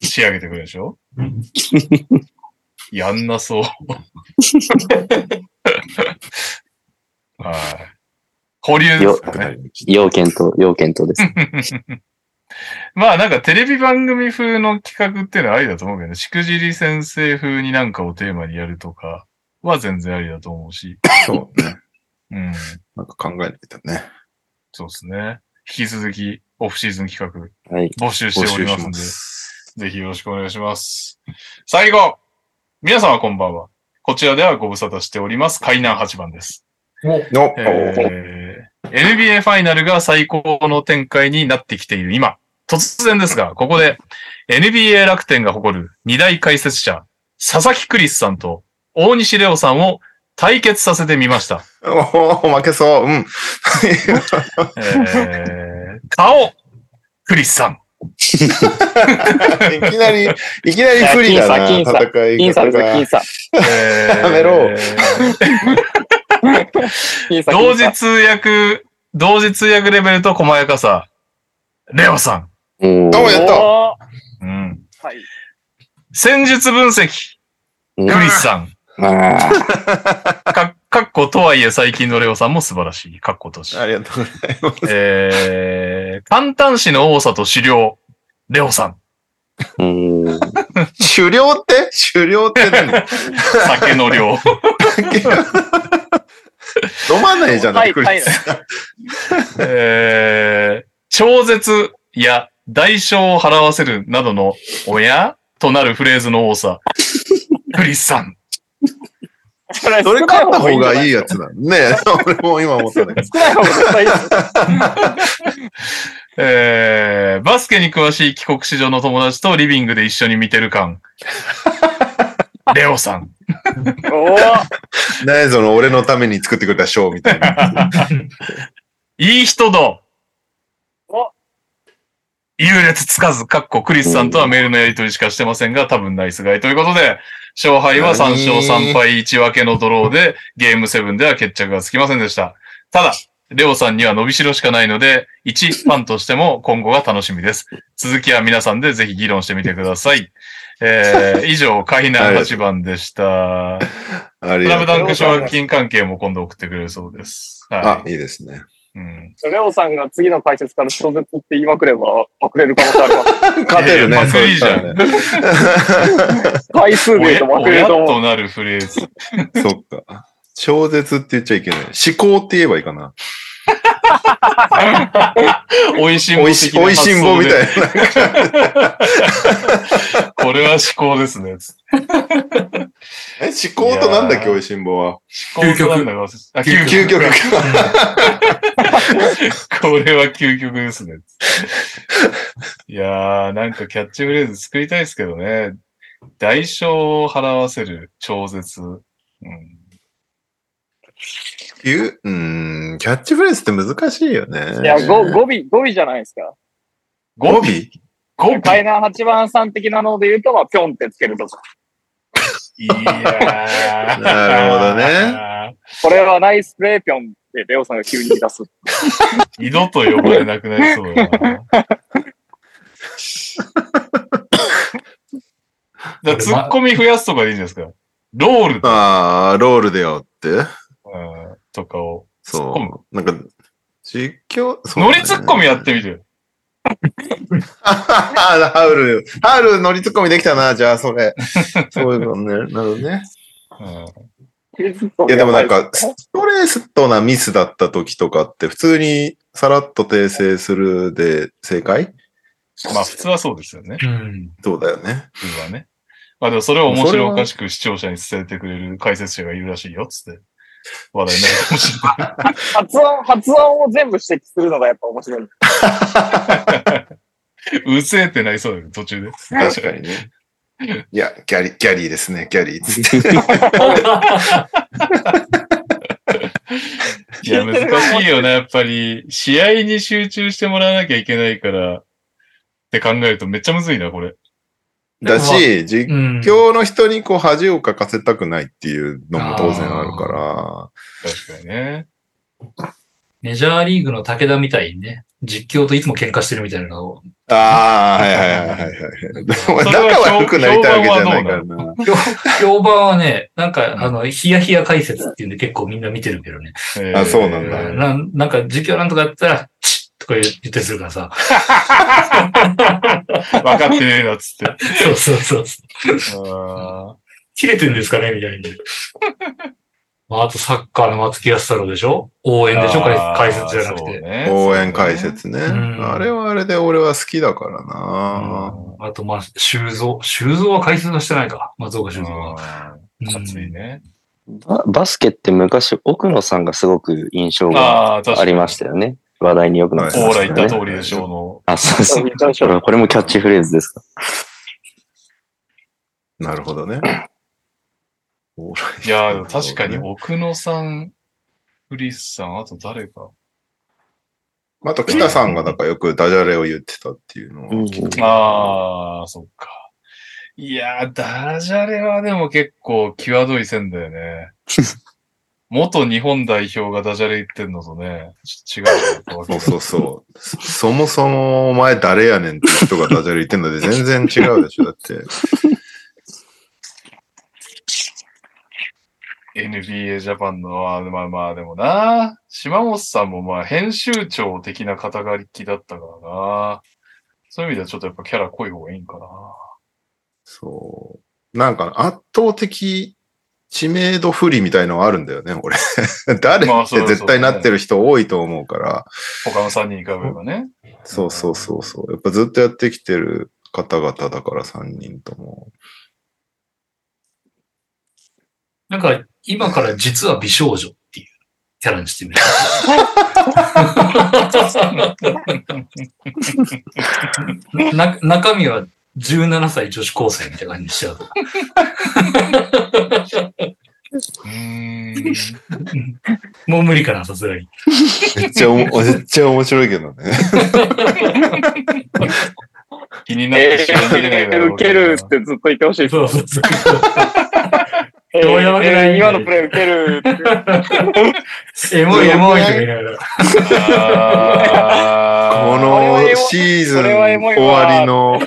仕上げてくるでしょ？やんなそう。はい。保留ですかね。要検討、要検討です。まあなんかテレビ番組風の企画っていうのはありだと思うけどね。しくじり先生風になんかをテーマにやるとかは全然ありだと思うし。そうね。うん。なんか考えないとね。そうですね。引き続きオフシーズン企画はい。募集しておりますんで。ぜひよろしくお願いします。最後皆様こんばんは。こちらではご無沙汰しております。海南8番です。の、えー NBA ファイナルが最高の展開になってきている今、突然ですが、ここで NBA 楽天が誇る二大解説者、佐々木クリスさんと大西レオさんを対決させてみました。おお負けそう。うん。えー、顔、クリスさん。いきなり、いきなり不利だな、戦い僅差です、方が僅。差。えーやめろ。同時通訳、同時通訳レベルと細やかさ、レオさん。おーおやったうん。はい。戦術分析、クリスさん。あ か、かっことはいえ最近のレオさんも素晴らしい。かっことし。ありがとうございます。えー、簡単詞の多さと資料、レオさん。ーうん。狩猟って？狩猟って何？酒の量。飲まないじゃない、いリス。えー、超絶や代償を払わせるなどの、おやとなるフレーズの多さ。クリスさん。それ勝った方がいいよ。やつだ。ねえ、俺も今思ったんだけど。少ない方が絶対いい。えー、バスケに詳しい帰国子女の友達とリビングで一緒に見てる感。レオさん。おー 何その俺のために作ってくれたショーみたいな。いい人だお優劣つかず、かっこクリスさんとはメールのやり取りしかしてませんが、多分ナイスガイということで、勝敗は3勝3敗1分けのドローで、ゲーム7では決着がつきませんでした。ただ、レオさんには伸びしろしかないので、一ファンとしても今後が楽しみです。続きは皆さんでぜひ議論してみてください。えー、以上、海南8番でした。あスりがとう。ラムダンク奨学金関係も今度送ってくれるそうです。あは、いいですね。い。うんレオさんが次の解説から小説って言いまくれば、まくれる可能性あります。勝てるね、いやいやそう言ったらね。回数で言うとまくれる親と思う。となるフレーズ。そっか。超絶って言っちゃいけない。思考って言えばいいかな。おいしんぼおいし、んぼみたいな。これは思考ですね。え、思考となんだっけ、おいしんぼは？究極。究極か。これは究極ですね。いやー、なんかキャッチフレーズ作りたいですけどね。代償を払わせる超絶。うん、いううーん、キャッチフレーズって難しいよね。いや、語語尾、語尾じゃないですか。語尾？語尾？海南八番さん的なので言うと、まあ、ぴょんってつけるとか。いやー。なるほどね。これはナイスプレーぴょんってレオさんが急に出す。二度と呼ばれなくなりそうだな。じゃあ、ツッコミ増やすとかでいいんじゃないですか。ロールと,、ああ、ロールでよって。うんとかを。そう。なんか、実況、そうだねノリツッコミやってみてよ。ハウル、ハウルノリツッコミできたな、じゃあ、それ。そういうのね。なるほどね。うんいや、でもなんか、ストレートなミスだった時とかって、普通にさらっと訂正するで正解？まあ、普通はそうですよね。うん。そうだよね。普通はね。まあでもそれを面白おかしく視聴者に伝えてくれる解説者がいるらしいよ、つって。話題になるかもしれない。発音、発音を全部指摘するのがやっぱ面白い。うせえってなりそうだよね、途中で。確かにね。いや、ギャリ、ギャリーですね、ギャリー。つって。いや、難しいよね、やっぱり。試合に集中してもらわなきゃいけないから、って考えるとめっちゃむずいな、これ。だし、実うん。況の人にこう恥をかかせたくないっていうのも当然あるか確かにね。メジャーリーグの武田みたいにね、実況といつも喧嘩してるみたいなのを、ら。ああ、はいはいはいはい仲悪くなりたいわけじゃないからな。評評判はね、なんか、あの、ヒヤヒヤ解説っていうんで結構みんな見てるけどね。えーあそうなんだななんか実況なんとかやったら、か言ってするからさ。分かってねえな、つって。そうそうそう。あ切れてんですかねみたいに。まあ、あとサッカーの松木安太郎でしょ？応援でしょ？解解説じゃなくて。て応援解。説ね。んあれはあれで俺は好きだからな。あと、まあ、修造。修造は解説はしてないか。松岡修造は。うん熱いね。ババスケって昔、奥野さんがすごく印象が。ありましたよね。話題によくなってオーラ。言った通りでしょうの。あ、そうそう。これもキャッチフレーズですか。なるほどね。いやー、確かに奥野さん、フリスさん、あと誰か。あと北さんがなんかよくダジャレを言ってたっていうのを聞いてああ、そっか。いやー、ダジャレはでも結構際どい線だよね。元日本代表がダジャレ言ってんのとね、違うそうそうそう。そもそもお前誰やねんって人がダジャレ言ってんので 全然違うでしょ。だって。NBA ジャパンの、あまあまあでもな、島本さんもまあ編集長的な肩書きだったからな。そういう意味ではちょっとやっぱキャラ濃い方がいいんかな。そう。なんか圧倒的知名度不利みたいのはあるんだよね、俺。誰って絶対なってる人多いと思うから。他の3人に比べればね。そうそうそうそう。やっぱずっとやってきてる方々だから3人とも。なんか、今から実は美少女っていうキャラにしてみる？な 中身は17歳女子高生みたいな感じにしちゃうと。うーん。もう無理かな、さすがに。めっちゃおも、めっちゃ面白いけどね。気になってえしまいきれないだろー、受けるってずっと言ってほしい。そうそうそう。えーどういうわけないえー今のプレイ受ける。エモいエモいとか言いながら。こあのシーズン終わわりの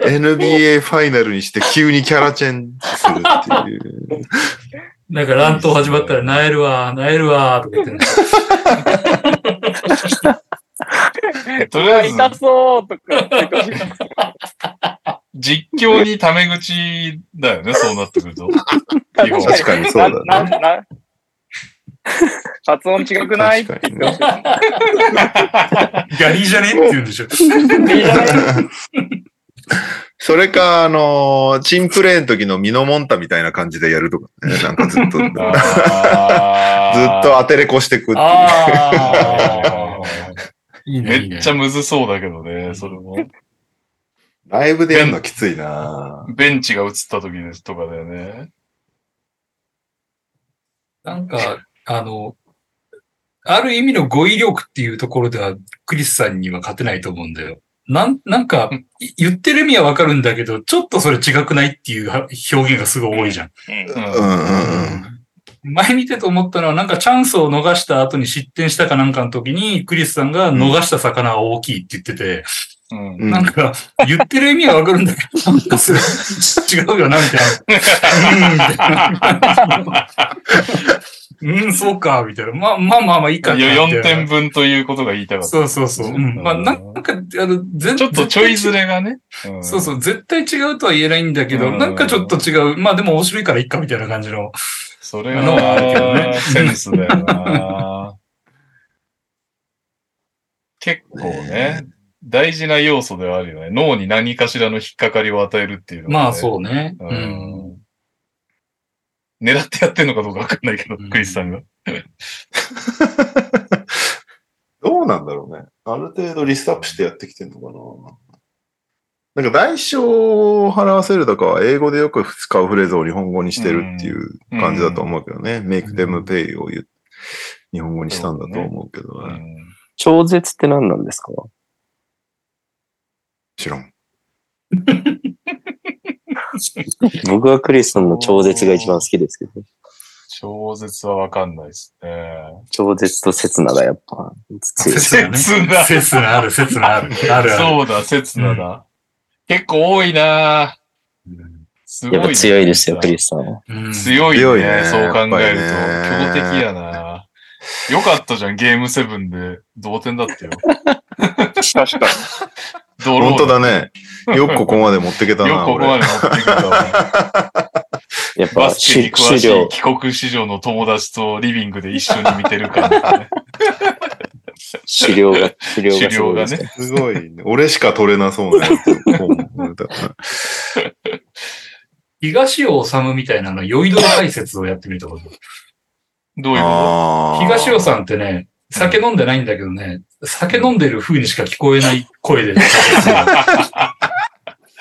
NBA ファイナルにして急にキャラチェンジするっていう。なんか乱闘始まったら、なえるわ、なえるわ、とか言ってんだーとりあえず、痛そうとか。実況にタメ口だよね、そうなってくると。確かにそうだねななな 発音違くないって言ってほしい。ギャリーじゃねって言うんでしょ。それか、あのーチンプレーの時のミノモンタみたいな感じでやるとかね。なんかずっと、ずっとあ当てれこしてくっていう。めっちゃむずそうだけどね、それも。ライブでやるのきついなベンチが映った時ですとかだよね。なんか、あの、ある意味の語彙力っていうところでは、クリスさんには勝てないと思うんだよ。なん、なんか、い言ってる意味はわかるんだけど、ちょっとそれ違くないっていうは表現がすごい多いじゃん。うんうんうんうん。前見てと思ったのは、なんかチャンスを逃した後に失点したかなんかの時に、クリスさんが逃した魚は大きいって言ってて、うんうんなんか、言ってる意味はわかるんだけど、なんかすごい違うよな、みたいな。うんそうか、みたいな。まあまあまあまあいいかいや、4みたいな点分ということが言いたかった。そうそうそう。うん。まあなんか、あの、全ちょっとちょいずれがね。んそうそう、絶対違うとは言えないんだけど、うんなんかちょっと違う。まあでも面白いからいっかみたいな感じの。それあのはあるけどねはセンスだよな。結構ね、大事な要素ではあるよね。脳に何かしらの引っかかりを与えるっていうのはねまあそうね。ううん。ん。狙ってやってんのかどうかわかんないけど、うんクリスさんが。どうなんだろうね。ある程度リストアップしてやってきてんのかな。なんか代償を払わせるとかは英語でよく使うフレーズを日本語にしてるっていう感じだと思うけどね。make them pay を言う日本語にしたんだと思うけどね。うん超絶って何なんですか？知らん。僕はクリスさんの超絶が一番好きですけど、超絶はわかんないですね。超絶と刹那がやっぱ強いです。切なね。切な切なある、切なある。あるある。そうだ、刹那だ。結構多いなすごい、やっぱ強いですよ、クリスさんは。うん強いね強いねそう考えると。強敵やなよかったじゃん、ゲームセブンで同点だったよ。確かに。ドロー本当だね。よくここまで持ってけたな、よくここま俺。で持ってきたわ。やっぱ、バスケにし詳し資帰国子女の友達とリビングで一緒に見てる感じね。資料が、資料が資料がすごいね。すごいね。俺しか取れなそうな東尾治みたいなの、酔いどれ解説をやってみるところ。どういうこあー東尾さんってね、酒飲んでないんだけどね、酒飲んでる風にしか聞こえない声で。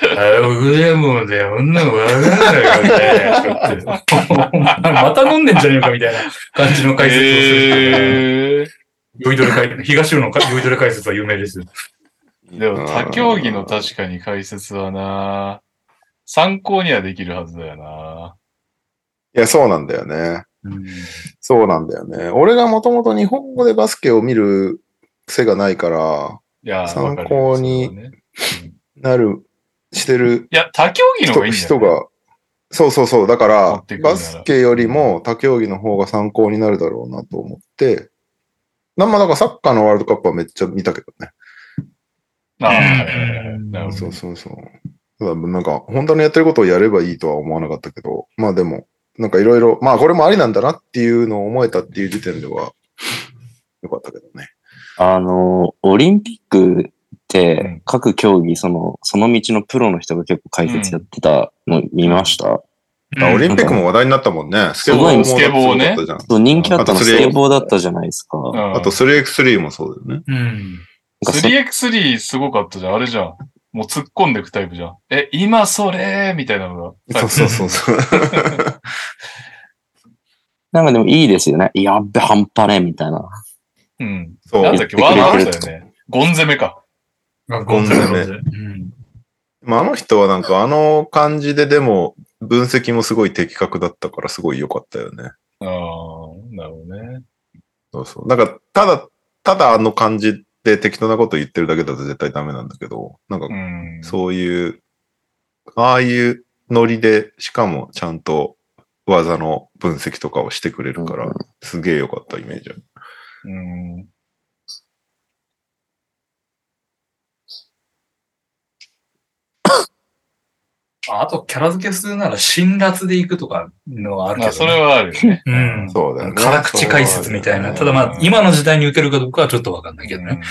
あ僕でもね、女もわかんないよみたいな。また飲んでんじゃねえかみたいな感じのと解説をする。へー酔いどれ解東尾のか酔いどれ解説は有名ですよ。でも、他競技の確かに解説はな、参考にはできるはずだよな。いや、そうなんだよね。うんそうなんだよね。俺がもともと日本語でバスケを見る癖がないから、いや、参考になる、してるいや、他競技の方人がいいんだよ、ね。人が、そうそうそう。だか持らバスケよりも他競技の方が参考になるだろうなと思って、なんまあだからサッカーのワールドカップはめっちゃ見たけどね。ああ、そうそうそう。ただなんか、本当にやってることをやればいいとは思わなかったけど、まあでも、なんかいろいろ、まあこれもありなんだなっていうのを思えたっていう時点では、よかったけどね。あの、オリンピックっうんて、各競技、その、その道のプロの人が結構解説やってたの見ました、あオリンピックも話題になったもんね。スケボーもすごいスケボーねすごかったじゃん。そう人気あったのあとスケボーだったじゃないですか。うんあと 3x3 もそうだよね。うん。なんかそ 3x3 すごかったじゃん。あれじゃん。もう突っ込んでいくタイプじゃん。え、今それ？みたいなのが。そうそうそうそう。なんかでもいいですよね。やっべ、半端ねえみたいな。うん。そうなんだっけ、ワードあったよね。ゴン攻めか。あゴン攻めうん。まあ、あの人はなんかあの感じででも分析もすごい的確だったからすごい良かったよね。ああ、なるほどね。そうそう。なんか、ただ、ただあの感じで適当なこと言ってるだけだと絶対ダメなんだけど、なんかうん。そういう、ああいうノリで、しかもちゃんと技の分析とかをしてくれるから、うんすげえ良かったイメージある。うん。あと、キャラ付けするなら、辛辣で行くとかのはあるけど、まあ、それはあるよね。うん。そうだよね。辛口解説みたいな。ただまあ、うん今の時代に受けるかどうかはちょっとわかんないけどね。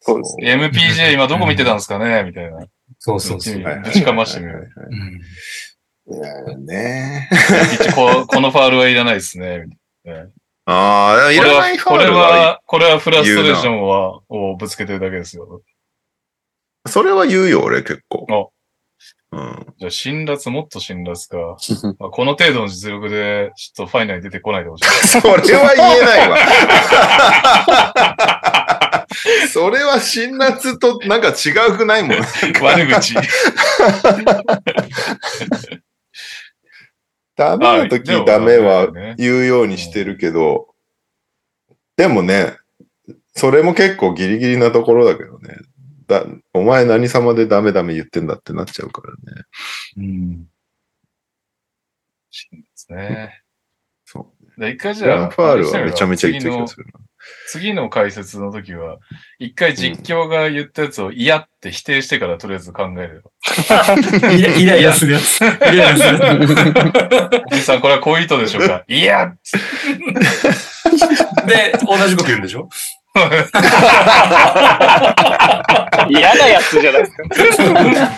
そうですね。MPJ 今どこ見てたんですかね？みたいな。そうそうそう。はいぶちかましてみるうんいやね一応こ、このファールはいらないですね。ああ、いらないファこれウルは、は、これはフラストレーションは、をぶつけてるだけですよ。それは言うよ、俺結構。うん。じゃあ、辛辣、もっと辛辣か。まあ、この程度の実力で、ちょっとファイナルに出てこないでほしい。それは言えないわ。それは辛辣となんか違うくないもん。悪口。ダメな時ダメはね言うようにしてるけど、でもね、それも結構ギリギリなところだけどね。だお前何様でダメダメ言ってんだってなっちゃうからね。うん。辛辣ね。そう。で一回じグランゃあ、ファールはめちゃめちゃ言ってる気がするな。次の解説の時は、一回実況が言ったやつを嫌って否定してからとりあえず考えるよ。イライライラするやつ。イライラするやおじさん、これはこういう意図でしょうか嫌つ。で、同じこと言うんでしょ？嫌なやつじゃないですか。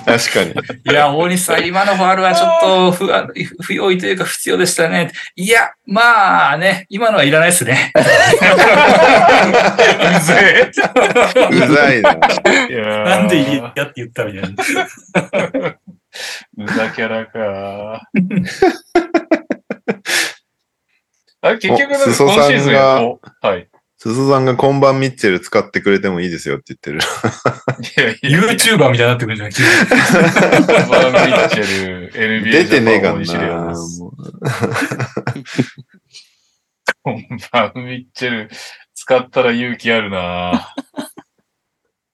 確かに。いや、大西さん、今のファールはちょっと不あ不用意というか必要でしたね。いや、まあね、今のはいらないですね。うぜうざいな。なんで嫌って言ったみたいな。無駄キャラか。あ結局、今シーズンやおはい。すずさんが今晩ミッチェル使ってくれてもいいですよって言ってる。いやいや、YouTuber みたいになってくるじゃん。急にバーミッチェル、NBA 出てねえかジャパン大西レオな。ですもうバーミッチェル使ったら勇気あるな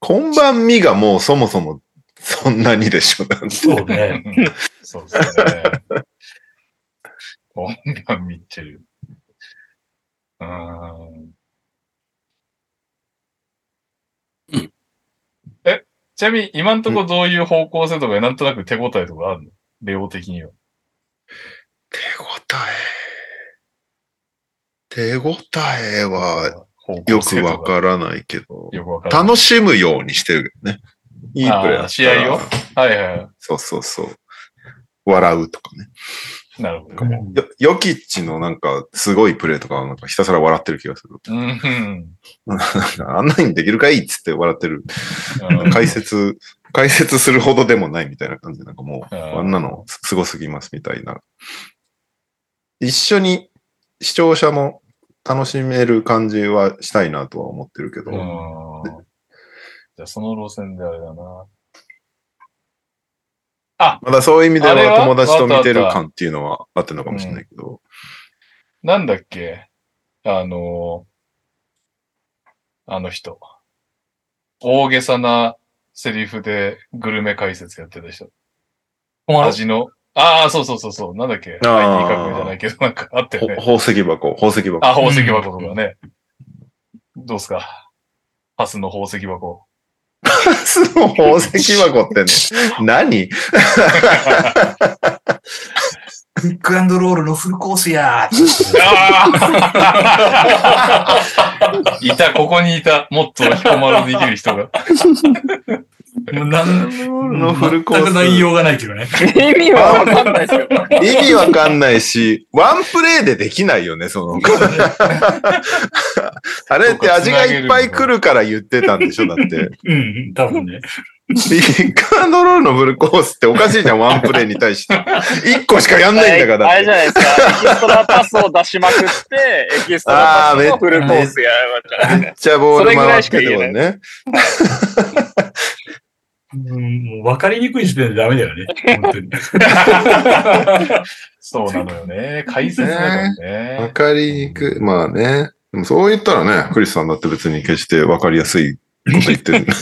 今晩ミがもうそもそもそんなにでしょ。そうね。そうですね。本番ミッチェル。うんえ、ちなみに今んとこどういう方向性とかなんとなく手応えとかあるの？レオ的には。手応え。手応えはよくわからないけど。楽しむようにしてるけどね。いいプレー試合を？はいはいはそうそうそう。笑うとかね。い。なるほどね。よヨキッチのなんかすごいプレーとかはなんかひたすら笑ってる気がする。うんなんかあんなにできるかいっつって笑ってる。うん。解説、解説するほどでもないみたいな感じで、なんかもう、うんあんなのすごすぎますみたいな。一緒に視聴者も楽しめる感じはしたいなとは思ってるけど、うんじゃあその路線であれだな。まだそういう意味ではは？友達と見てる感っていうのはあってるのかもしれないけど、なんだっけ？あの、あの人。大げさなセリフでグルメ解説やってた人。味の？ああ、そうそうそうそう。なんだっけ？IT 革命じゃないけど、なんかあったよね。ほ宝石箱、宝石箱。あ、宝石箱とかね。どうすか？ハスの宝石箱。その宝石箱ってね、何？クックロールのフルコースやーああいた、ここにいた。もっと彦丸できる人が。もうなんのフルコース全く内容がないけどね。意味はわかんないですよ。意味わかんないし、ワンプレイでできないよね、その。あれって味がいっぱい来るから言ってたんでしょ、だって。うん、多分ね。ピックアンドロールのフルコースっておかしいじゃん、ワンプレイに対して。1個しかやんないんだから。あれじゃないですか。エキストラパスを出しまくって、エキストラパスのフルコースやゃないめっちゃボール回ってるもんね。うん、もう分かりにくい時点でダメだよね。本当に。そうなのよね。解説だからわね。かりにくい。まあね。でもそう言ったらね、クリスさんだって別に決してわかりやすいこと言ってる。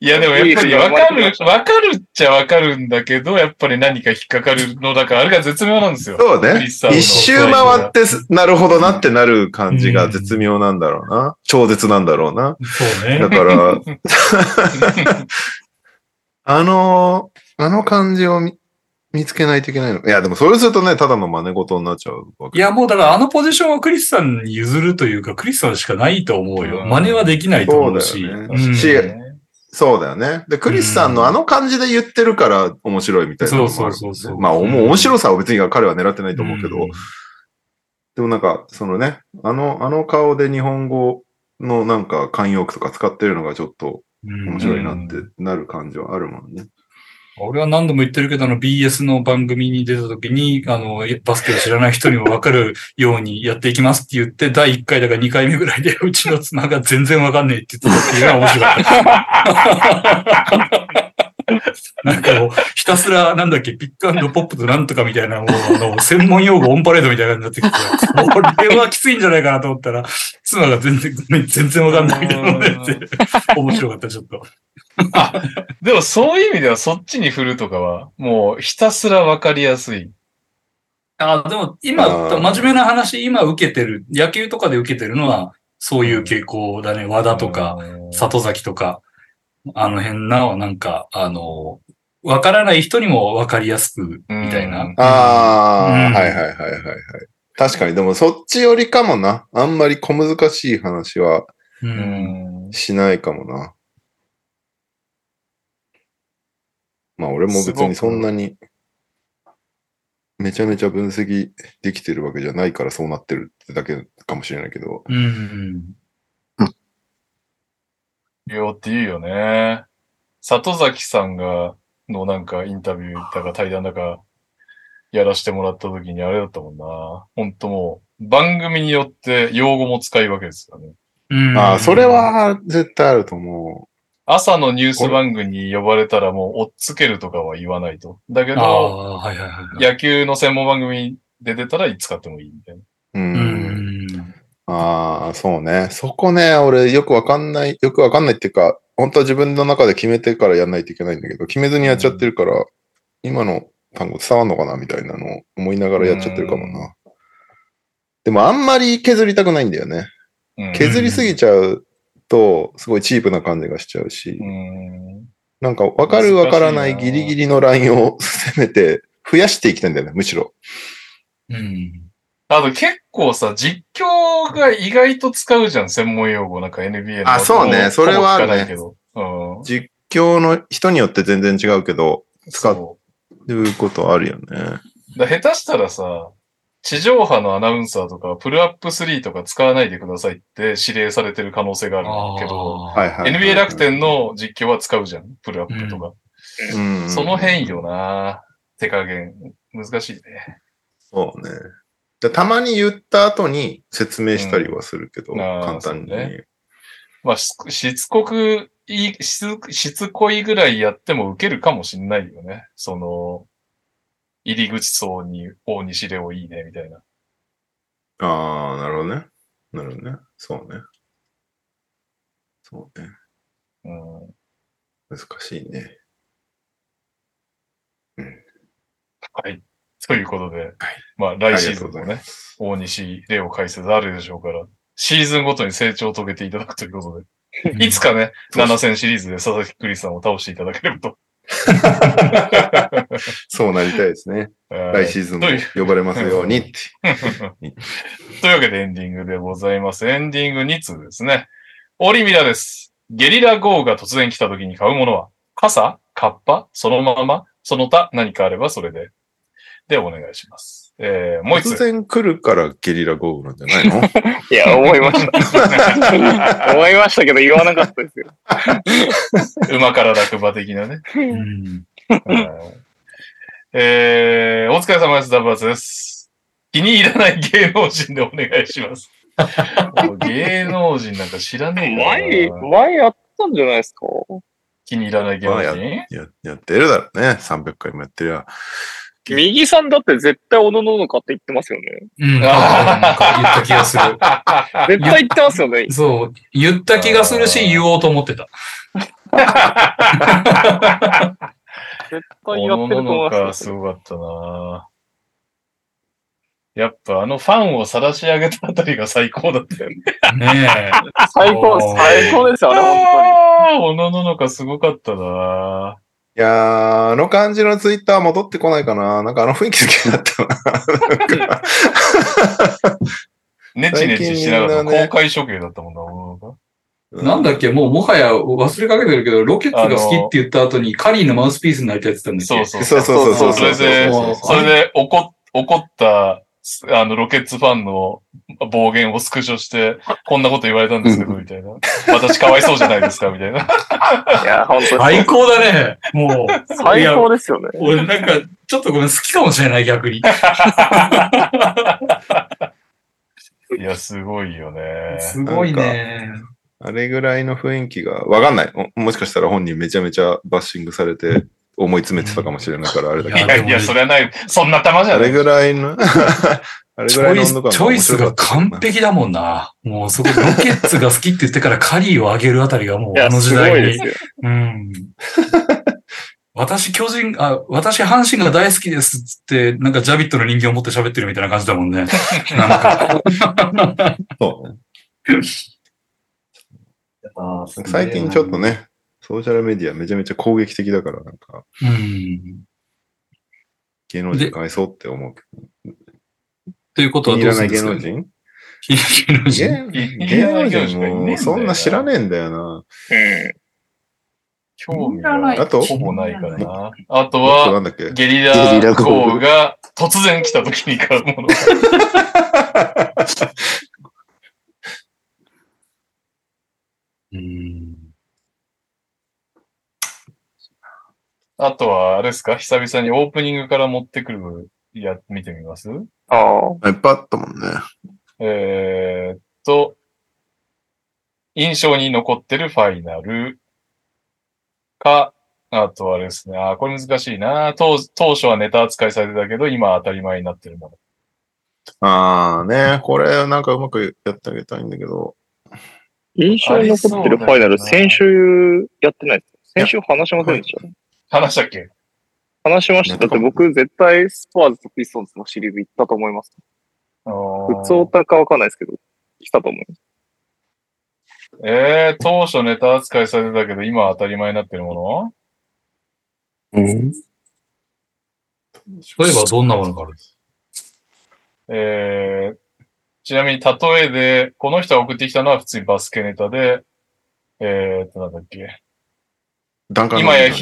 いや、でもやっぱりわかる、わかるっちゃわかるんだけど、やっぱり何か引っかかるのだから、あれが絶妙なんですよ。そうね。一周回ってす、なるほどなってなる感じが絶妙なんだろうな。超絶なんだろうな。そうねだ。から、あの、あの感じを見見つけないといけないの？いや、でもそれするとね、ただの真似事になっちゃうわけ。いや、もうだからあのポジションはクリスさんに譲るというか、クリスさんしかないと思うよ。うん真似はできないと思うし。そうだよねうんしそうだよね。で、クリスさんのあの感じで言ってるから面白いみたいなね。そうそうそうそうまあ、面白さは別に彼は狙ってないと思うけど、んでもなんか、そのね、あの、あの顔で日本語のなんか慣用句とか使ってるのがちょっとうん面白いなってなる感じはあるもんね。俺は何度も言ってるけど、あの BS の番組に出た時に、あの、バスケを知らない人にもわかるようにやっていきますって言って、第1回だから2回目ぐらいで、うちの妻が全然わかんねえって言ってたっていうのが面白かった。なんかもう、ひたすら、なんだっけ、ピックポップとなんとかみたいな、もう、あの、専門用語オンパレードみたいなになってきて、これはきついんじゃないかなと思ったら、妻が全然、ごめん全然分かんないみたいなので、面白かった、ちょっと。でもそういう意味ではそっちに振るとかは、もうひたすらわかりやすい。あでも今、真面目な話、今受けてる、野球とかで受けてるのは、そういう傾向だね。和田とか、うん、里崎とか、あの辺な、なんか、あの、わからない人にもわかりやすく、みたいな。うんああ、うんはいはいはいはいはい。確かに、でもそっちよりかもな。あんまり小難しい話は。しないかもな。まあ俺も別にそんなにめちゃめちゃ分析できてるわけじゃないからそうなってるってだけかもしれないけど。うん。よって言うよね。里崎さんが、のなんかインタビューだか対談だか、やらしてもらった時にあれだったもんな。ほんともう、番組によって用語も使い分けですよね。うん。ああ、それ、は絶対あると思朝のニュース番組に呼ばれたらもう、追っつけるとかは言わないと。だけあど、あ、はいはいはい。野球の専門番組に出てたら使ってもいいみたいな。う。う。うんん。ああ、そうね。そこね、俺よくわかんない、よくわかんないっていうか、本当は自分の中で決めてからやんないといけないんだけど、決めずにやっちゃってるから、今の単語伝わんのかなみたいなのを思いながらやっちゃってるかもな。でもあんまり削りたくないんだよね。うん削りすぎちゃうと、すごいチープな感じがしちゃうし、うん。なんか分かる分からないギリギリのラインを攻めて増やしていきたいんだよね、むしろ。うん。あと結構さ、実況が意外と使うじゃん、専門用語。なんか NBA の。あそうねそれはあるね。うん。実況の人によって全然違うけど、使そううことあるよね。だ下手したらさ、地上波のアナウンサーとか、プルアップ3とか使わないでくださいって指令されてる可能性があるけど。NBA 楽天の実況は使うじゃん、プルアップとか。うん、その辺よな手加減。難しいね。そうね。でたまに言った後に説明したりはするけど、うん簡単に。ねまあ、ししつこくいいしつ、しつこいぐらいやっても受けるかもしんないよね。その、入り口層に大西レオいいね、みたいな。ああ、なるほどね。なるほどね。そうね。そうね。うん。難しいね。はい。ということで、はいまあ来シーズンもね。大西レオ解説あるでしょうから、シーズンごとに成長を遂げていただくということで、いつかね、そう7戦シリーズで佐々木クリスさんを倒していただければと。そうなりたいですね。来シーズンも呼ばれますようにって。というわけでエンディングでございます。エンディング2通ですね。オリミラです。ゲリラ豪雨が突然来た時に買うものは、傘？カッパ？そのまま？その他？何かあればそれで。で、お願いします。えー、もう一突つ。然来るからゲリラ豪雨なんじゃないの？いや、思いました。思いましたけど言わなかったですよ。馬から落馬的なね。うん。はいえー、お疲れ様です。ダブアツです。気に入らない芸能人でお願いします。芸能人なんか知らねえ前、からな。前やったんじゃないですか？気に入らない芸能まあ人ややってるだろうね。300回もやってるや。右さんだって絶対おのののかって言ってますよね。うん。あーなんか言った気がする。絶対言ってますよね。そう。言った気がするし、言おうと思ってた。絶対やってると思いか、ますよ。すごかったなやっぱあのファンを晒し上げたあたりが最高だったよね。ね最高です。最高ですよ、あれ、本ああ、おのののかすごかったないやー、あの感じのツイッター戻ってこないかな。なんかあの雰囲気好きになったな。ネチネチしながら公開処刑だったもんな。なんだっけ、もうもはや忘れかけてるけど、ロケッツが好きって言った後にカリーのマウスピースになりたいって言ったんだっけそうそうそうそうそうそう。それでそれで怒っ怒った、あの、ロケッツファンの暴言をスクショして、こんなこと言われたんですけど、みたいな。私かわいそうじゃないですか、みたいな。いや、本当に。最高だね。もう。最高ですよね。俺なんか、ちょっとごめん、好きかもしれない、逆に。いや、すごいよね。すごいね。あれぐらいの雰囲気が、わかんない。ももしかしたら本人めちゃめちゃバッシングされて思い詰めてたかもしれないから、あれだけど。いやいや、それはない。そんな玉じゃない。あれぐらいの、あれチョイス、ぐらいの温度感チョイスが完璧だもんな。もうそこ、ロケッツが好きって言ってからカリーを上げるあたりがもいうや、あのす時代にです。よ。うん。私、巨人、あ、私、阪神が大好きですっつって、なんかジャビットの人形を持って喋ってるみたいな感じだもんね。なんか。そうね最近ちょっとね、ソーシャルメディアめちゃめちゃ攻撃的だから、なんか、うん。芸能人かわいそうって思うけど。ということはどうするんないですか？芸能人芸能人芸芸能人もそんな知らねえんだよな。うん。興味があと？ほぼないからな。あとは、んだっけ？ゲリラゲリラ豪雨豪雨が突然来た時に買うもの。うん。あとは、あれですか？久々にオープニングから持ってくるや、見てみます？ああ。いっぱいあったもんね。えーっと、印象に残ってるファイナルか、あとはあれですね。あー、これ難しいな当。当初はネタ扱いされてたけど、今は当たり前になってるもの。ああね、これなんかうまくやってあげたいんだけど。印象に残ってるファイナル、先週やってないです。先週話しませんでした話したっけ？話しました。だって僕絶対スパーズとピストンズのシリーズ行ったと思います。普通オタかわかんないですけど、来たと思う。えー、当初ネタ扱いされてたけど、今は当たり前になってるもうん例えばどんなものがあるのえー、ちなみに例えで、この人が送ってきたのは普通にバスケネタで、えーっと、なんだっけ？ダンカン今や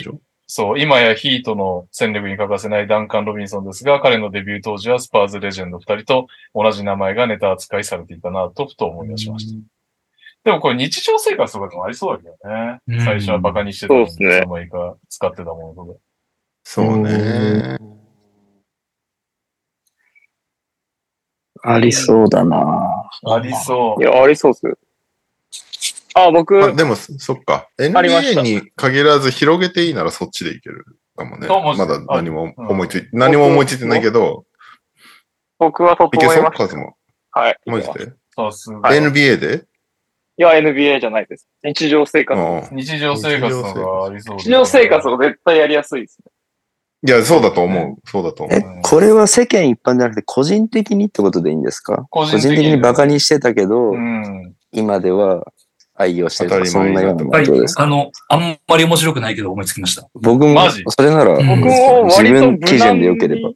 そう、今やヒートの戦力に欠かせないダンカン・ロビンソンですが、彼のデビュー当時はスパーズレジェンド2人と同じ名前がネタ扱いされていたなと、ふと思い出しました。でもこれ日常生活とかでもありそうだけどね。うん最初はバカにしてたのに、そうですねいつの間にか使ってたものとか。そうね。ありそうだなありそうい。や、ありそうっすよ。あ、僕、あでも、そっか。NBA に限らず広げていいならそっちでいけるかもね。そうもしまだ何もうん思いついて、何も思いついてないけど、僕は整いけそう？えました。カズマ。はい。マジで？さすが。はい ?NBA で？いや、NBA じゃないです。日常生活。うん日常生活のがありそう。日常生活が絶対やりやすいですね。いや、そうだと思う。そうだと思えう。、これは世間一般じゃなくて個人的にってことでいいんですか？個個人的にバカにしてたけど、うん。今では愛用してるとか、そんなようなはいことですか、あの、あんまり面白くないけど思いつきました。僕もそれなら、僕も自割と分基準でよければ。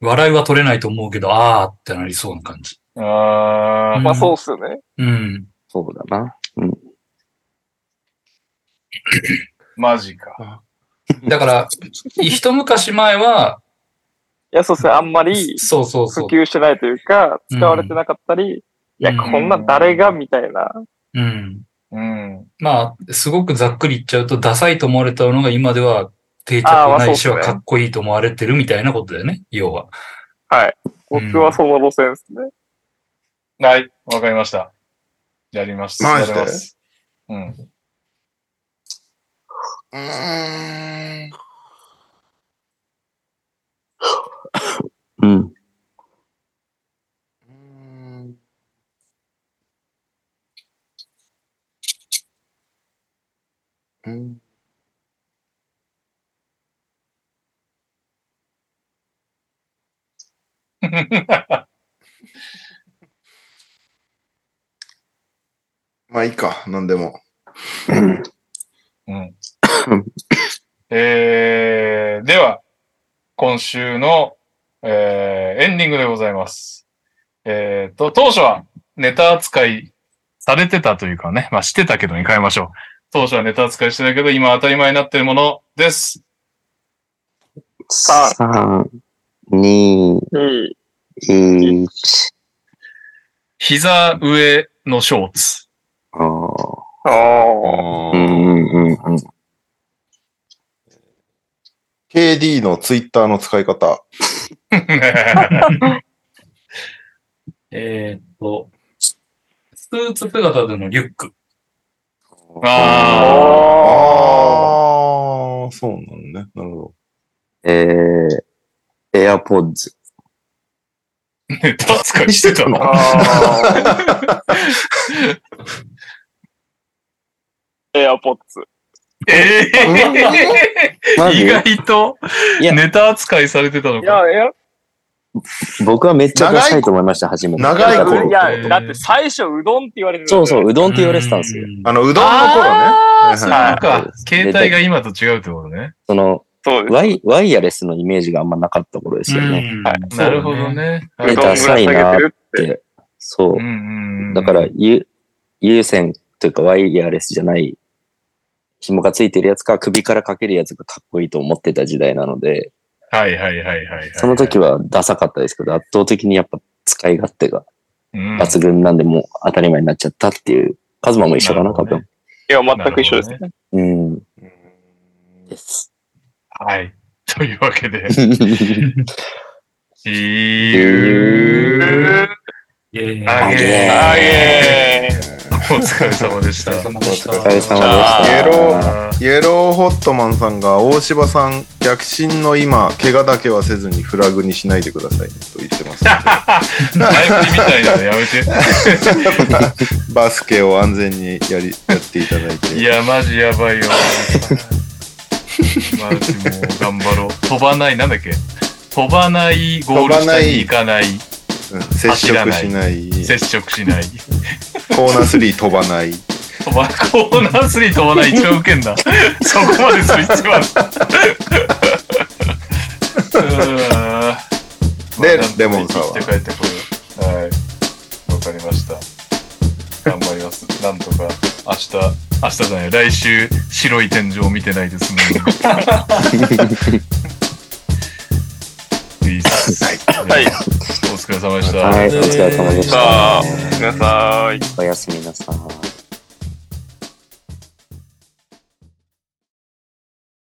笑いは取れないと思うけど、あーってなりそうな感じ。あまあそうっすよね。うん。そうだな。うん。ー、マジか。だから、一昔前は、いや、そうっすね。あんまりそうそうそう。普及してないというか、使われてなかったり、いや、うんこんな誰がみたいな。うん。うん。まあ、すごくざっくり言っちゃうと、ダサいと思われたのが今では定着ないしそうっすねはかっこいいと思われてるみたいなことだよね、要は。はい。僕はその路線ですね。はい、わかりました。やります。マジで？やります。うん。うーん。うん。うん まあいいか、なんでも。うん。えー、では、今週の、えー、エンディングでございます。えーと、当初はネタ扱いされてたというかね、まあしてたけどに変えましょう。当初はネタ扱いしてたけど、今当たり前になってるものです。さ3、2、に、1。膝上のショーツ。ああ。ああ。うんうんうんうん。KD のツイッターの使い方。えーっと、スーツ姿でのリュック。あああ、そうなのね。なるほど。えー、エアポッズ。ー、ネタ扱いしてたの。エアポッツ。ええマジ意外といやネタ扱いされてたのいか。や、エア、僕はめっちゃダサいと思いました、初めて。長い頃いや、だって最初うどんって言われてる。そうそう、うどんって言われてたんですよ。うんあの、うどんの頃ね。あーそうはいかはい。携帯が今と違うってことね。その。ワイ、ワイヤレスのイメージがあんまなかった頃ですよね。なるほど。ね。でうどんぶら下げてるって。で、そうだから、有、有線というかワイヤレスじゃない紐がついてるやつか首からかけるやつがかっこいいと思ってた時代なので、はいはいはいはいはい。その時はダサかったですけど、圧倒的にやっぱ使い勝手がうん抜群なんでもう当たり前になっちゃったっていう、カズマも一緒かな、多分。いや、全く一緒ですね。うん。です。はい。というわけで、See イ you エー.お疲れ様でした。お疲れ様でした。イエローイエローホットマンさんが大柴さん逆進の今怪我だけはせずにフラグにしないでくださいねと言ってますの前振りみたいなのやめて。で バスケを安全にやりやっていただいていや、マジやばいよ。マジもう頑張ろう。飛ばない、なんだっけ？飛ばないゴール下に行かない。うん接触しない。接触しない。コーナー3飛ばない。飛ば、コーナー3飛ばない一番ウケんだ。そこまでする必要ある。うでまあレモンサワー生きて帰ってこよう。はい。わかりました。頑張ります。なんとか、明日、明日じゃない、来週、白い天井見てないですね。いいっす。はい。お疲れ様でした。はい、お疲れ様でしさあ、た。皆さん。おやすみなさい。